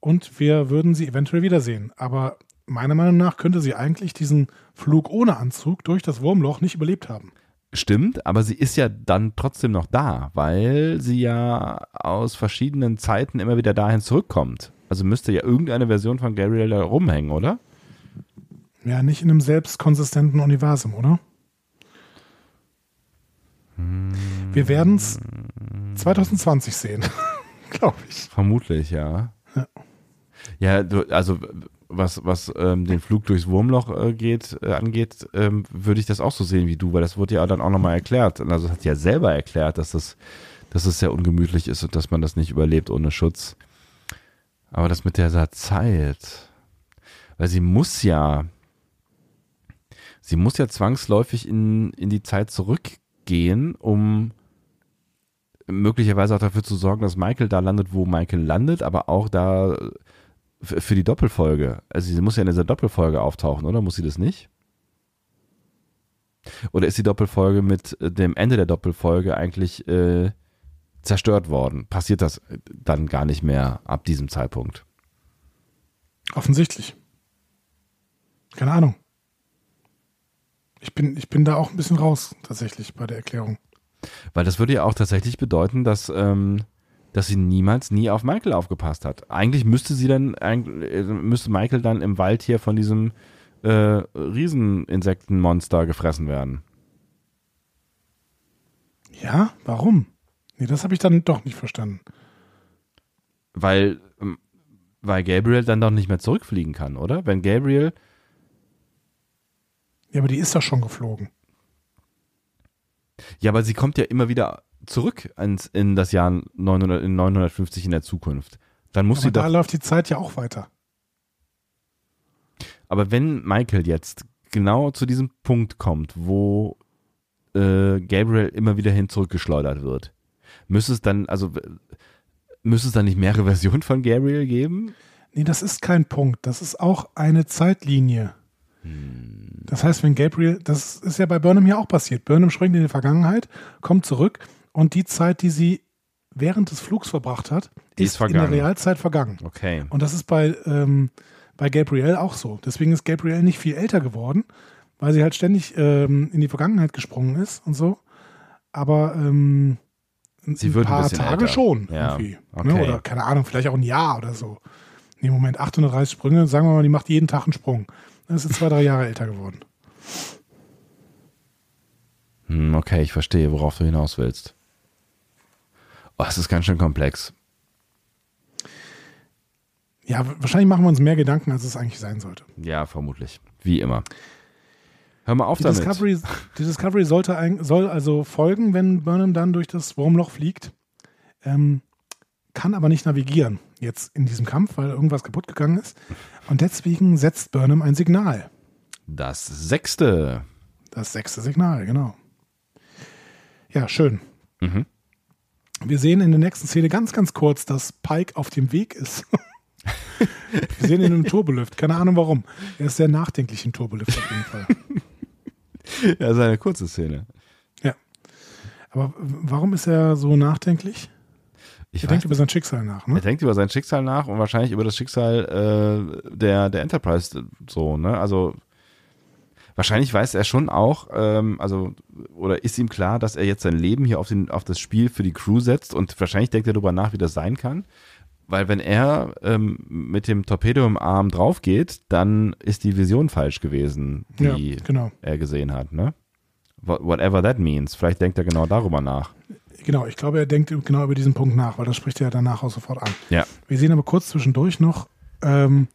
Und wir würden sie eventuell wiedersehen. Aber meiner Meinung nach könnte sie eigentlich diesen Flug ohne Anzug durch das Wurmloch nicht überlebt haben. Stimmt, aber sie ist ja dann trotzdem noch da, weil sie ja aus verschiedenen Zeiten immer wieder dahin zurückkommt. Also müsste ja irgendeine Version von Gabriel da rumhängen, oder? Ja, nicht in einem selbstkonsistenten Universum, oder? Wir werden es 2020 sehen, glaube ich. Vermutlich, ja. Ja. Ja, du, also was, was ähm, den Flug durchs Wurmloch äh, geht, äh, angeht, ähm, würde ich das auch so sehen wie du, weil das wurde ja dann auch nochmal erklärt. Also hat ja selber erklärt, dass das, dass es sehr ungemütlich ist und dass man das nicht überlebt ohne Schutz. Aber das mit der Zeit, weil sie muss ja, sie muss ja zwangsläufig in, in die Zeit zurückgehen, um möglicherweise auch dafür zu sorgen, dass Michael da landet, wo Michael landet, aber auch da äh, für die Doppelfolge. Also sie muss ja in dieser Doppelfolge auftauchen, oder? Muss sie das nicht? Oder ist die Doppelfolge mit äh, dem Ende der Doppelfolge eigentlich äh, zerstört worden? Passiert das äh, dann gar nicht mehr ab diesem Zeitpunkt? Offensichtlich. Keine Ahnung. Ich bin, ich bin da auch ein bisschen raus, tatsächlich, bei der Erklärung. Weil das würde ja auch tatsächlich bedeuten, dass, ähm, dass sie niemals nie auf Michael aufgepasst hat. Eigentlich müsste sie dann, äh, müsste Michael dann im Wald hier von diesem äh, Rieseninsektenmonster gefressen werden. Ja, warum? Nee, das habe ich dann doch nicht verstanden. Weil, ähm, weil Gabriel dann doch nicht mehr zurückfliegen kann, oder? Wenn Gabriel, Ja, aber die ist doch schon geflogen. Ja, aber sie kommt ja immer wieder zurück ins, in das Jahr 900, in 950 in der Zukunft. Dann muss aber sie da doch, läuft die Zeit ja auch weiter. aber wenn Michael jetzt genau zu diesem Punkt kommt, wo äh, Gabriel immer wieder hin zurückgeschleudert wird, müsste es dann, also müsste es dann nicht mehrere [LAUGHS] Versionen von Gabriel geben? Nee, das ist kein Punkt. Das ist auch eine Zeitlinie. Das heißt, wenn Gabriel, das ist ja bei Burnham ja auch passiert. Burnham springt in die Vergangenheit, kommt zurück und die Zeit, die sie während des Flugs verbracht hat, ist, ist in der Realzeit vergangen. Okay. Und das ist bei, ähm, bei Gabrielle auch so. Deswegen ist Gabrielle nicht viel älter geworden, weil sie halt ständig ähm, in die Vergangenheit gesprungen ist und so. Aber ähm, Sie ein wird ein paar bisschen Tage älter. schon. Ja, Irgendwie, okay. ne? Oder keine Ahnung, vielleicht auch ein Jahr oder so. Nee, Moment, 830 Sprünge, sagen wir mal, die macht jeden Tag einen Sprung. Dann ist sie zwei, drei Jahre älter geworden. Hm, okay, ich verstehe, worauf du hinaus willst. Oh, es ist ganz schön komplex. Ja, wahrscheinlich machen wir uns mehr Gedanken, als es eigentlich sein sollte. Ja, vermutlich. Wie immer. Hör mal auf Die damit. Discovery, die Discovery sollte ein, soll also folgen, wenn Burnham dann durch das Wurmloch fliegt, ähm, kann aber nicht navigieren jetzt in diesem Kampf, weil irgendwas kaputt gegangen ist. Und deswegen setzt Burnham ein Signal. Das sechste. Das sechste Signal, genau. Ja, schön. Mhm. Wir sehen in der nächsten Szene ganz, ganz kurz, dass Pike auf dem Weg ist. [LAUGHS] Wir sehen ihn im Turbolift. Keine Ahnung warum. Er ist sehr nachdenklich im Turbolift auf jeden Fall. Ja, das ist eine kurze Szene. Ja. Aber warum ist er so nachdenklich? Ich Er denkt über sein Schicksal nach, Er ne? denkt über sein Schicksal nach und wahrscheinlich über das Schicksal äh, der, der Enterprise so, ne? Also wahrscheinlich weiß er schon auch, ähm, also oder ist ihm klar, dass er jetzt sein Leben hier auf, den, auf das Spiel für die Crew setzt und wahrscheinlich denkt er darüber nach, wie das sein kann. Weil wenn er ähm, mit dem Torpedo im Arm drauf geht, dann ist die Vision falsch gewesen, die Ja, genau. er gesehen hat, ne? Wha- Whatever that means. Vielleicht denkt er genau darüber nach. Genau, ich glaube, er denkt genau über diesen Punkt nach, weil das spricht er danach auch sofort an. Ja. Wir sehen aber kurz zwischendurch noch, ähm,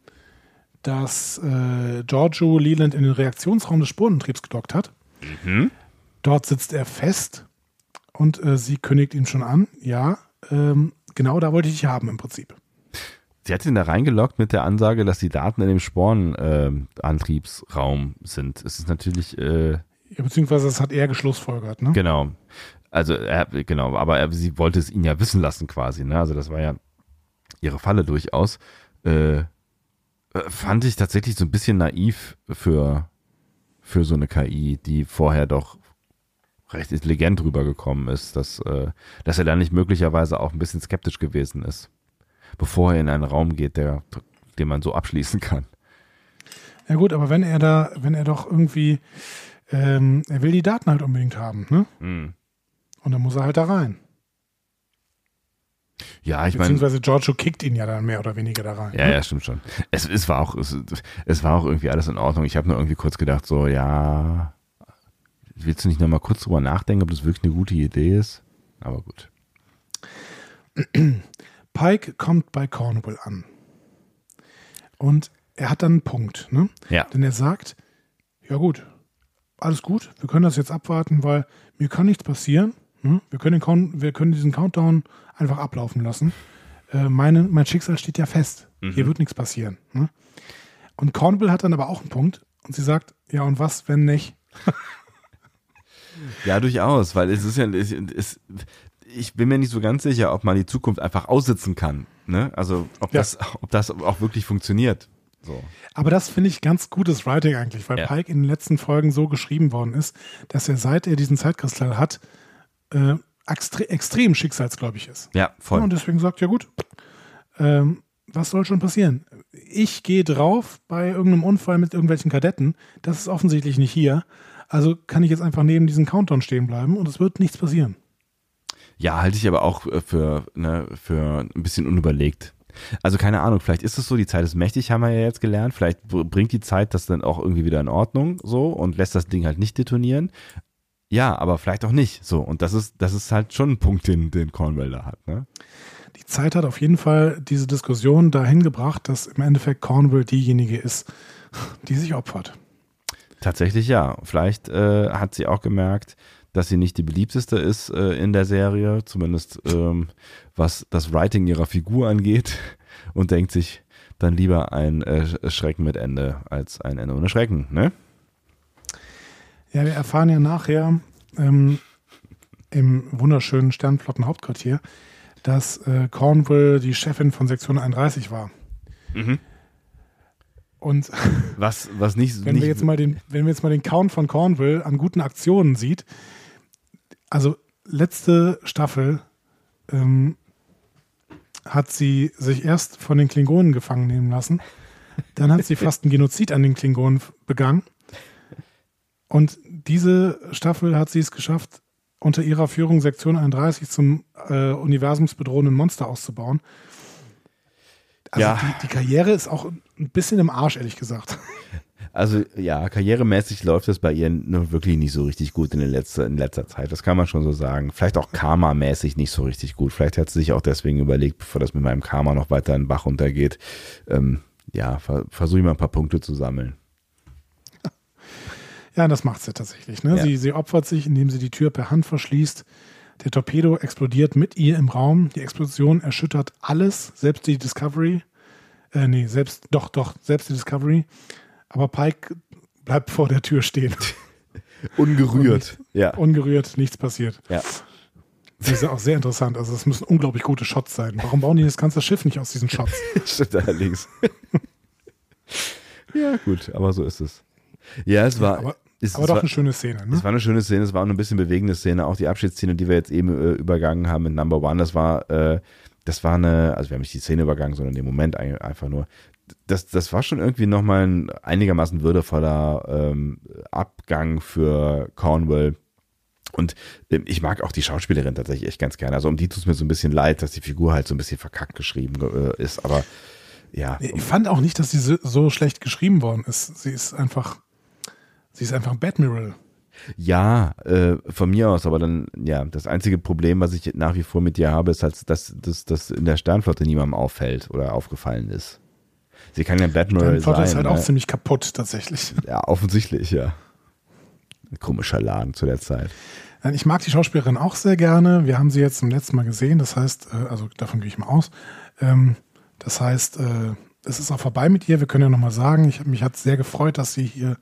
dass äh, Giorgio Leland in den Reaktionsraum des Spurenantriebs gedockt hat. Mhm. Dort sitzt er fest und äh, sie kündigt ihm schon an, ja, ähm, genau da wollte ich dich haben im Prinzip. Sie hat ihn da reingeloggt mit der Ansage, dass die Daten in dem Sporenantriebsraum sind. Es ist natürlich, äh, Ja, beziehungsweise das hat er geschlussfolgert, ne? genau. Also, er, genau, aber er, sie wollte es ihn ja wissen lassen quasi, ne? Also, das war ja ihre Falle durchaus. Äh, äh, fand ich tatsächlich so ein bisschen naiv für, für so eine KI, die vorher doch recht intelligent rübergekommen ist, dass, äh, dass er dann nicht möglicherweise auch ein bisschen skeptisch gewesen ist, bevor er in einen Raum geht, der, den man so abschließen kann. Ja gut, aber wenn er da, wenn er doch irgendwie, ähm, er will die Daten halt unbedingt haben, ne? Hm. Und dann muss er halt da rein. Ja, ich meine, Beziehungsweise Giorgio kickt ihn ja dann mehr oder weniger da rein. ja, ne? ja, stimmt schon. Es, es war auch, es, es war auch irgendwie alles in Ordnung. Ich habe nur irgendwie kurz gedacht, so, ja, willst du nicht nochmal kurz drüber nachdenken, ob das wirklich eine gute Idee ist? Aber gut. [CLEARS THROAT] Pike kommt bei Cornwall an. Und er hat dann einen Punkt, ne? Ja. Denn er sagt, ja gut, alles gut, wir können das jetzt abwarten, weil mir kann nichts passieren. Ne? Wir, können den wir können diesen Countdown einfach ablaufen lassen. Äh, meine, mein Schicksal steht ja fest. Hier wird nichts passieren. Ne? Und Cornwall hat dann aber auch einen Punkt und sie sagt, ja und was, wenn nicht? [LAUGHS] Ja, durchaus, weil es ist ja, es, es, ich bin mir nicht so ganz sicher, ob man die Zukunft einfach aussitzen kann. Ne? Also, ob, Ja. das, ob das auch wirklich funktioniert. So. Aber das finde ich ganz gutes Writing eigentlich, weil Ja. Pike in den letzten Folgen so geschrieben worden ist, dass er seit er diesen Zeitkristall hat, äh, extre extrem schicksalsgläubig ist. Ja, voll. Und deswegen sagt, ja gut, ähm, was soll schon passieren? Ich gehe drauf bei irgendeinem Unfall mit irgendwelchen Kadetten. Das ist offensichtlich nicht hier. Also kann ich jetzt einfach neben diesem Countdown stehen bleiben und es wird nichts passieren. Ja, halte ich aber auch äh, für, ne, für ein bisschen unüberlegt. Also keine Ahnung, vielleicht ist es so, die Zeit ist mächtig, haben wir ja jetzt gelernt. Vielleicht br- bringt die Zeit das dann auch irgendwie wieder in Ordnung so und lässt das Ding halt nicht detonieren. Ja, aber vielleicht auch nicht. So, und das ist, das ist halt schon ein Punkt, den, den Cornwell da hat, ne? Die Zeit hat auf jeden Fall diese Diskussion dahin gebracht, dass im Endeffekt Cornwall diejenige ist, die sich opfert. Tatsächlich ja. Vielleicht äh, hat sie auch gemerkt, dass sie nicht die beliebteste ist äh, in der Serie, zumindest ähm, was das Writing ihrer Figur angeht, und denkt sich dann lieber ein äh, Schrecken mit Ende als ein Ende ohne Schrecken, ne? Ja, wir erfahren ja nachher ähm, im wunderschönen Sternflotten-Hauptquartier, dass äh, Cornwall die Chefin von Sektion 31 war. Mhm. Und Was, was nicht, wenn nicht wir jetzt mal den, wenn wir jetzt mal den Count von Cornwall an guten Aktionen sieht, also letzte Staffel ähm, hat sie sich erst von den Klingonen gefangen nehmen lassen, dann hat sie fast einen Genozid an den Klingonen begangen und diese Staffel hat sie es geschafft, unter ihrer Führung Sektion 31 zum äh, universumsbedrohenden Monster auszubauen. Also Ja. die, die Karriere ist auch ein bisschen im Arsch, ehrlich gesagt. Also ja, karrieremäßig läuft es bei ihr nur wirklich nicht so richtig gut in, letzter, in letzter Zeit. Das kann man schon so sagen. Vielleicht auch karmamäßig nicht so richtig gut. Vielleicht hat sie sich auch deswegen überlegt, bevor das mit meinem Karma noch weiter in den Bach runtergeht, ähm, ja, ver versuche ich mal ein paar Punkte zu sammeln. Ja, das macht sie tatsächlich. Ne? Ja. Sie, sie opfert sich, indem sie die Tür per Hand verschließt. Der Torpedo explodiert mit ihr im Raum. Die Explosion erschüttert alles, selbst die Discovery. Äh, nee, selbst, doch, doch, selbst die Discovery. Aber Pike bleibt vor der Tür stehen. [LAUGHS] Ungerührt. Ja. Ungerührt, nichts passiert. ja. Das ist ja auch sehr interessant. Also, es müssen unglaublich gute Shots sein. Warum bauen die das ganze Schiff nicht aus diesen Shots? [LAUGHS] Stimmt allerdings. [LAUGHS] ja, gut, aber so ist es. Ja, es war. aber es, aber es doch war, eine schöne Szene. Ne? Es war eine schöne Szene, es war auch eine bisschen bewegende Szene. Auch die Abschiedsszene, die wir jetzt eben äh, übergangen haben mit Number One, das war, äh, das war eine, also wir haben nicht die Szene übergangen, sondern den Moment ein- einfach nur. Das, das war schon irgendwie nochmal ein einigermaßen würdevoller ähm, Abgang für Cornwall. Und ähm, ich mag auch die Schauspielerin tatsächlich echt ganz gerne. Also um die tut es mir so ein bisschen leid, dass die Figur halt so ein bisschen verkackt geschrieben äh, ist. Aber ja, Ich fand auch nicht, dass sie so schlecht geschrieben worden ist. Sie ist einfach, sie ist einfach ein Badmiral. Ja, äh, von mir aus, aber dann, ja, das einzige Problem, was ich nach wie vor mit dir habe, ist halt, dass das in der Sternflotte niemandem auffällt oder aufgefallen ist. Sie kann ja ein Batmiral sein. ist halt ne? auch ziemlich kaputt, tatsächlich. [LAUGHS] ja, offensichtlich, ja. Ein komischer Laden zu der Zeit. Ich mag die Schauspielerin auch sehr gerne. Wir haben sie jetzt zum letzten Mal gesehen. Das heißt, äh, also davon gehe ich mal aus. Ähm, Das heißt, äh, es ist auch vorbei mit ihr. Wir können ja nochmal sagen, ich, mich hat sehr gefreut, dass sie hier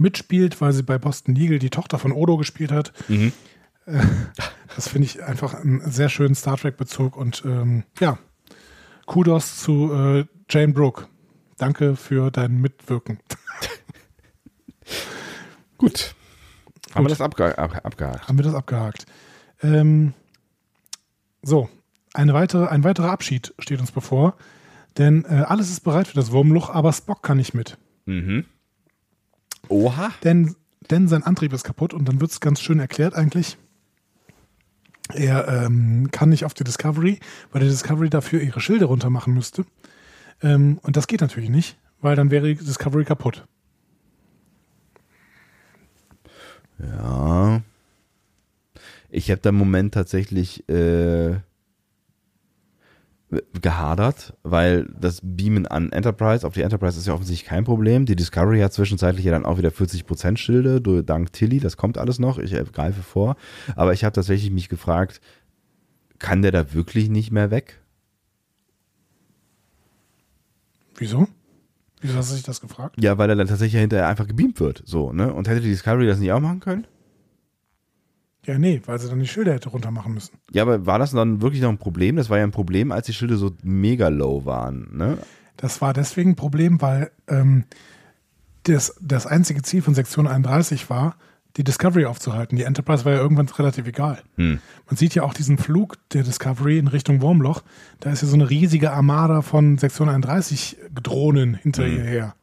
mitspielt, weil sie bei Boston Legal die Tochter von Odo gespielt hat. Mhm. Äh, Das finde ich einfach einen sehr schönen Star Trek-Bezug. Und ähm, ja, Kudos zu äh, Jane Brooke. Danke für dein Mitwirken. [LAUGHS] Gut. Haben wir das abge ab abgehakt? Haben wir das abgehakt. Ähm, so, eine weitere, ein weiterer Abschied steht uns bevor. Denn äh, alles ist bereit für das Wurmloch, aber Spock kann nicht mit. Mhm. Oha. Denn, denn sein Antrieb ist kaputt und dann wird es ganz schön erklärt eigentlich. Er ähm, kann nicht auf die Discovery, weil die Discovery dafür ihre Schilde runter machen müsste. Ähm, und das geht natürlich nicht, weil dann wäre die Discovery kaputt. Ja. Ich habe da im Moment tatsächlich äh, gehadert, weil das Beamen an Enterprise, auf die Enterprise ist ja offensichtlich kein Problem. Die Discovery hat zwischenzeitlich ja dann auch wieder 40% Schilde, durch- dank Tilly, das kommt alles noch, ich äh, greife vor. Aber ich habe tatsächlich mich gefragt, kann der da wirklich nicht mehr weg? Wieso? Wieso hast du sich das gefragt? Ja, weil er dann tatsächlich hinterher einfach gebeamt wird, so, ne? Und hätte die Discovery das nicht auch machen können? Ja, nee, weil sie dann die Schilder hätte runter machen müssen. Ja, aber war das dann wirklich noch ein Problem? Das war ja ein Problem, als die Schilde so mega low waren, ne? Das war deswegen ein Problem, weil ähm, das, das einzige Ziel von Sektion 31 war, die Discovery aufzuhalten. Die Enterprise war ja irgendwann relativ egal. Hm. Man sieht ja auch diesen Flug der Discovery in Richtung Wurmloch. Da ist ja so eine riesige Armada von Sektion 31 Drohnen hinter Hm. ihr her.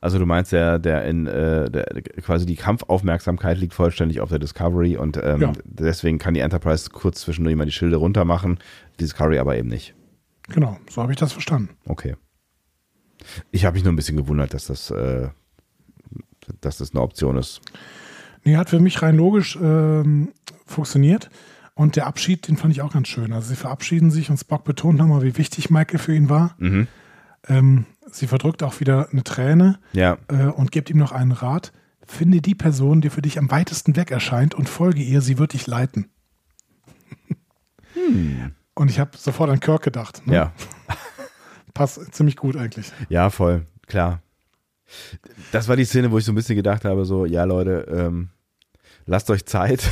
Also du meinst der, der in äh, der, quasi die Kampfaufmerksamkeit liegt vollständig auf der Discovery und ähm, Ja. deswegen kann die Enterprise kurz zwischendurch mal die Schilde runter machen, die Discovery aber eben nicht. Genau, so habe ich das verstanden. Okay. Ich habe mich nur ein bisschen gewundert, dass das, äh, dass das eine Option ist. Nee, hat für mich rein logisch ähm, funktioniert. Und der Abschied, den fand ich auch ganz schön. Also sie verabschieden sich und Spock betont nochmal, wie wichtig Michael für ihn war. Mhm. Ähm, sie verdrückt auch wieder eine Träne Ja, äh, und gibt ihm noch einen Rat. Finde die Person, die für dich am weitesten weg erscheint und folge ihr, sie wird dich leiten. Und ich habe sofort an Kirk gedacht. Ne? ja, [LAUGHS] Passt ziemlich gut eigentlich. ja, voll, klar. Das war die Szene, wo ich so ein bisschen gedacht habe, so, ja Leute, ähm, lasst euch Zeit.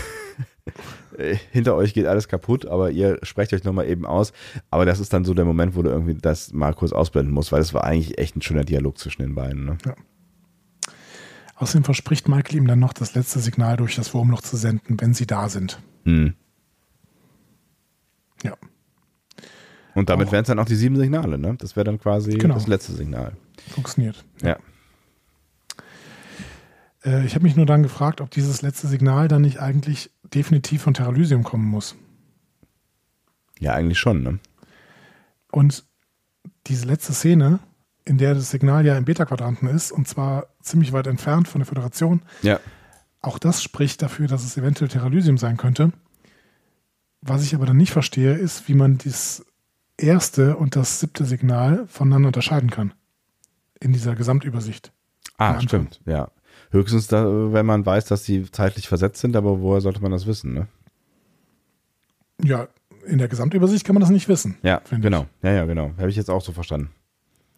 Äh, Hinter euch geht alles kaputt, aber ihr sprecht euch nochmal eben aus. Aber das ist dann so der Moment, wo du irgendwie das mal kurz ausblenden musst, weil das war eigentlich echt ein schöner Dialog zwischen den beiden. Ne? Außerdem verspricht Michael ihm dann noch das letzte Signal durch das Wurmloch zu senden, wenn sie da sind. Hm. Ja. Und damit Auch- wären es dann auch die sieben Signale, ne? Das wäre dann quasi Genau. das letzte Signal. Funktioniert. Ja. Äh, ich habe mich nur dann gefragt, ob dieses letzte Signal dann nicht eigentlich definitiv von Terralysium kommen muss. Ja, eigentlich schon, ne? Und diese letzte Szene, in der das Signal ja im Beta-Quadranten ist, und zwar ziemlich weit entfernt von der Föderation, Ja. auch das spricht dafür, dass es eventuell Terralysium sein könnte. Was ich aber dann nicht verstehe, ist, wie man das erste und das siebte Signal voneinander unterscheiden kann. In dieser Gesamtübersicht. Ah, stimmt, ja. Höchstens, da, wenn man weiß, dass sie zeitlich versetzt sind, aber woher sollte man das wissen, ne? Ja, in der Gesamtübersicht kann man das nicht wissen. Ja, genau. Ja, ja, genau. Habe ich jetzt auch so verstanden.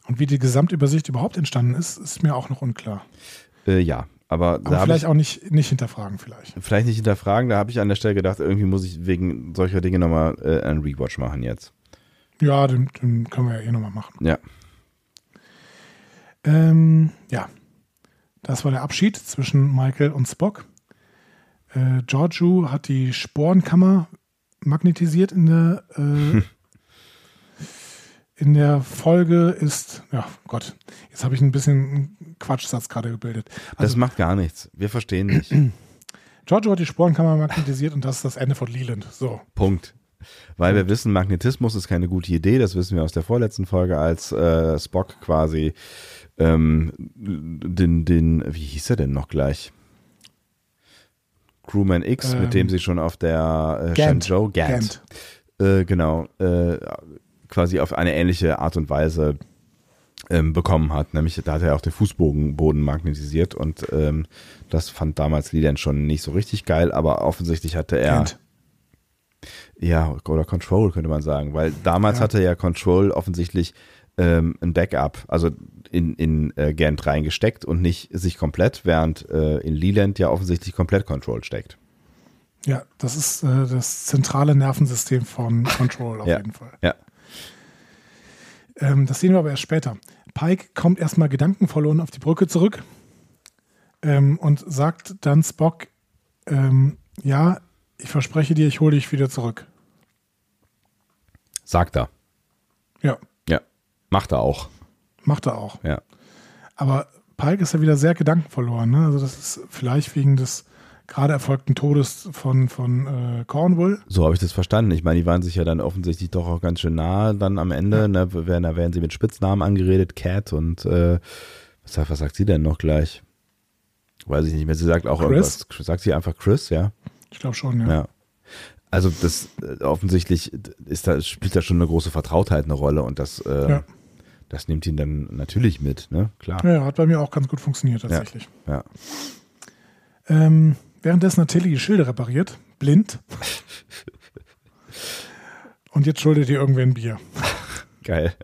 Und wie die Gesamtübersicht überhaupt entstanden ist, ist mir auch noch unklar. Äh, ja, aber, Aber vielleicht ich auch nicht, nicht hinterfragen, vielleicht. vielleicht nicht hinterfragen, da habe ich an der Stelle gedacht, irgendwie muss ich wegen solcher Dinge nochmal äh, einen Rewatch machen jetzt. Ja, den, den können wir ja eh nochmal machen. Ja. Ähm, ja, das war der Abschied zwischen Michael und Spock. Äh, Giorgio hat die Sporenkammer magnetisiert in der äh, [LAUGHS] in der Folge ist, ja Gott, jetzt habe ich ein bisschen einen Quatschsatz gerade gebildet. Das Also macht gar nichts. Wir verstehen nicht. [CLEARS THROAT] Giorgio hat die Sporenkammer magnetisiert und das ist das Ende von Leland. So, Punkt. Weil wir wissen, Magnetismus ist keine gute Idee. Das wissen wir aus der vorletzten Folge, als äh, Spock quasi ähm, den, den, wie hieß er denn noch gleich? Crewman X, Ähm, mit dem sie schon auf der äh, Gant. Shenzhou, Gant, Äh, genau, äh, quasi auf eine ähnliche Art und Weise ähm, bekommen hat. Nämlich, da hat er auch den Fußboden Boden magnetisiert und ähm, das fand damals Leland schon nicht so richtig geil, aber offensichtlich hatte er. Gant. Ja, oder Control könnte man sagen, weil damals Ja. hatte ja Control offensichtlich ähm, ein Backup, also in, in äh, Gant reingesteckt und nicht sich komplett, während äh, in Leland ja offensichtlich komplett Control steckt. Ja, das ist äh, das zentrale Nervensystem von Control auf Ja. jeden Fall. Ja. Ähm, das sehen wir aber erst später. Pike kommt erstmal gedankenverloren auf die Brücke zurück ähm, und sagt dann Spock, ähm, ja, ich verspreche dir, ich hole dich wieder zurück. Sagt er. Ja, Ja. Macht er auch. Macht er auch. Ja. Aber Pike ist ja wieder sehr gedankenverloren. Ne? Also das ist vielleicht wegen des gerade erfolgten Todes von, von äh, Cornwall. So habe ich das verstanden. Ich meine, die waren sich ja dann offensichtlich doch auch ganz schön nah dann am Ende. Ne, werden, da werden sie mit Spitznamen angeredet, Cat und äh, was, sagt- was sagt sie denn noch gleich? Weiß ich nicht mehr. Sie sagt auch Chris? irgendwas. Sagt sie einfach Chris, ja? Ich glaube schon, ja. Ja. Also das äh, offensichtlich ist da, spielt da schon eine große Vertrautheit eine Rolle und das, äh, Ja. Das nimmt ihn dann natürlich mit, ne? Klar. Ja, hat bei mir auch ganz gut funktioniert tatsächlich. Ja. Ähm, währenddessen hat Tilly die Schilde repariert, blind. [LAUGHS] Und jetzt schuldet ihr irgendwer ein Bier. [LAUGHS] Geil.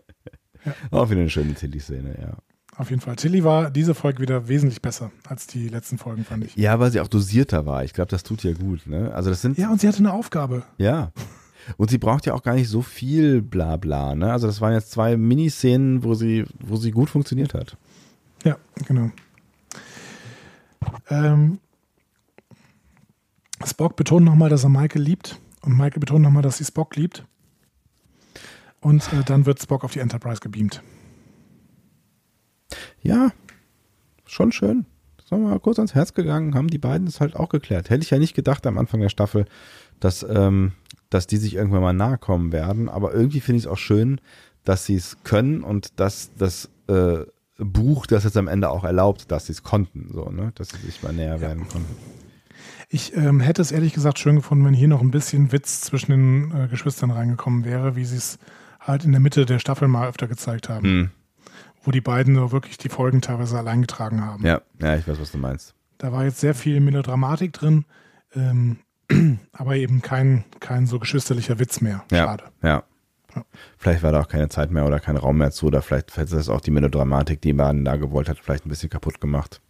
Ja. Auch wieder eine schöne Tilly-Szene, ja. Auf jeden Fall. Tilly war diese Folge wieder wesentlich besser als die letzten Folgen, fand ich. Ja, weil sie auch dosierter war. Ich glaube, das tut ihr gut, ne? Also das sind Ja, und sie hatte eine Aufgabe. Ja. Und sie braucht ja auch gar nicht so viel Blabla, ne? Also das waren jetzt zwei Miniszenen, wo sie, wo sie gut funktioniert hat. Ja, genau. Ähm, Spock betont nochmal, dass er Michael liebt. Und Michael betont nochmal, dass sie Spock liebt. Und äh, dann wird Spock auf die Enterprise gebeamt. Ja, schon schön. Das ist mal kurz ans Herz gegangen, haben die beiden das halt auch geklärt. Hätte ich ja nicht gedacht am Anfang der Staffel, dass, ähm, dass die sich irgendwann mal nahe kommen werden. Aber irgendwie finde ich es auch schön, dass sie es können und dass das äh, Buch das jetzt am Ende auch erlaubt, dass sie es konnten, so, ne? Dass sie sich mal näher werden konnten. Ich ähm, hätte es ehrlich gesagt schön gefunden, wenn hier noch ein bisschen Witz zwischen den äh, Geschwistern reingekommen wäre, wie sie es halt in der Mitte der Staffel mal öfter gezeigt haben. Hm. Wo die beiden nur wirklich die Folgen teilweise allein getragen haben. Ja, ja, ich weiß, was du meinst. Da war jetzt sehr viel Melodramatik drin, ähm, [CLEARS THROAT] aber eben kein, kein so geschwisterlicher Witz mehr. Ja, Schade. ja. Ja. Vielleicht war da auch keine Zeit mehr oder kein Raum mehr zu, oder vielleicht hätte das auch die Melodramatik, die man da gewollt hat, vielleicht ein bisschen kaputt gemacht.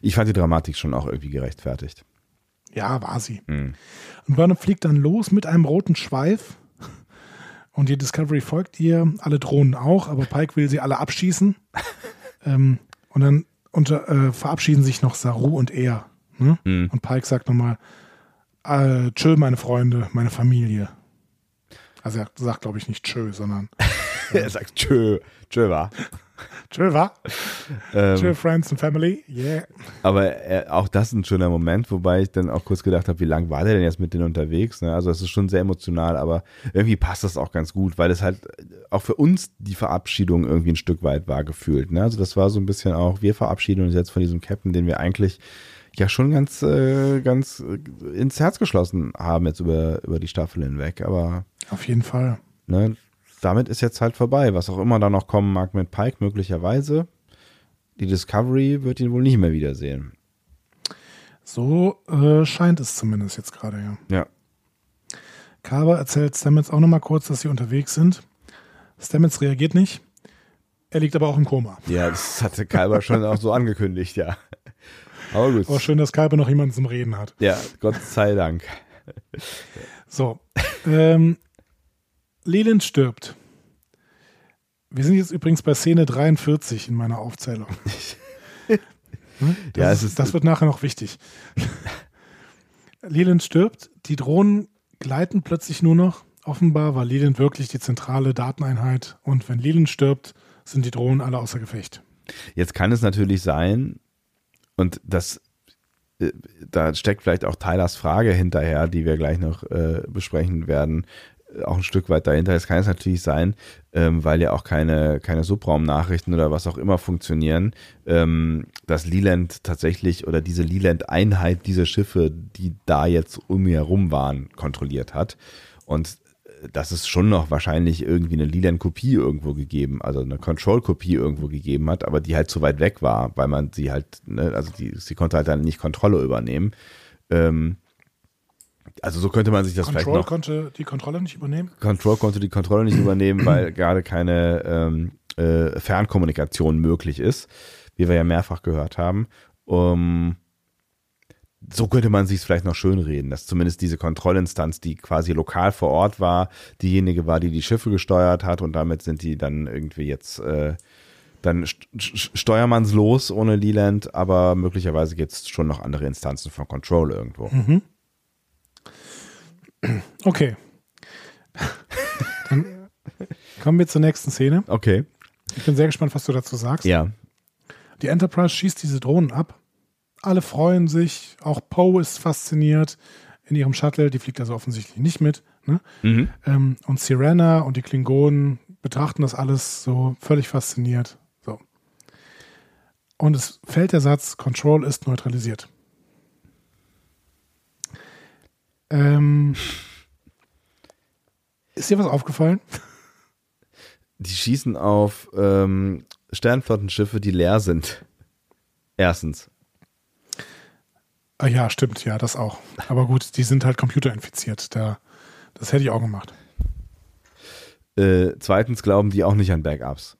Ich fand die Dramatik schon auch irgendwie gerechtfertigt. Ja, war sie. Hm. Und Burnham fliegt dann los mit einem roten Schweif. Und die Discovery folgt ihr, alle Drohnen auch, aber Pike will sie alle abschießen. [LAUGHS] ähm, und dann unter, äh, verabschieden sich noch Saru und er. Ne? Hm. Und Pike sagt nochmal, äh, tschö, meine Freunde, meine Familie. Also er sagt, glaube ich, nicht tschö, sondern [LAUGHS] er sagt tschö, tschö war. Tschö, wa? Ähm, Tschö, Friends and Family. Yeah. Aber äh, auch das ist ein schöner Moment, wobei ich dann auch kurz gedacht habe, wie lange war der denn jetzt mit denen unterwegs? Ne? Also es ist schon sehr emotional, aber irgendwie passt das auch ganz gut, weil es halt auch für uns die Verabschiedung irgendwie ein Stück weit war gefühlt. Ne? Also das war so ein bisschen auch, wir verabschieden uns jetzt von diesem Captain, den wir eigentlich ja schon ganz, äh, ganz ins Herz geschlossen haben jetzt über, über die Staffel hinweg. Aber Auf jeden Fall. ne, damit ist jetzt halt vorbei. Was auch immer da noch kommen mag mit Pike möglicherweise. Die Discovery wird ihn wohl nicht mehr wiedersehen. So äh, scheint es zumindest jetzt gerade, ja. Ja. Carver erzählt Stamets auch nochmal kurz, dass sie unterwegs sind. Stamets reagiert nicht. Er liegt aber auch im Koma. Ja, das hatte Kalber schon auch so angekündigt, ja. Aber gut. Aber schön, dass Kalber noch jemanden zum Reden hat. Ja, Gott sei Dank. So. ähm, Leland stirbt. Wir sind jetzt übrigens bei Szene 43 in meiner Aufzählung. [LAUGHS] Hm? Das, Ja, ist, ist- das wird nachher noch wichtig. Leland stirbt, die Drohnen gleiten plötzlich nur noch. Offenbar war Leland wirklich die zentrale Dateneinheit und wenn Leland stirbt, sind die Drohnen alle außer Gefecht. Jetzt kann es natürlich sein, und das, äh, da steckt vielleicht auch Tylers Frage hinterher, die wir gleich noch äh, besprechen werden, äh, auch ein Stück weit dahinter. Es kann es natürlich sein, ähm, weil ja auch keine, keine Subraumnachrichten oder was auch immer funktionieren, ähm, dass Leland tatsächlich oder diese Leland-Einheit diese Schiffe, die da jetzt um mir herum waren, kontrolliert hat. Und dass es schon noch wahrscheinlich irgendwie eine Leland-Kopie irgendwo gegeben, also eine Control-Kopie irgendwo gegeben hat, aber die halt zu weit weg war, weil man sie halt, ne, also die, sie konnte halt dann nicht Kontrolle übernehmen. Ähm, also so könnte man sich das vielleicht Control noch. konnte die Kontrolle nicht übernehmen. Control konnte die Kontrolle nicht übernehmen, weil [CLEARS THROAT] gerade keine ähm, äh, Fernkommunikation möglich ist, wie wir ja mehrfach gehört haben. Um, so könnte man sich vielleicht noch schön reden, dass zumindest diese Kontrollinstanz, die quasi lokal vor Ort war, diejenige war, die die Schiffe gesteuert hat und damit sind die dann irgendwie jetzt äh, dann st st steuermannslos ohne Leland, aber möglicherweise gibt es schon noch andere Instanzen von Control irgendwo. Okay. Dann kommen wir zur nächsten Szene. Okay. Ich bin sehr gespannt, was du dazu sagst. Ja. Die Enterprise schießt diese Drohnen ab. Alle freuen sich. Auch Poe ist fasziniert in ihrem Shuttle. Die fliegt also offensichtlich nicht mit. Ne? Mhm. Ähm, und Sirena und die Klingonen betrachten das alles so völlig fasziniert. So. Und es fällt der Satz, Control ist neutralisiert. Ähm, ist dir was aufgefallen? Die schießen auf ähm, Sternflottenschiffe, die leer sind. Erstens. Ah, ja, stimmt, ja, das auch. Aber gut, die sind halt computerinfiziert. Da, das hätte ich auch gemacht. Äh, zweitens glauben die auch nicht an Backups.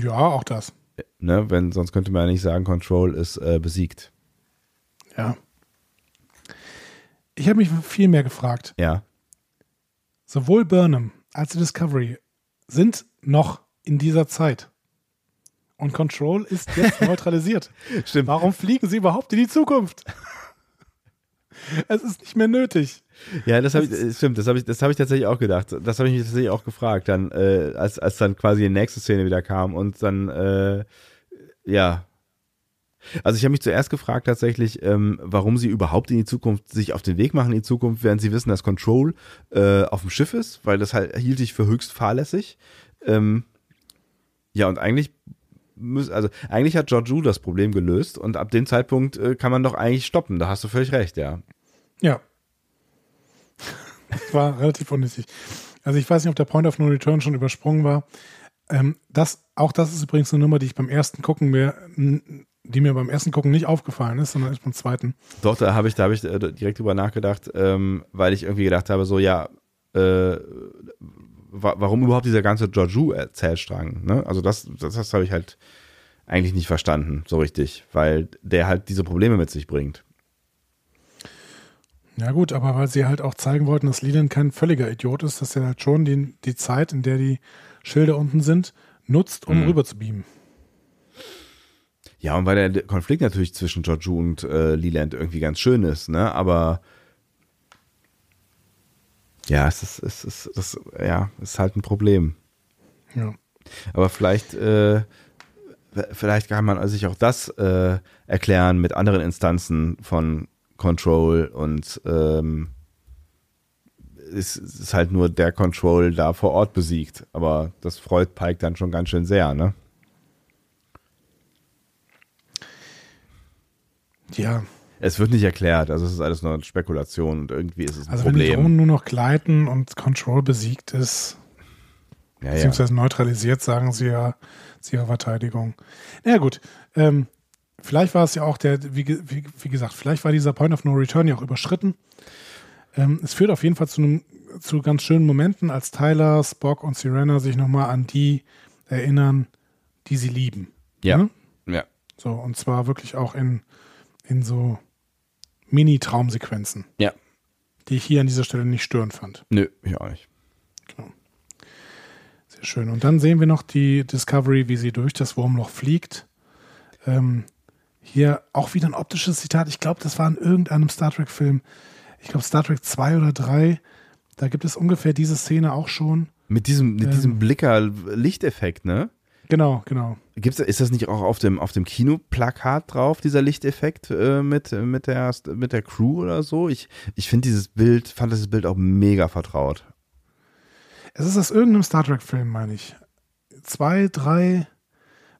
Ja, auch das. Ne? Wenn, sonst könnte man ja nicht sagen, Control ist äh, besiegt. Ja. Ich habe mich viel mehr gefragt. Ja. Sowohl Burnham als die Discovery sind noch in dieser Zeit. Und Control ist jetzt neutralisiert. [LAUGHS] Stimmt. Warum fliegen sie überhaupt in die Zukunft? es ist nicht mehr nötig. Ja, das habe ich, stimmt, das habe ich, das habe ich tatsächlich auch gedacht. Das habe ich mich tatsächlich auch gefragt, dann, äh, als, als dann quasi die nächste Szene wieder kam und dann, äh, ja. Also ich habe mich zuerst gefragt tatsächlich, ähm, warum sie überhaupt in die Zukunft sich auf den Weg machen in die Zukunft, während sie wissen, dass Control äh, auf dem Schiff ist, weil das halt hielt ich für höchst fahrlässig. Ähm, ja, und eigentlich muss, also eigentlich hat Georgiou das Problem gelöst und ab dem Zeitpunkt äh, kann man doch eigentlich stoppen. Da hast du völlig recht, ja. Ja. Das war relativ unnötig. Also ich weiß nicht, ob der Point of No Return schon übersprungen war. Ähm, das, auch das ist übrigens eine Nummer, die ich beim ersten Gucken mir, die mir beim ersten Gucken nicht aufgefallen ist, sondern erst beim zweiten. Doch, da habe ich, da habe ich äh, direkt drüber nachgedacht, ähm, weil ich irgendwie gedacht habe, so ja, äh, wa warum überhaupt dieser ganze Georgiou-Erzählstrang? Ne? Also das, das, das habe ich halt eigentlich nicht verstanden, so richtig, weil der halt diese Probleme mit sich bringt. Ja gut, aber weil sie halt auch zeigen wollten, dass Leland kein völliger Idiot ist, dass er halt schon die, die Zeit, in der die Schilder unten sind, nutzt, um Mhm. rüber zu beamen. Ja, und weil der Konflikt natürlich zwischen Georgiou und äh, Leland irgendwie ganz schön ist, ne? Aber ja, es ist, es ist, das, ja, es ist halt ein Problem. Ja. Aber vielleicht, äh, vielleicht kann man sich auch das äh, erklären mit anderen Instanzen von Control und ähm, ist, ist halt nur der Control da vor Ort besiegt. Aber das freut Pike dann schon ganz schön sehr, ne? Ja. Es wird nicht erklärt, also es ist alles nur Spekulation und irgendwie ist es ein Also Problem. wenn die Drohnen nur noch gleiten und Control besiegt ist, ja, ja. beziehungsweise neutralisiert, sagen sie ja zu ihrer Verteidigung. Na ja, gut. Ähm, vielleicht war es ja auch der, wie, wie, wie gesagt, vielleicht war dieser Point of No Return ja auch überschritten. Ähm, es führt auf jeden Fall zu, einem, zu ganz schönen Momenten, als Tyler, Spock und Sirena sich nochmal an die erinnern, die sie lieben. ja. ne? ja. So, und zwar wirklich auch in, in so Mini-Traumsequenzen, Ja. die ich hier an dieser Stelle nicht störend fand. Nö, ich auch nicht. Sehr schön. Und dann sehen wir noch die Discovery, wie sie durch das Wurmloch fliegt. Ähm, hier auch wieder ein optisches Zitat. Ich glaube, das war in irgendeinem Star Trek-Film. Ich glaube, Star Trek 2 oder 3. Da gibt es ungefähr diese Szene auch schon. Mit diesem, mit Ähm. diesem Blicker-Lichteffekt, ne? Genau, genau. Gibt's, ist das nicht auch auf dem, auf dem Kinoplakat drauf, dieser Lichteffekt äh, mit, mit, der, mit der Crew oder so? Ich, ich finde dieses Bild, fand dieses Bild auch mega vertraut. Es ist aus irgendeinem Star Trek-Film, meine ich. Zwei, drei,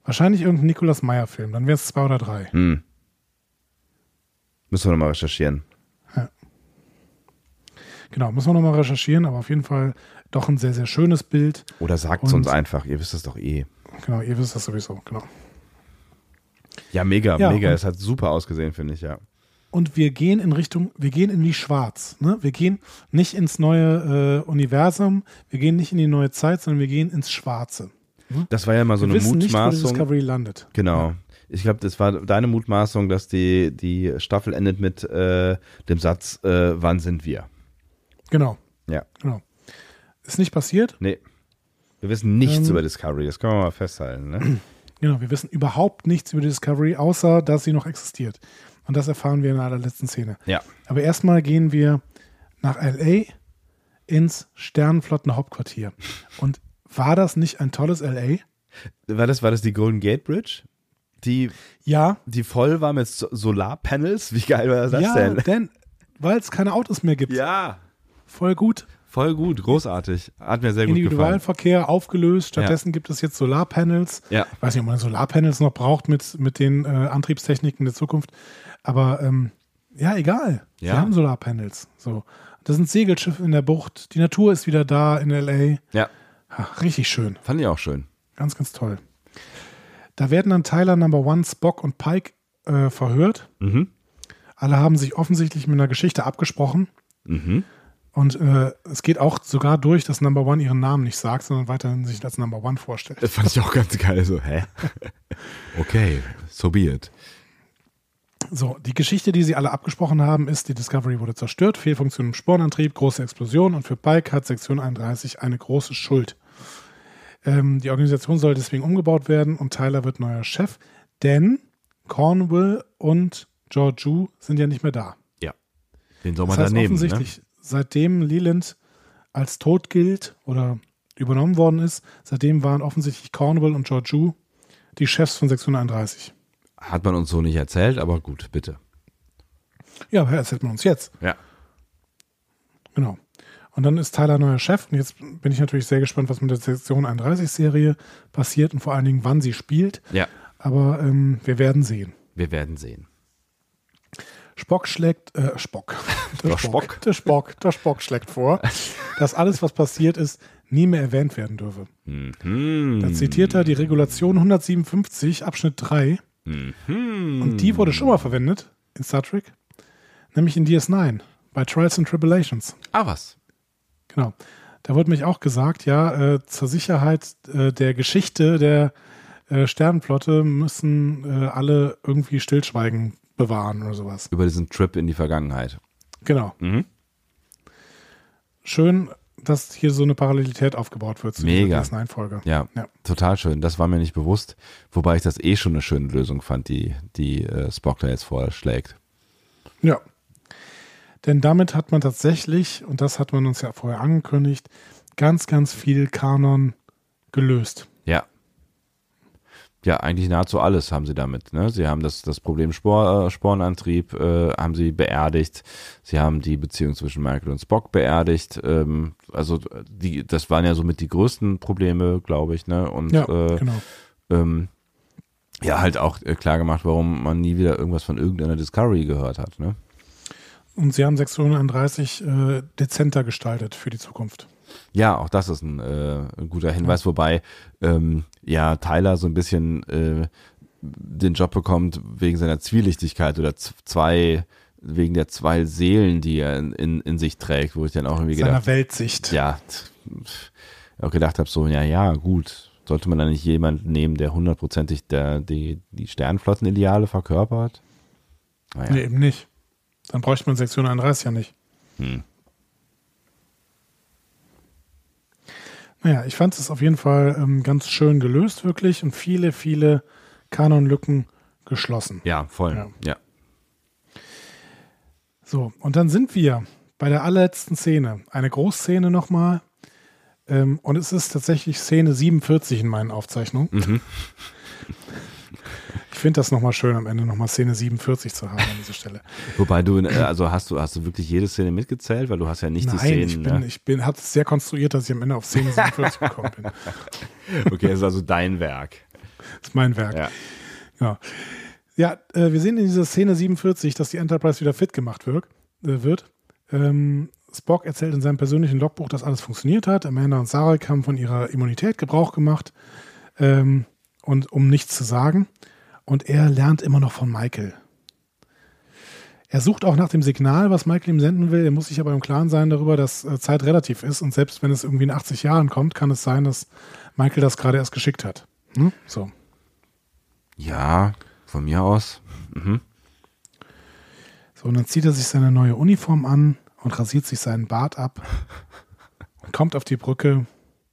wahrscheinlich irgendein Nikolaus Meyer-Film. Dann wäre es zwei oder drei. Hm. Müssen wir nochmal recherchieren. Genau, müssen wir nochmal recherchieren, aber auf jeden Fall doch ein sehr, sehr schönes Bild. Oder sagt es uns einfach, ihr wisst es doch eh. Genau, ihr wisst das sowieso, genau. Ja, mega, Ja, mega. Es hat super ausgesehen, finde ich, ja. Und wir gehen in Richtung, wir gehen in die Schwarz. Ne? Wir gehen nicht ins neue äh, Universum, wir gehen nicht in die neue Zeit, sondern wir gehen ins Schwarze. Das war ja mal so wir eine wissen nicht, wo die Mutmaßung. Discovery landet. Genau. Ich glaube, das war deine Mutmaßung, dass die, die Staffel endet mit äh, dem Satz, äh, wann sind wir? Genau, Ja. genau. Ist nicht passiert. Nee. Wir wissen nichts Ähm, über Discovery, das können wir mal festhalten. Ne? Genau, wir wissen überhaupt nichts über Discovery, außer dass sie noch existiert. Und das erfahren wir in der allerletzten Szene. Ja. Aber erstmal gehen wir nach LA ins Sternenflottenhauptquartier. Und war das nicht ein tolles LA? War das, war das die Golden Gate Bridge? Die, Ja, die voll war mit So- Solarpanels? Wie geil war das ja, denn? denn weil es keine Autos mehr gibt. Ja. Voll gut. Voll gut, großartig. Hat mir sehr gut gefallen. Individualverkehr aufgelöst. Stattdessen gibt es jetzt Solarpanels. Ja. Ich weiß nicht, ob man Solarpanels noch braucht mit, mit den äh, Antriebstechniken der Zukunft. Aber ähm, ja, egal. Wir Ja. haben Solarpanels. So. Das sind Segelschiffe in der Bucht. Die Natur ist wieder da in LA. Ja, Ha, richtig schön. fand ich auch schön. Ganz, ganz toll. Da werden dann Tyler Number One, Spock und Pike äh, verhört. Mhm. Alle haben sich offensichtlich mit einer Geschichte abgesprochen. Mhm. Und äh, es geht auch sogar durch, dass Number One ihren Namen nicht sagt, sondern weiterhin sich als Number One vorstellt. Das fand ich auch ganz geil. So, hä? [LAUGHS] okay, so be it. So, die Geschichte, die sie alle abgesprochen haben, ist, die Discovery wurde zerstört, Fehlfunktion im Sporenantrieb, große Explosion und für Pike hat Sektion 31 eine große Schuld. Ähm, die Organisation soll deswegen umgebaut werden und Tyler wird neuer Chef, denn Cornwall und Georgiou sind ja nicht mehr da. Ja. Den soll man Das heißt daneben. Ne? Seitdem Leland als tot gilt oder übernommen worden ist, seitdem waren offensichtlich Cornwall und Georgiou die Chefs von Sektion 31. Hat man uns so nicht erzählt, aber gut, bitte. Ja, erzählt man uns jetzt. Ja. Genau. Und dann ist Tyler neuer Chef. Und jetzt bin ich natürlich sehr gespannt, was mit der Sektion 31-Serie passiert und vor allen Dingen, wann sie spielt. Ja. Aber ähm, wir werden sehen. Wir werden sehen. Spock schlägt, äh, Spock. [LAUGHS] Der Spock. Der Spock, der Spock schlägt vor, [LAUGHS] dass alles, was passiert ist, nie mehr erwähnt werden dürfe. Mhm. Da zitiert er die Regulation 157, Abschnitt 3. Mhm. Und die wurde schon mal verwendet in Star Trek, nämlich in DS9, bei Trials and Tribulations. Ah, was? Genau. Da wurde mich auch gesagt, ja, äh, zur Sicherheit äh, der Geschichte der äh, Sternenflotte müssen äh, alle irgendwie Stillschweigen bewahren oder sowas. Über diesen Trip in die Vergangenheit. Genau. Mhm. Schön, dass hier so eine Parallelität aufgebaut wird zu Mega. dieser DS9-Folge. Ja, Ja. total schön. Das war mir nicht bewusst. Wobei ich das eh schon eine schöne Lösung fand, die, die äh, Spock da jetzt vorschlägt. Ja. Denn damit hat man tatsächlich, und das hat man uns ja vorher angekündigt, ganz, ganz viel Kanon gelöst. Ja. eigentlich nahezu alles haben sie damit. Ne? Sie haben das, das Problem Spor, äh, Spornantrieb, äh, haben sie beerdigt. Sie haben die Beziehung zwischen Michael und Spock beerdigt. Ähm, also die, das waren ja somit die größten Probleme, glaube ich. Ne? Und Ja, äh, genau. ähm, ja, halt auch äh, klar gemacht, warum man nie wieder irgendwas von irgendeiner Discovery gehört hat. Ne? Und sie haben 631 äh, dezenter gestaltet für die Zukunft. Ja, auch das ist ein, äh, ein guter Hinweis, wobei ähm, ja Tyler so ein bisschen äh, den Job bekommt wegen seiner Zwielichtigkeit oder zwei wegen der zwei Seelen, die er in, in, in sich trägt, wo ich dann auch irgendwie Seiner gedacht, Weltsicht. ja, auch gedacht habe, so, ja, ja, gut, sollte man da nicht jemanden nehmen, der hundertprozentig der, die, die Sternflottenideale verkörpert? Naja. Nee, eben nicht. Dann bräuchte man Sektion 31 ja nicht. Hm. Naja, ich fand es auf jeden Fall ähm, ganz schön gelöst, wirklich, und viele, viele Kanonlücken geschlossen. Ja, voll. Ja. Ja. So, und dann sind wir bei der allerletzten Szene. Eine Großszene nochmal. Ähm, und es ist tatsächlich Szene 47 in meinen Aufzeichnungen. Mhm. [LAUGHS] Ich finde das nochmal schön, am Ende nochmal Szene 47 zu haben an dieser Stelle. [LAUGHS] Wobei du, äh, also hast du, hast du wirklich jede Szene mitgezählt, weil du hast ja nicht die Nein, Szenen. ich bin, ne? ich bin, habe es sehr konstruiert, dass ich am Ende auf Szene 47 gekommen bin. [LAUGHS] Okay, das ist also dein Werk. Das ist mein Werk. Ja. Ja, ja äh, wir sehen in dieser Szene 47, dass die Enterprise wieder fit gemacht wird. Äh, wird. Ähm, Spock erzählt in seinem persönlichen Logbuch, dass alles funktioniert hat. Amanda und Sarek haben von ihrer Immunität Gebrauch gemacht ähm, und um nichts zu sagen. Und er lernt immer noch von Michael. Er sucht auch nach dem Signal, was Michael ihm senden will. Er muss sich aber im Klaren sein darüber, dass äh, Zeit relativ ist. Und selbst wenn es irgendwie in 80 Jahren kommt, kann es sein, dass Michael das gerade erst geschickt hat. Hm? So. Ja, von mir aus. Mhm. So, und dann zieht er sich seine neue Uniform an und rasiert sich seinen Bart ab und [LAUGHS] kommt auf die Brücke.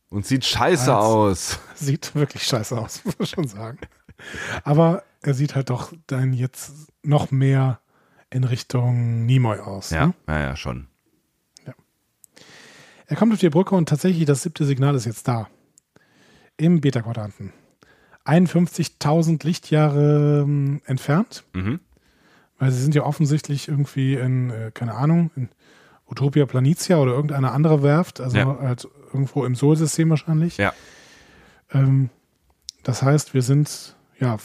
Und sieht scheiße aus. Sieht wirklich scheiße aus, [LAUGHS] muss man schon sagen. Aber er sieht halt doch dann jetzt noch mehr in Richtung Nimoy aus. Ja, Ne? ja, ja, schon. Er kommt auf die Brücke und tatsächlich das siebte Signal ist jetzt da. Im Beta-Quadranten. 51.000 Lichtjahre ähm, entfernt. Mhm. Weil sie sind ja offensichtlich irgendwie in, äh, keine Ahnung, in Utopia Planitia oder irgendeine andere Werft, also Ja. halt irgendwo im Sol-System wahrscheinlich. Ja. Ähm, das heißt, wir sind ja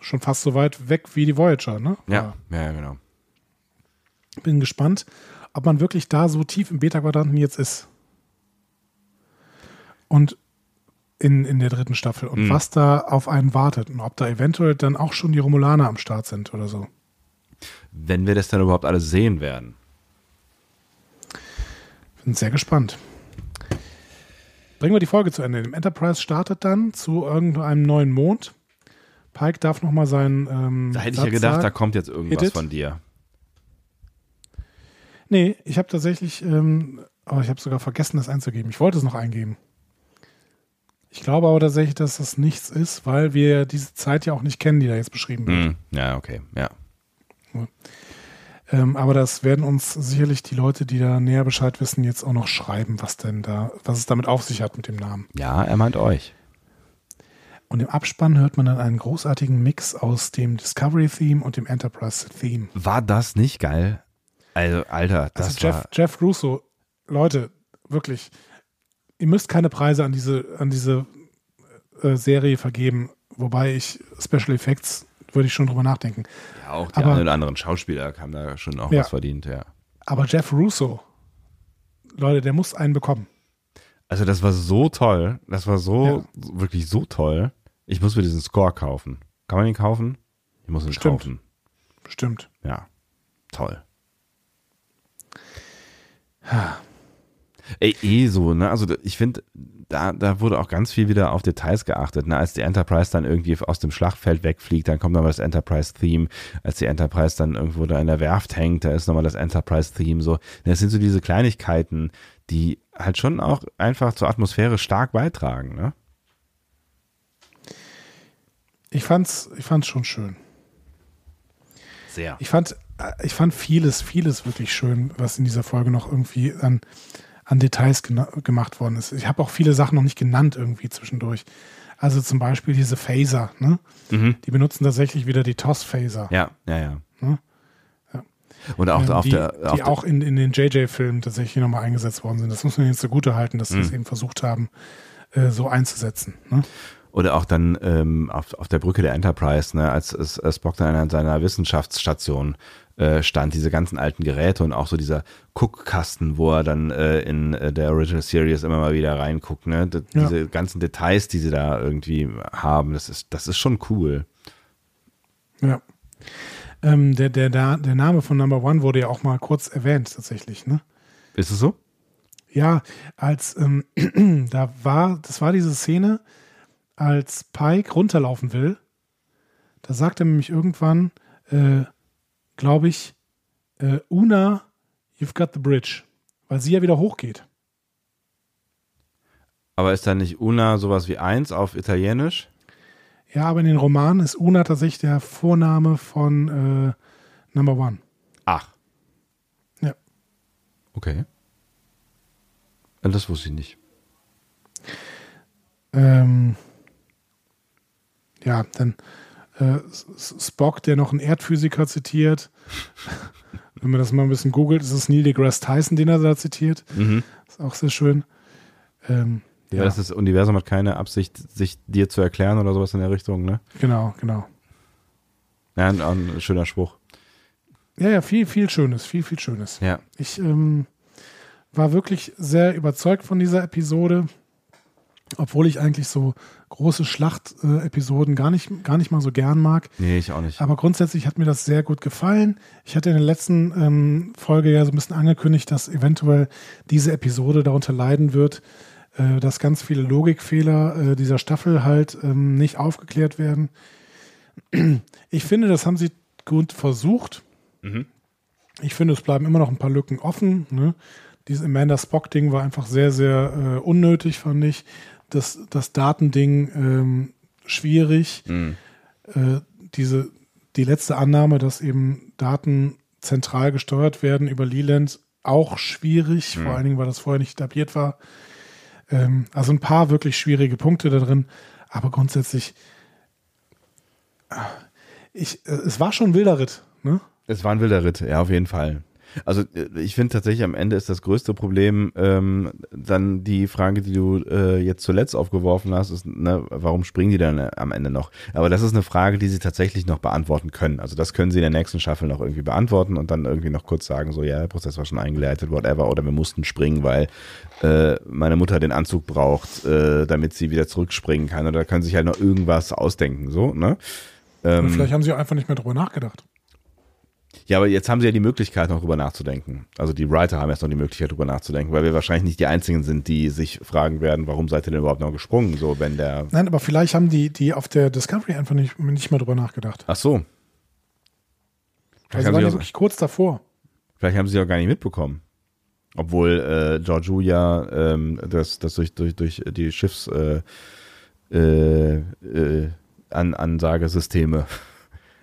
schon fast so weit weg wie die Voyager, ne? Ja, ja, ja, genau. Bin gespannt, ob man wirklich da so tief im Beta-Quadranten jetzt ist. Und in, in der dritten Staffel und Mhm. was da auf einen wartet und ob da eventuell dann auch schon die Romulaner am Start sind oder so. Wenn wir das dann überhaupt alles sehen werden. Bin sehr gespannt. Bringen wir die Folge zu Ende. Im Enterprise startet dann zu irgendeinem neuen Mond. Pike darf nochmal seinen. Ähm, Da hätte ich Satz ja gedacht, da sagen. kommt jetzt irgendwas von dir. Nee, ich habe tatsächlich. Ähm, aber ich habe sogar vergessen, das einzugeben. Ich wollte es noch eingeben. Ich glaube aber tatsächlich, dass das nichts ist, weil wir diese Zeit ja auch nicht kennen, die da jetzt beschrieben wird. Hm. Ja, okay, ja. Ähm, aber das werden uns sicherlich die Leute, die da näher Bescheid wissen, jetzt auch noch schreiben, was denn da, was es damit auf sich hat mit dem Namen. Ja, er meint euch. Und im Abspann hört man dann einen großartigen Mix aus dem Discovery-Theme und dem Enterprise-Theme. War das nicht geil? Also, Alter, das Also Jeff, war. Jeff Russo, Leute, wirklich, ihr müsst keine Preise an diese, an diese äh, Serie vergeben, wobei ich Special Effects würde ich schon drüber nachdenken. Ja, auch die aber- einen oder anderen Schauspieler haben da schon auch Ja. was verdient, ja. Aber Jeff Russo, Leute, der muss einen bekommen. Also, das war so toll. Das war so, Ja. wirklich so toll. Ich muss mir diesen Score kaufen. Kann man ihn kaufen? Ich muss ihn Bestimmt. kaufen. Bestimmt. Ja. Toll. Ey, eh so, ne? Also ich finde, da, da wurde auch ganz viel wieder auf Details geachtet. Ne? Als die Enterprise dann irgendwie aus dem Schlachtfeld wegfliegt, dann kommt nochmal das Enterprise-Theme. Als die Enterprise dann irgendwo da in der Werft hängt, da ist nochmal das Enterprise-Theme. So, das sind so diese Kleinigkeiten, die halt schon auch einfach zur Atmosphäre stark beitragen. Ne? Ich fand's, ich fand's schon schön. Sehr. Ich fand, ich fand vieles, vieles wirklich schön, was in dieser Folge noch irgendwie an, an Details gemacht worden ist. Ich habe auch viele Sachen noch nicht genannt irgendwie zwischendurch. Also zum Beispiel diese Phaser, ne? Mhm. Die benutzen tatsächlich wieder die TOS-Phaser. Ja, ja, ja. Ne? ja. Und auch ähm, auf die, der. Auf die auch in, in den JJ-Filmen tatsächlich nochmal eingesetzt worden sind. Das muss man jetzt zugute halten, dass sie mhm. es eben versucht haben, äh, so einzusetzen. Ne? Oder auch dann ähm, auf, auf der Brücke der Enterprise, ne, als, als Spock dann an seiner Wissenschaftsstation äh, stand, diese ganzen alten Geräte und auch so dieser Guckkasten, wo er dann äh, in äh, der Original Series immer mal wieder reinguckt, ne? D ja. Diese ganzen Details, die sie da irgendwie haben, das ist, das ist schon cool. Ja. Ähm, der, der, der, der Name von Number One wurde ja auch mal kurz erwähnt, tatsächlich, ne? Ist es so? Ja, als ähm, [CLEARS THROAT] da war, das war diese Szene, als Pike runterlaufen will, da sagt er nämlich irgendwann, äh, glaube ich, äh, Una, you've got the bridge, weil sie ja wieder hochgeht. Aber ist da nicht Una sowas wie eins auf Italienisch? Ja, aber in den Romanen ist Una tatsächlich der Vorname von äh, Number One. Ach. Ja. Okay. Das wusste ich nicht. Ähm, ja, dann äh, Spock, der noch einen Erdphysiker zitiert. [LAUGHS] Wenn man das mal ein bisschen googelt, ist es Neil deGrasse Tyson, den er da zitiert. Mhm. Ist auch sehr schön. Ähm, ja, ja, das ist, Universum hat keine Absicht, sich dir zu erklären oder sowas in der Richtung, ne? Genau, genau. Ja, ein, ein schöner Spruch. Ja, ja, viel, viel Schönes, viel, viel Schönes. Ja. Ich ähm, war wirklich sehr überzeugt von dieser Episode obwohl ich eigentlich so große Schlachtepisoden gar nicht, gar nicht mal so gern mag. Nee, ich auch nicht. Aber grundsätzlich hat mir das sehr gut gefallen. Ich hatte in der letzten ähm, Folge ja so ein bisschen angekündigt, dass eventuell diese Episode darunter leiden wird, äh, dass ganz viele Logikfehler äh, dieser Staffel halt ähm, nicht aufgeklärt werden. Ich finde, das haben sie gut versucht. Mhm. Ich finde, es bleiben immer noch ein paar Lücken offen. Ne? Dieses Amanda Spock-Ding war einfach sehr, sehr äh, unnötig, fand ich das, das Datending ähm, schwierig. Mhm. Äh, diese, die letzte Annahme, dass eben Daten zentral gesteuert werden über Leland, auch schwierig, mhm. vor allen Dingen, weil das vorher nicht etabliert war. Ähm, also ein paar wirklich schwierige Punkte da drin, aber grundsätzlich, äh, ich, äh, es war schon ein wilder Ritt, ne? Es war ein wilder Ritt, ja, auf jeden Fall. Also äh, ich finde tatsächlich am Ende ist das größte Problem ähm, dann die Frage, die du äh, jetzt zuletzt aufgeworfen hast, ist, ne, warum springen die dann äh, am Ende noch? Aber das ist eine Frage, die sie tatsächlich noch beantworten können. Also das können sie in der nächsten Staffel noch irgendwie beantworten und dann irgendwie noch kurz sagen, so ja, der Prozess war schon eingeleitet, whatever, oder wir mussten springen, weil äh, meine Mutter den Anzug braucht, äh, damit sie wieder zurückspringen kann. Oder da können sie sich halt noch irgendwas ausdenken, so, ne? Ähm, vielleicht haben sie einfach nicht mehr drüber nachgedacht. Ja, aber jetzt haben sie ja die Möglichkeit, noch drüber nachzudenken. Also die Writer haben jetzt noch die Möglichkeit, drüber nachzudenken, weil wir wahrscheinlich nicht die Einzigen sind, die sich fragen werden, warum seid ihr denn überhaupt noch gesprungen, so wenn der. Nein, aber vielleicht haben die, die auf der Discovery einfach nicht, nicht mehr drüber nachgedacht. Ach so. Vielleicht also waren die wirklich kurz davor. Vielleicht haben sie auch gar nicht mitbekommen. Obwohl äh, Giorgio ja ähm, das, das durch, durch, durch die Schiffs äh, äh, äh An Ansagesysteme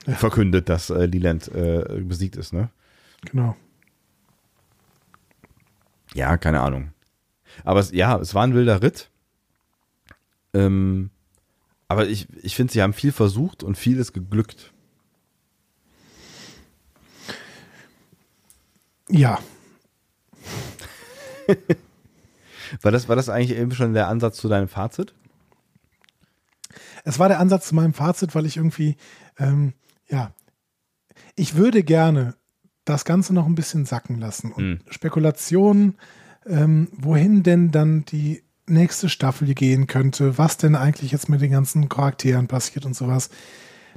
ja. verkündet, dass äh, Leland äh, besiegt ist, ne? Genau. Ja, keine Ahnung. Aber es, ja, es war ein wilder Ritt. Ähm, aber ich, ich finde, sie haben viel versucht und viel ist geglückt. Ja. [LAUGHS] war, das, war das eigentlich eben schon der Ansatz zu deinem Fazit? Es war der Ansatz zu meinem Fazit, weil ich irgendwie ähm, ja, ich würde gerne das Ganze noch ein bisschen sacken lassen und mhm. Spekulationen, ähm, wohin denn dann die nächste Staffel gehen könnte, was denn eigentlich jetzt mit den ganzen Charakteren passiert und sowas.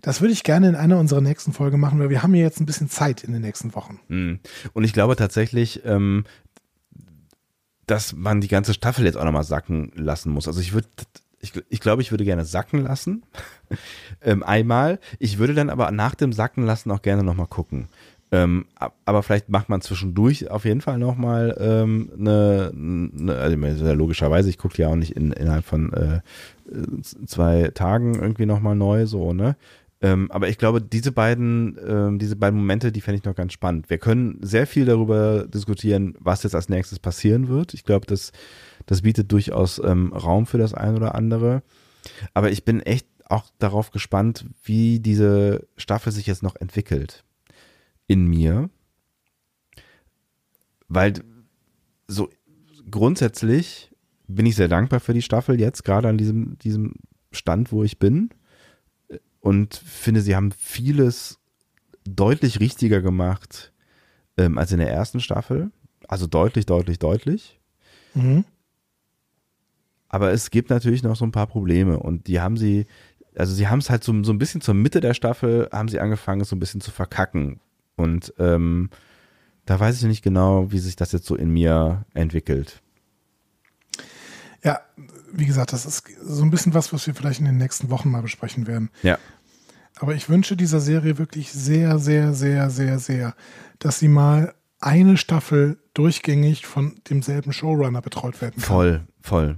Das würde ich gerne in einer unserer nächsten Folgen machen, weil wir haben ja jetzt ein bisschen Zeit in den nächsten Wochen. Mhm. Und ich glaube tatsächlich, ähm, dass man die ganze Staffel jetzt auch nochmal sacken lassen muss. Also ich würde ich, ich glaube, ich würde gerne sacken lassen. [LAUGHS] ähm, einmal. Ich würde dann aber nach dem Sacken lassen auch gerne nochmal gucken. Ähm, aber vielleicht macht man zwischendurch auf jeden Fall nochmal ähm, eine, eine, also logischerweise, ich gucke ja auch nicht in, innerhalb von äh, zwei Tagen irgendwie nochmal neu, so, ne? Ähm, aber ich glaube, diese beiden, ähm, diese beiden Momente, die fände ich noch ganz spannend. Wir können sehr viel darüber diskutieren, was jetzt als nächstes passieren wird. Ich glaube, das, das bietet durchaus ähm, Raum für das ein oder andere. Aber ich bin echt auch darauf gespannt, wie diese Staffel sich jetzt noch entwickelt. In mir. Weil so grundsätzlich bin ich sehr dankbar für die Staffel jetzt, gerade an diesem, diesem Stand, wo ich bin und finde, sie haben vieles deutlich richtiger gemacht ähm, als in der ersten Staffel. Also deutlich, deutlich, deutlich. Mhm. Aber es gibt natürlich noch so ein paar Probleme und die haben sie, also sie haben es halt so, so ein bisschen zur Mitte der Staffel, haben sie angefangen, es so ein bisschen zu verkacken. Und ähm, da weiß ich nicht genau, wie sich das jetzt so in mir entwickelt. Ja, wie gesagt, das ist so ein bisschen was, was wir vielleicht in den nächsten Wochen mal besprechen werden. Ja. Aber ich wünsche dieser Serie wirklich sehr, sehr, sehr, sehr, sehr, dass sie mal eine Staffel durchgängig von demselben Showrunner betreut werden kann. Voll, voll.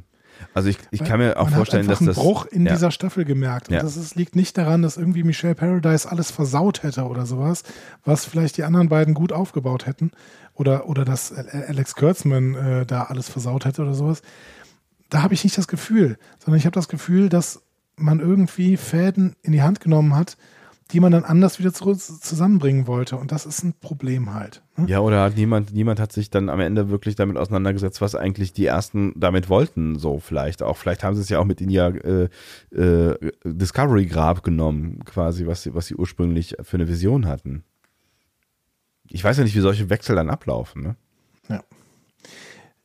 Also ich, ich kann mir auch man vorstellen, hat dass das einen Bruch in ja. dieser Staffel gemerkt. Und Ja. das ist, liegt nicht daran, dass irgendwie Michelle Paradise alles versaut hätte oder sowas, was vielleicht die anderen beiden gut aufgebaut hätten. Oder, oder dass Alex Kurtzman äh, da alles versaut hätte oder sowas. Da habe ich nicht das Gefühl, sondern ich habe das Gefühl, dass man irgendwie Fäden in die Hand genommen hat, die man dann anders wieder zusammenbringen wollte. Und das ist ein Problem halt. Ne? Ja, oder hat niemand, niemand hat sich dann am Ende wirklich damit auseinandergesetzt, was eigentlich die ersten damit wollten, so vielleicht auch. Vielleicht haben sie es ja auch mit in ihr äh, äh, Discovery Grab genommen, quasi, was sie, was sie ursprünglich für eine Vision hatten. Ich weiß ja nicht, wie solche Wechsel dann ablaufen, ne? Ja.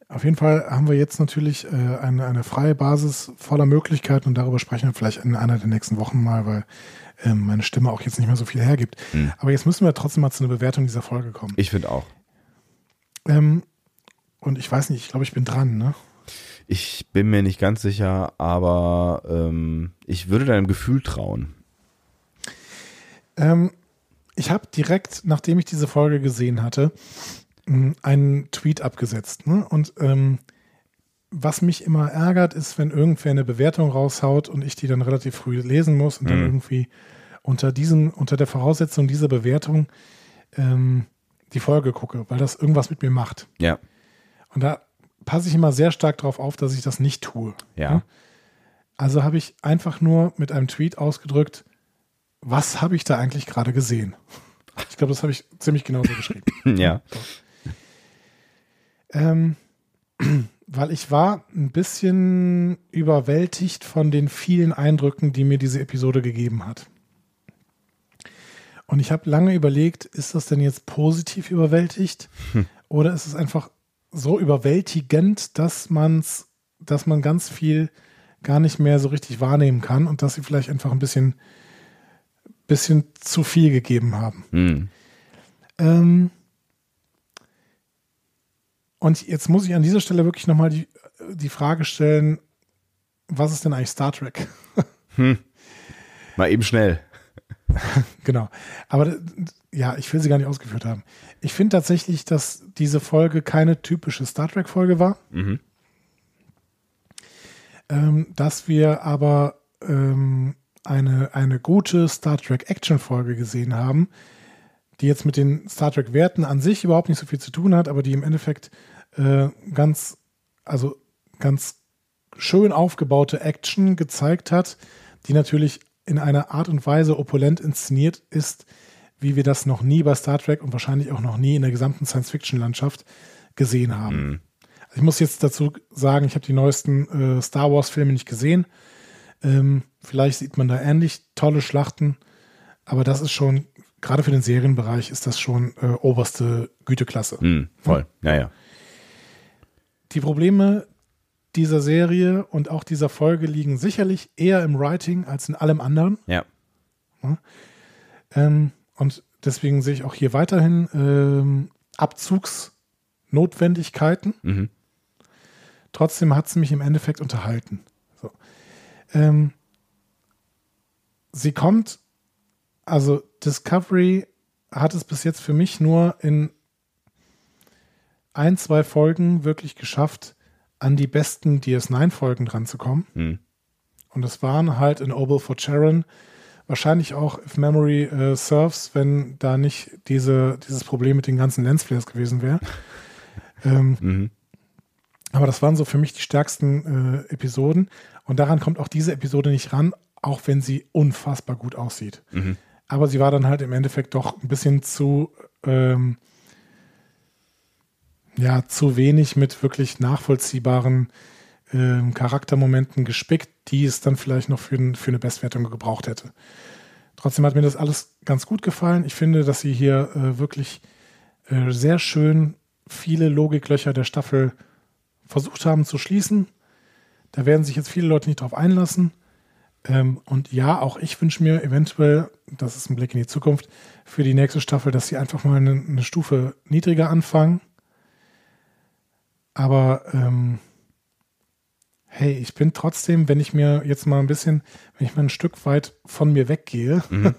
Auf jeden Fall haben wir jetzt natürlich äh, eine, eine freie Basis voller Möglichkeiten und darüber sprechen wir vielleicht in einer der nächsten Wochen mal, weil ähm, meine Stimme auch jetzt nicht mehr so viel hergibt. Hm. Aber jetzt müssen wir trotzdem mal zu einer Bewertung dieser Folge kommen. Ich finde auch. Ähm, und ich weiß nicht, ich glaube, ich bin dran, ne? Ich bin mir nicht ganz sicher, aber ähm, ich würde deinem Gefühl trauen. Ähm, ich habe direkt, nachdem ich diese Folge gesehen hatte, einen Tweet abgesetzt. Ne? Und ähm, was mich immer ärgert, ist, wenn irgendwer eine Bewertung raushaut und ich die dann relativ früh lesen muss und dann Mhm. irgendwie unter diesen, unter der Voraussetzung dieser Bewertung ähm, die Folge gucke, weil das irgendwas mit mir macht. Ja, Und da passe ich immer sehr stark darauf auf, dass ich das nicht tue. ja. Ne? Also habe ich einfach nur mit einem Tweet ausgedrückt, was habe ich da eigentlich gerade gesehen? Ich glaube, das habe ich ziemlich genauso geschrieben. [LAUGHS] Ja. Ähm, [CLEARS THROAT] weil ich war ein bisschen überwältigt von den vielen Eindrücken, die mir diese Episode gegeben hat. Und ich habe lange überlegt, ist das denn jetzt positiv überwältigt oder ist es einfach so überwältigend, dass man's, dass man ganz viel gar nicht mehr so richtig wahrnehmen kann und dass sie vielleicht einfach ein bisschen, bisschen zu viel gegeben haben. Hm. Ähm, und jetzt muss ich an dieser Stelle wirklich nochmal die, die Frage stellen, was ist denn eigentlich Star Trek? [LAUGHS] Mal eben schnell. [LAUGHS] genau. Aber ja, ich will sie gar nicht ausgeführt haben. Ich finde tatsächlich, dass diese Folge keine typische Star Trek-Folge war. Mhm. Ähm, dass wir aber ähm, eine, eine gute Star Trek Action-Folge gesehen haben, die jetzt mit den Star Trek-Werten an sich überhaupt nicht so viel zu tun hat, aber die im Endeffekt äh, ganz, also ganz schön aufgebaute Action gezeigt hat, die natürlich in einer Art und Weise opulent inszeniert ist, wie wir das noch nie bei Star Trek und wahrscheinlich auch noch nie in der gesamten Science-Fiction-Landschaft gesehen haben. Mhm. Ich muss jetzt dazu sagen, ich habe die neuesten äh, Star Wars-Filme nicht gesehen. Ähm, vielleicht sieht man da ähnlich tolle Schlachten, aber das ist schon, gerade für den Serienbereich, ist das schon äh, oberste Güteklasse. Hm, voll. Ja, ja. Die Probleme dieser Serie und auch dieser Folge liegen sicherlich eher im Writing als in allem anderen. Ja. Ähm, und deswegen sehe ich auch hier weiterhin ähm, Abzugsnotwendigkeiten. Mhm. Trotzdem hat es mich im Endeffekt unterhalten. So. Ähm, sie kommt, also Discovery hat es bis jetzt für mich nur in ein, zwei Folgen wirklich geschafft, an die besten DS9-Folgen dran zu kommen. Mhm. Und das waren halt in Oval for Charon, wahrscheinlich auch If Memory äh, Serves, wenn da nicht diese, dieses Problem mit den ganzen Lensflares gewesen wäre. [LAUGHS] ähm, mhm. Aber das waren so für mich die stärksten äh, Episoden. Und daran kommt auch diese Episode nicht ran, auch wenn sie unfassbar gut aussieht. Mhm. Aber sie war dann halt im Endeffekt doch ein bisschen zu, ähm, ja, zu wenig mit wirklich nachvollziehbaren ähm, Charaktermomenten gespickt, die es dann vielleicht noch für, für eine Bestwertung gebraucht hätte. Trotzdem hat mir das alles ganz gut gefallen. Ich finde, dass sie hier äh, wirklich äh, sehr schön viele Logiklöcher der Staffel versucht haben zu schließen. Da werden sich jetzt viele Leute nicht drauf einlassen. Ähm, und ja, auch ich wünsche mir eventuell, das ist ein Blick in die Zukunft, für die nächste Staffel, dass sie einfach mal eine, eine Stufe niedriger anfangen. Aber ähm, hey, ich bin trotzdem, wenn ich mir jetzt mal ein bisschen, wenn ich mal ein Stück weit von mir weggehe [LAUGHS] mhm.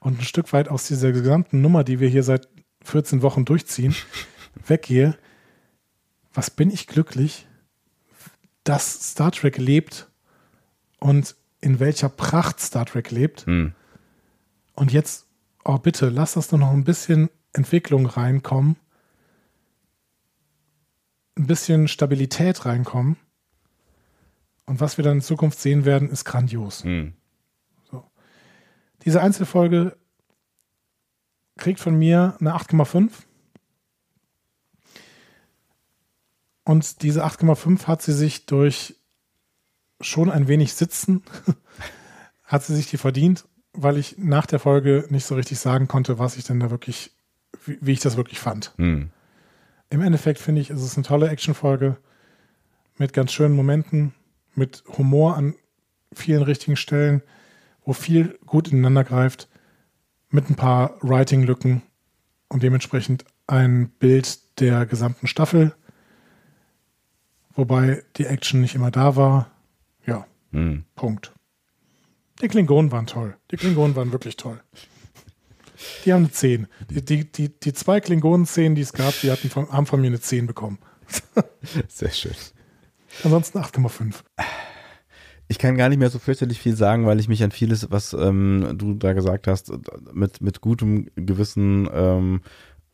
und ein Stück weit aus dieser gesamten Nummer, die wir hier seit 14 Wochen durchziehen, [LAUGHS] weggehe, was bin ich glücklich, dass Star Trek lebt und in welcher Pracht Star Trek lebt. Mhm. Und jetzt, oh bitte, lass das doch noch ein bisschen Entwicklung reinkommen, ein bisschen Stabilität reinkommen. Und was wir dann in Zukunft sehen werden, ist grandios. Mhm. So. Diese Einzelfolge kriegt von mir eine 8,5. Und diese 8,5 hat sie sich durch schon ein wenig Sitzen, [LAUGHS] hat sie sich die verdient, weil ich nach der Folge nicht so richtig sagen konnte, was ich denn da wirklich, wie, wie ich das wirklich fand. Mhm. Im Endeffekt finde ich, ist es eine tolle Actionfolge mit ganz schönen Momenten, mit Humor an vielen richtigen Stellen, wo viel gut ineinander greift, mit ein paar Writing-Lücken und dementsprechend ein Bild der gesamten Staffel, wobei die Action nicht immer da war. Hm. Punkt. Die Klingonen waren toll. Die Klingonen waren wirklich toll. Die haben eine 10. Die, die, die, die zwei Klingonen-Szenen, die es gab, die hatten von, haben von mir eine 10 bekommen. [LAUGHS] Sehr schön. Ansonsten 8,5. Ich kann gar nicht mehr so fürchterlich viel sagen, weil ich mich an vieles, was ähm, du da gesagt hast, mit, mit gutem Gewissen ähm,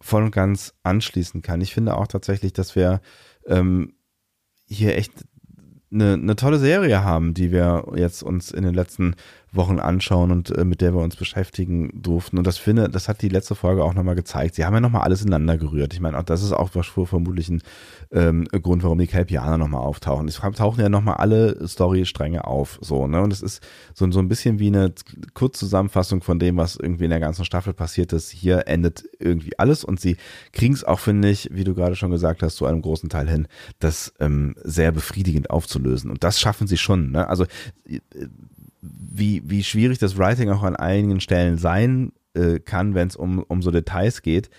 voll und ganz anschließen kann. Ich finde auch tatsächlich, dass wir ähm, hier echt eine, eine tolle Serie haben, die wir jetzt uns in den letzten Wochen anschauen und äh, mit der wir uns beschäftigen durften. Und das finde, das hat die letzte Folge auch nochmal gezeigt. Sie haben ja nochmal alles ineinander gerührt. Ich meine, auch das ist auch vermutlich ein ähm, Grund, warum die Kelpianer nochmal auftauchen. Es tauchen ja nochmal alle Storystränge auf. So, ne? Und es ist so, so ein bisschen wie eine Kurzzusammenfassung von dem, was irgendwie in der ganzen Staffel passiert ist. Hier endet irgendwie alles und sie kriegen es auch, finde ich, wie du gerade schon gesagt hast, zu einem großen Teil hin, das ähm, sehr befriedigend aufzulösen. Und das schaffen sie schon. Ne? Also äh, wie, wie schwierig das Writing auch an einigen Stellen sein äh, kann, wenn es um, um so Details geht.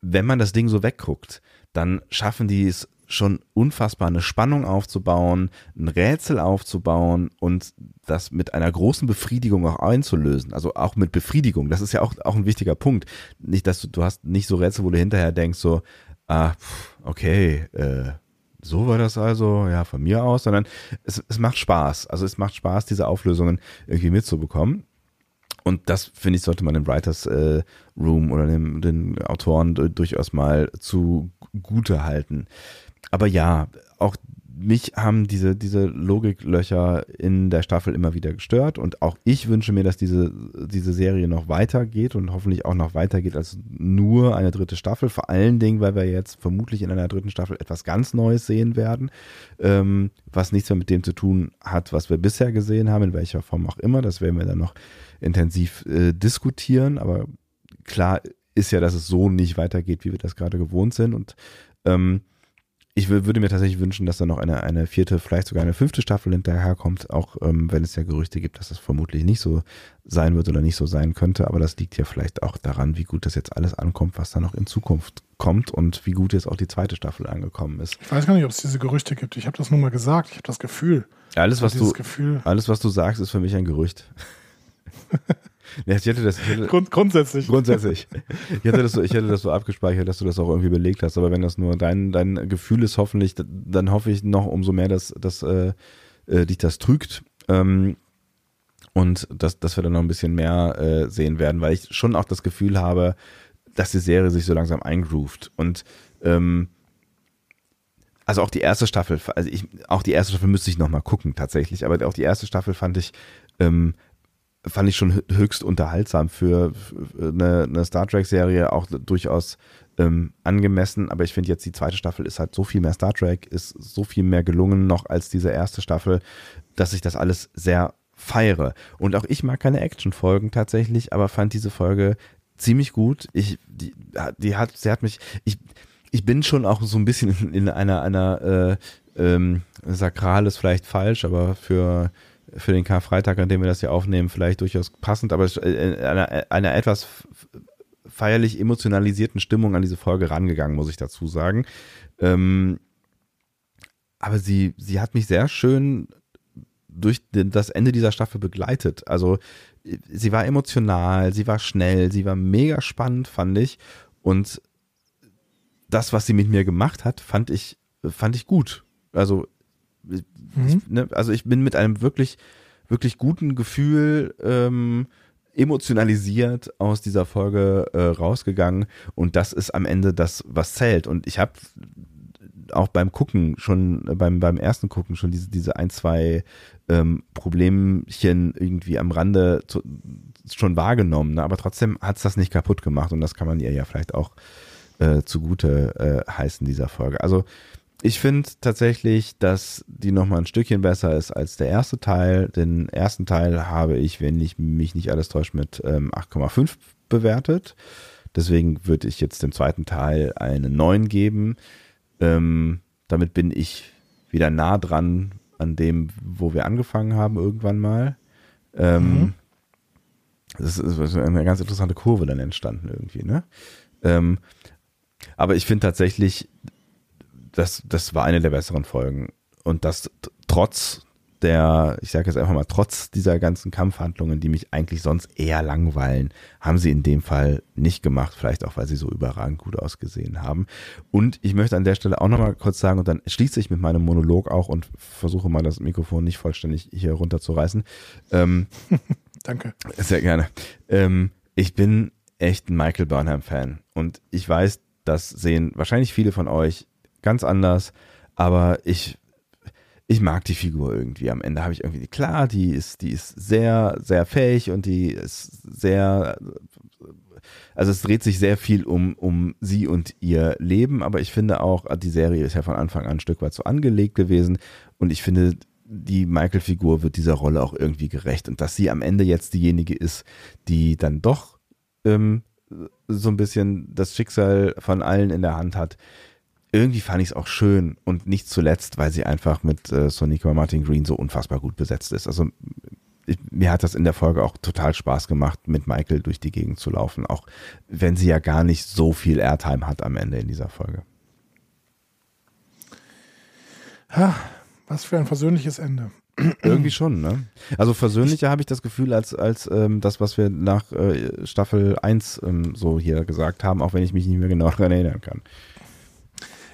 Wenn man das Ding so wegguckt, dann schaffen die es schon unfassbar eine Spannung aufzubauen, ein Rätsel aufzubauen und das mit einer großen Befriedigung auch einzulösen. Also auch mit Befriedigung. Das ist ja auch, auch ein wichtiger Punkt. Nicht, dass du, du hast nicht so Rätsel, wo du hinterher denkst so, ah, okay, äh, so war das also, ja, von mir aus, sondern es, es macht Spaß. Also es macht Spaß, diese Auflösungen irgendwie mitzubekommen. Und das, finde ich, sollte man im Writers äh, Room oder dem, den Autoren durchaus mal zugute halten. Aber ja, auch mich haben diese, diese Logiklöcher in der Staffel immer wieder gestört und auch ich wünsche mir, dass diese, diese Serie noch weitergeht und hoffentlich auch noch weitergeht als nur eine dritte Staffel. Vor allen Dingen, weil wir jetzt vermutlich in einer dritten Staffel etwas ganz Neues sehen werden, ähm, was nichts mehr mit dem zu tun hat, was wir bisher gesehen haben, in welcher Form auch immer. Das werden wir dann noch intensiv äh, diskutieren, aber klar ist ja, dass es so nicht weitergeht, wie wir das gerade gewohnt sind und ähm, ich würde mir tatsächlich wünschen, dass da noch eine, eine vierte, vielleicht sogar eine fünfte Staffel hinterherkommt, auch ähm, wenn es ja Gerüchte gibt, dass das vermutlich nicht so sein wird oder nicht so sein könnte. Aber das liegt ja vielleicht auch daran, wie gut das jetzt alles ankommt, was da noch in Zukunft kommt und wie gut jetzt auch die zweite Staffel angekommen ist. Ich weiß gar nicht, ob es diese Gerüchte gibt. Ich habe das nur mal gesagt. Ich habe das Gefühl. Alles, was du, Gefühl. alles, was du sagst, ist für mich ein Gerücht. [LAUGHS] Ja, ich hätte das, ich hätte, Grund, grundsätzlich. Grundsätzlich. [LAUGHS] Ich hätte, das so, ich hätte das so abgespeichert, dass du das auch irgendwie belegt hast. Aber wenn das nur dein, dein Gefühl ist, hoffentlich, dann hoffe ich noch umso mehr, dass, dass äh, äh, dich das trügt. Ähm, und dass, dass wir dann noch ein bisschen mehr äh, sehen werden, weil ich schon auch das Gefühl habe, dass die Serie sich so langsam eingroovt und ähm, also auch die erste Staffel, also ich, auch die erste Staffel müsste ich nochmal gucken tatsächlich, aber auch die erste Staffel fand ich, ähm, fand ich schon höchst unterhaltsam für, für eine, eine, Star Trek-Serie, auch durchaus ähm, angemessen, aber ich finde jetzt die zweite Staffel ist halt so viel mehr Star Trek, ist so viel mehr gelungen noch als diese erste Staffel, dass ich das alles sehr feiere. Und auch ich mag keine Action-Folgen tatsächlich, aber fand diese Folge ziemlich gut. Ich, die, die hat, sie hat mich, ich, ich bin schon auch so ein bisschen in, in einer, einer äh, ähm, sakral ist vielleicht falsch, aber für, für den Karfreitag, an dem wir das hier aufnehmen, vielleicht durchaus passend, aber äh, in einer, einer etwas feierlich emotionalisierten Stimmung an diese Folge rangegangen, muss ich dazu sagen. Ähm, aber sie, sie hat mich sehr schön durch das Ende dieser Staffel begleitet. Also sie war emotional, sie war schnell, sie war mega spannend, fand ich. Und das, was sie mit mir gemacht hat, fand ich, fand ich gut. Also, mhm. ich, ne, also ich bin mit einem wirklich, wirklich guten Gefühl ähm, emotionalisiert aus dieser Folge äh, rausgegangen und das ist am Ende das, was zählt. Und ich habe auch beim Gucken schon, beim, beim ersten Gucken schon diese, diese ein, zwei ähm, Problemchen irgendwie am Rande zu, schon wahrgenommen. Ne? Aber trotzdem hat es das nicht kaputt gemacht und das kann man ihr ja vielleicht auch äh, zugute äh, heißen dieser Folge. Also ich finde tatsächlich, dass die nochmal ein Stückchen besser ist als der erste Teil. Den ersten Teil habe ich, wenn ich mich nicht alles täuscht, mit ähm, 8,5 bewertet. Deswegen würde ich jetzt dem zweiten Teil eine 9 geben. Ähm, damit bin ich wieder nah dran an dem, wo wir angefangen haben, irgendwann mal. Ähm, mhm. Das ist eine ganz interessante Kurve dann entstanden irgendwie, ne? Ähm, aber ich finde tatsächlich, das, das war eine der besseren Folgen. Und das trotz der, ich sage jetzt einfach mal, trotz dieser ganzen Kampfhandlungen, die mich eigentlich sonst eher langweilen, haben sie in dem Fall nicht gemacht. Vielleicht auch, weil sie so überragend gut ausgesehen haben. Und ich möchte an der Stelle auch nochmal kurz sagen, und dann schließe ich mit meinem Monolog auch und versuche mal das Mikrofon nicht vollständig hier runterzureißen. Ähm, [LAUGHS] Danke. Sehr gerne. Ähm, ich bin echt ein Michael Burnham-Fan. Und ich weiß, das sehen wahrscheinlich viele von euch ganz anders. Aber ich ich mag die Figur irgendwie. Am Ende habe ich irgendwie, klar, die ist, die ist sehr, sehr fähig und die ist sehr, also es dreht sich sehr viel um, um sie und ihr Leben, aber ich finde auch, die Serie ist ja von Anfang an ein Stück weit so angelegt gewesen und ich finde, die Michael-Figur wird dieser Rolle auch irgendwie gerecht und dass sie am Ende jetzt diejenige ist, die dann doch ähm, so ein bisschen das Schicksal von allen in der Hand hat, irgendwie fand ich es auch schön und nicht zuletzt, weil sie einfach mit äh, Sonika Martin Green so unfassbar gut besetzt ist. Also ich, mir hat das in der Folge auch total Spaß gemacht, mit Michael durch die Gegend zu laufen, auch wenn sie ja gar nicht so viel Airtime hat am Ende in dieser Folge. Ha, was für ein versöhnliches Ende. Irgendwie schon, ne? Also versöhnlicher habe ich das Gefühl als, als ähm, das, was wir nach äh, Staffel 1 ähm, so hier gesagt haben, auch wenn ich mich nicht mehr genau [LAUGHS] daran erinnern kann.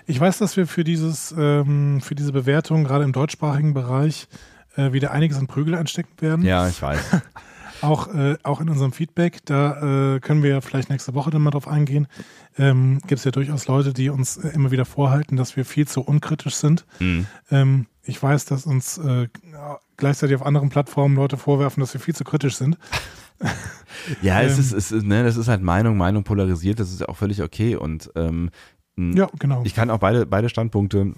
Ich weiß, dass wir für dieses, ähm, für diese Bewertung gerade im deutschsprachigen Bereich äh, wieder einiges an Prügel anstecken werden. Ja, ich weiß. [LAUGHS] auch, äh, auch in unserem Feedback, da äh, können wir vielleicht nächste Woche dann mal drauf eingehen. Ähm, Gibt es ja durchaus Leute, die uns äh, immer wieder vorhalten, dass wir viel zu unkritisch sind. Mhm. Ähm, ich weiß, dass uns äh, gleichzeitig auf anderen Plattformen Leute vorwerfen, dass wir viel zu kritisch sind. [LAUGHS] ja, es, ist, es ist, ne, das ist halt Meinung, Meinung polarisiert, das ist auch völlig okay. Und ähm, hm. Ja, genau. Ich kann auch beide, beide Standpunkte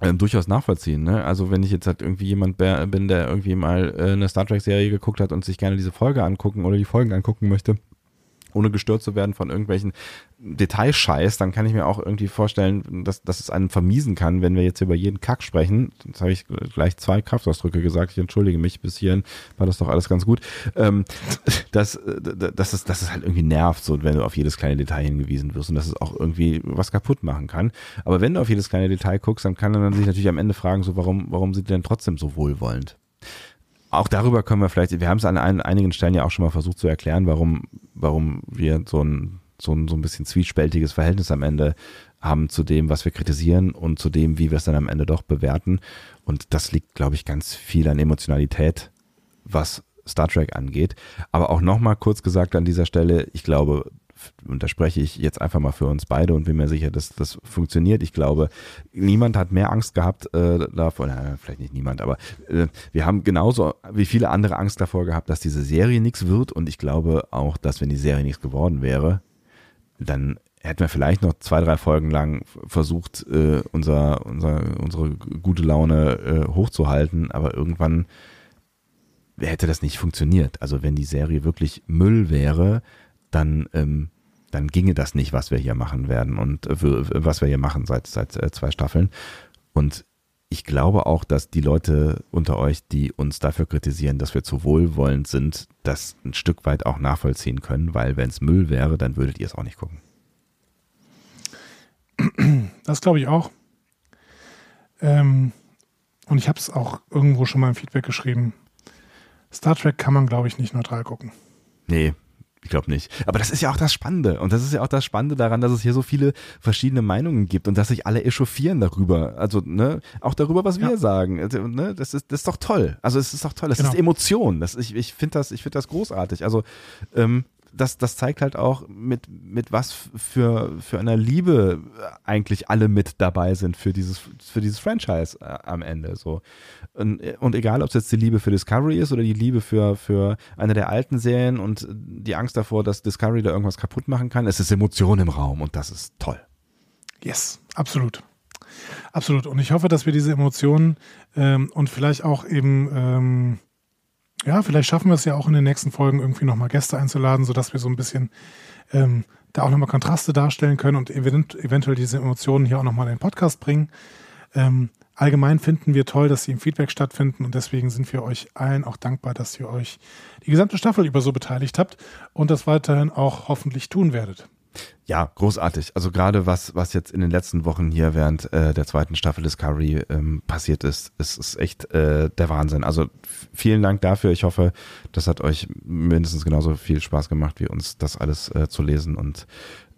äh, durchaus nachvollziehen. Ne? Also wenn ich jetzt halt irgendwie jemand bin, der irgendwie mal äh, eine Star Trek-Serie geguckt hat und sich gerne diese Folge angucken oder die Folgen angucken möchte, ohne gestört zu werden von irgendwelchen Detailscheiß, dann kann ich mir auch irgendwie vorstellen, dass, dass es einen vermiesen kann, wenn wir jetzt über jeden Kack sprechen. Jetzt habe ich gleich zwei Kraftausdrücke gesagt. Ich entschuldige mich, bis hierhin war das doch alles ganz gut. Ähm, [LAUGHS] dass, dass, es, dass es halt irgendwie nervt, so wenn du auf jedes kleine Detail hingewiesen wirst und dass es auch irgendwie was kaputt machen kann. Aber wenn du auf jedes kleine Detail guckst, dann kann man sich natürlich am Ende fragen, so warum, warum sind die denn trotzdem so wohlwollend? Auch darüber können wir vielleicht, wir haben es an ein, einigen Stellen ja auch schon mal versucht zu erklären, warum, warum wir so ein, so ein, so ein bisschen zwiespältiges Verhältnis am Ende haben zu dem, was wir kritisieren und zu dem, wie wir es dann am Ende doch bewerten. Und das liegt, glaube ich, ganz viel an Emotionalität, was Star Trek angeht. Aber auch nochmal kurz gesagt an dieser Stelle, ich glaube, und da spreche ich jetzt einfach mal für uns beide und bin mir sicher, dass das funktioniert. Ich glaube, niemand hat mehr Angst gehabt äh, davor, na, vielleicht nicht niemand, aber äh, wir haben genauso wie viele andere Angst davor gehabt, dass diese Serie nichts wird und ich glaube auch, dass wenn die Serie nichts geworden wäre, dann hätten wir vielleicht noch zwei, drei Folgen lang versucht, äh, unser, unser, unsere gute Laune äh, hochzuhalten, aber irgendwann hätte das nicht funktioniert. Also wenn die Serie wirklich Müll wäre, dann, ähm, dann ginge das nicht, was wir hier machen werden und äh, was wir hier machen seit, seit äh, zwei Staffeln. Und ich glaube auch, dass die Leute unter euch, die uns dafür kritisieren, dass wir zu wohlwollend sind, das ein Stück weit auch nachvollziehen können, weil wenn es Müll wäre, dann würdet ihr es auch nicht gucken. Das glaube ich auch. Ähm, und ich habe es auch irgendwo schon mal im Feedback geschrieben. Star Trek kann man, glaube ich, nicht neutral gucken. Nee, ich glaube nicht. Aber das ist ja auch das Spannende. Und das ist ja auch das Spannende daran, dass es hier so viele verschiedene Meinungen gibt und dass sich alle echauffieren darüber. Also, ne, auch darüber, was wir sagen. Also, ne, das ist, das ist doch toll. Also, es ist doch toll. Das genau. ist Emotion. Das, ich ich finde das, ich finde das großartig. Also, ähm, das, das zeigt halt auch, mit, mit was für, für einer Liebe eigentlich alle mit dabei sind für dieses, für dieses Franchise äh, am Ende. So. Und, und egal, ob es jetzt die Liebe für Discovery ist oder die Liebe für, für eine der alten Serien und die Angst davor, dass Discovery da irgendwas kaputt machen kann, es ist Emotion im Raum und das ist toll. Yes, absolut. Absolut. Und ich hoffe, dass wir diese Emotionen ähm, und vielleicht auch eben ähm, ja, vielleicht schaffen wir es ja auch in den nächsten Folgen irgendwie nochmal Gäste einzuladen, sodass wir so ein bisschen ähm, da auch nochmal Kontraste darstellen können und event eventuell diese Emotionen hier auch nochmal in den Podcast bringen. Ähm, allgemein finden wir toll, dass sie im Feedback stattfinden und deswegen sind wir euch allen auch dankbar, dass ihr euch die gesamte Staffel über so beteiligt habt und das weiterhin auch hoffentlich tun werdet. Ja, großartig. Also gerade was, was jetzt in den letzten Wochen hier während äh, der zweiten Staffel Discovery ähm, passiert ist, ist, ist echt äh, der Wahnsinn. Also vielen Dank dafür. Ich hoffe, das hat euch mindestens genauso viel Spaß gemacht, wie uns das alles äh, zu lesen und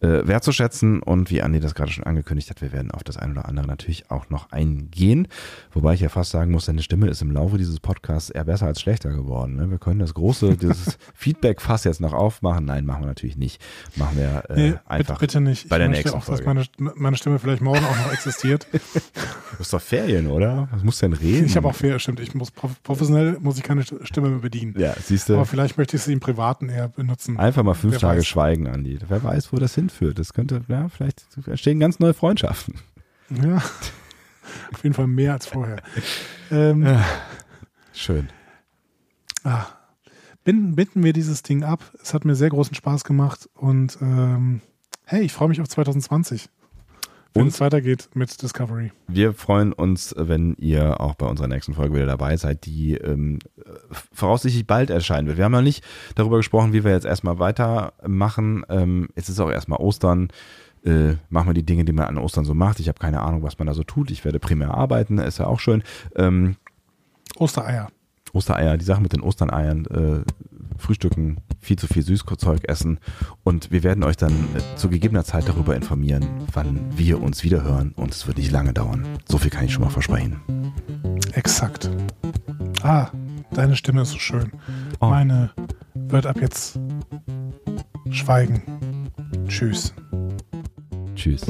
äh, wertzuschätzen. Und wie Andi das gerade schon angekündigt hat, wir werden auf das eine oder andere natürlich auch noch eingehen. Wobei ich ja fast sagen muss, seine Stimme ist im Laufe dieses Podcasts eher besser als schlechter geworden. Ne? Wir können das große, [LAUGHS] dieses Feedback-Fass jetzt noch aufmachen. Nein, machen wir natürlich nicht. Machen wir äh, nee, einfach bitte nicht. bei ich der nächsten auch, Folge. Dass meine, meine Stimme vielleicht morgen auch noch existiert. [LAUGHS] du hast doch Ferien, oder? Was musst du denn reden? Ich habe auch Ferien, stimmt. Ich muss professionell muss ich keine Stimme mehr bedienen. Ja, siehst du. Aber vielleicht möchte ich sie im Privaten eher benutzen. Einfach mal fünf Wer Tage weiß. schweigen, Andi. Wer weiß, wo das hinführt. Das könnte, ja, vielleicht entstehen ganz neue Freundschaften. Ja, auf jeden Fall mehr als vorher. Ähm, ja, schön. Ah, binden, binden wir dieses Ding ab. Es hat mir sehr großen Spaß gemacht und ähm, hey, ich freue mich auf 2020 wenn und es weitergeht mit Discovery. Wir freuen uns, wenn ihr auch bei unserer nächsten Folge wieder dabei seid, die ähm, voraussichtlich bald erscheinen wird. Wir haben noch nicht darüber gesprochen, wie wir jetzt erstmal weitermachen. Ähm, es ist auch erstmal Ostern. Äh, machen wir die Dinge, die man an Ostern so macht. Ich habe keine Ahnung, was man da so tut. Ich werde primär arbeiten, ist ja auch schön. Ähm, Ostereier. Ostereier, die Sache mit den Osterneiern, äh, frühstücken, viel zu viel Süßzeug essen und wir werden euch dann äh, zu gegebener Zeit darüber informieren, wann wir uns wiederhören und es wird nicht lange dauern. So viel kann ich schon mal versprechen. Exakt. Ah, deine Stimme ist so schön. Oh. Meine wird ab jetzt schweigen. Tschüss. Tschüss.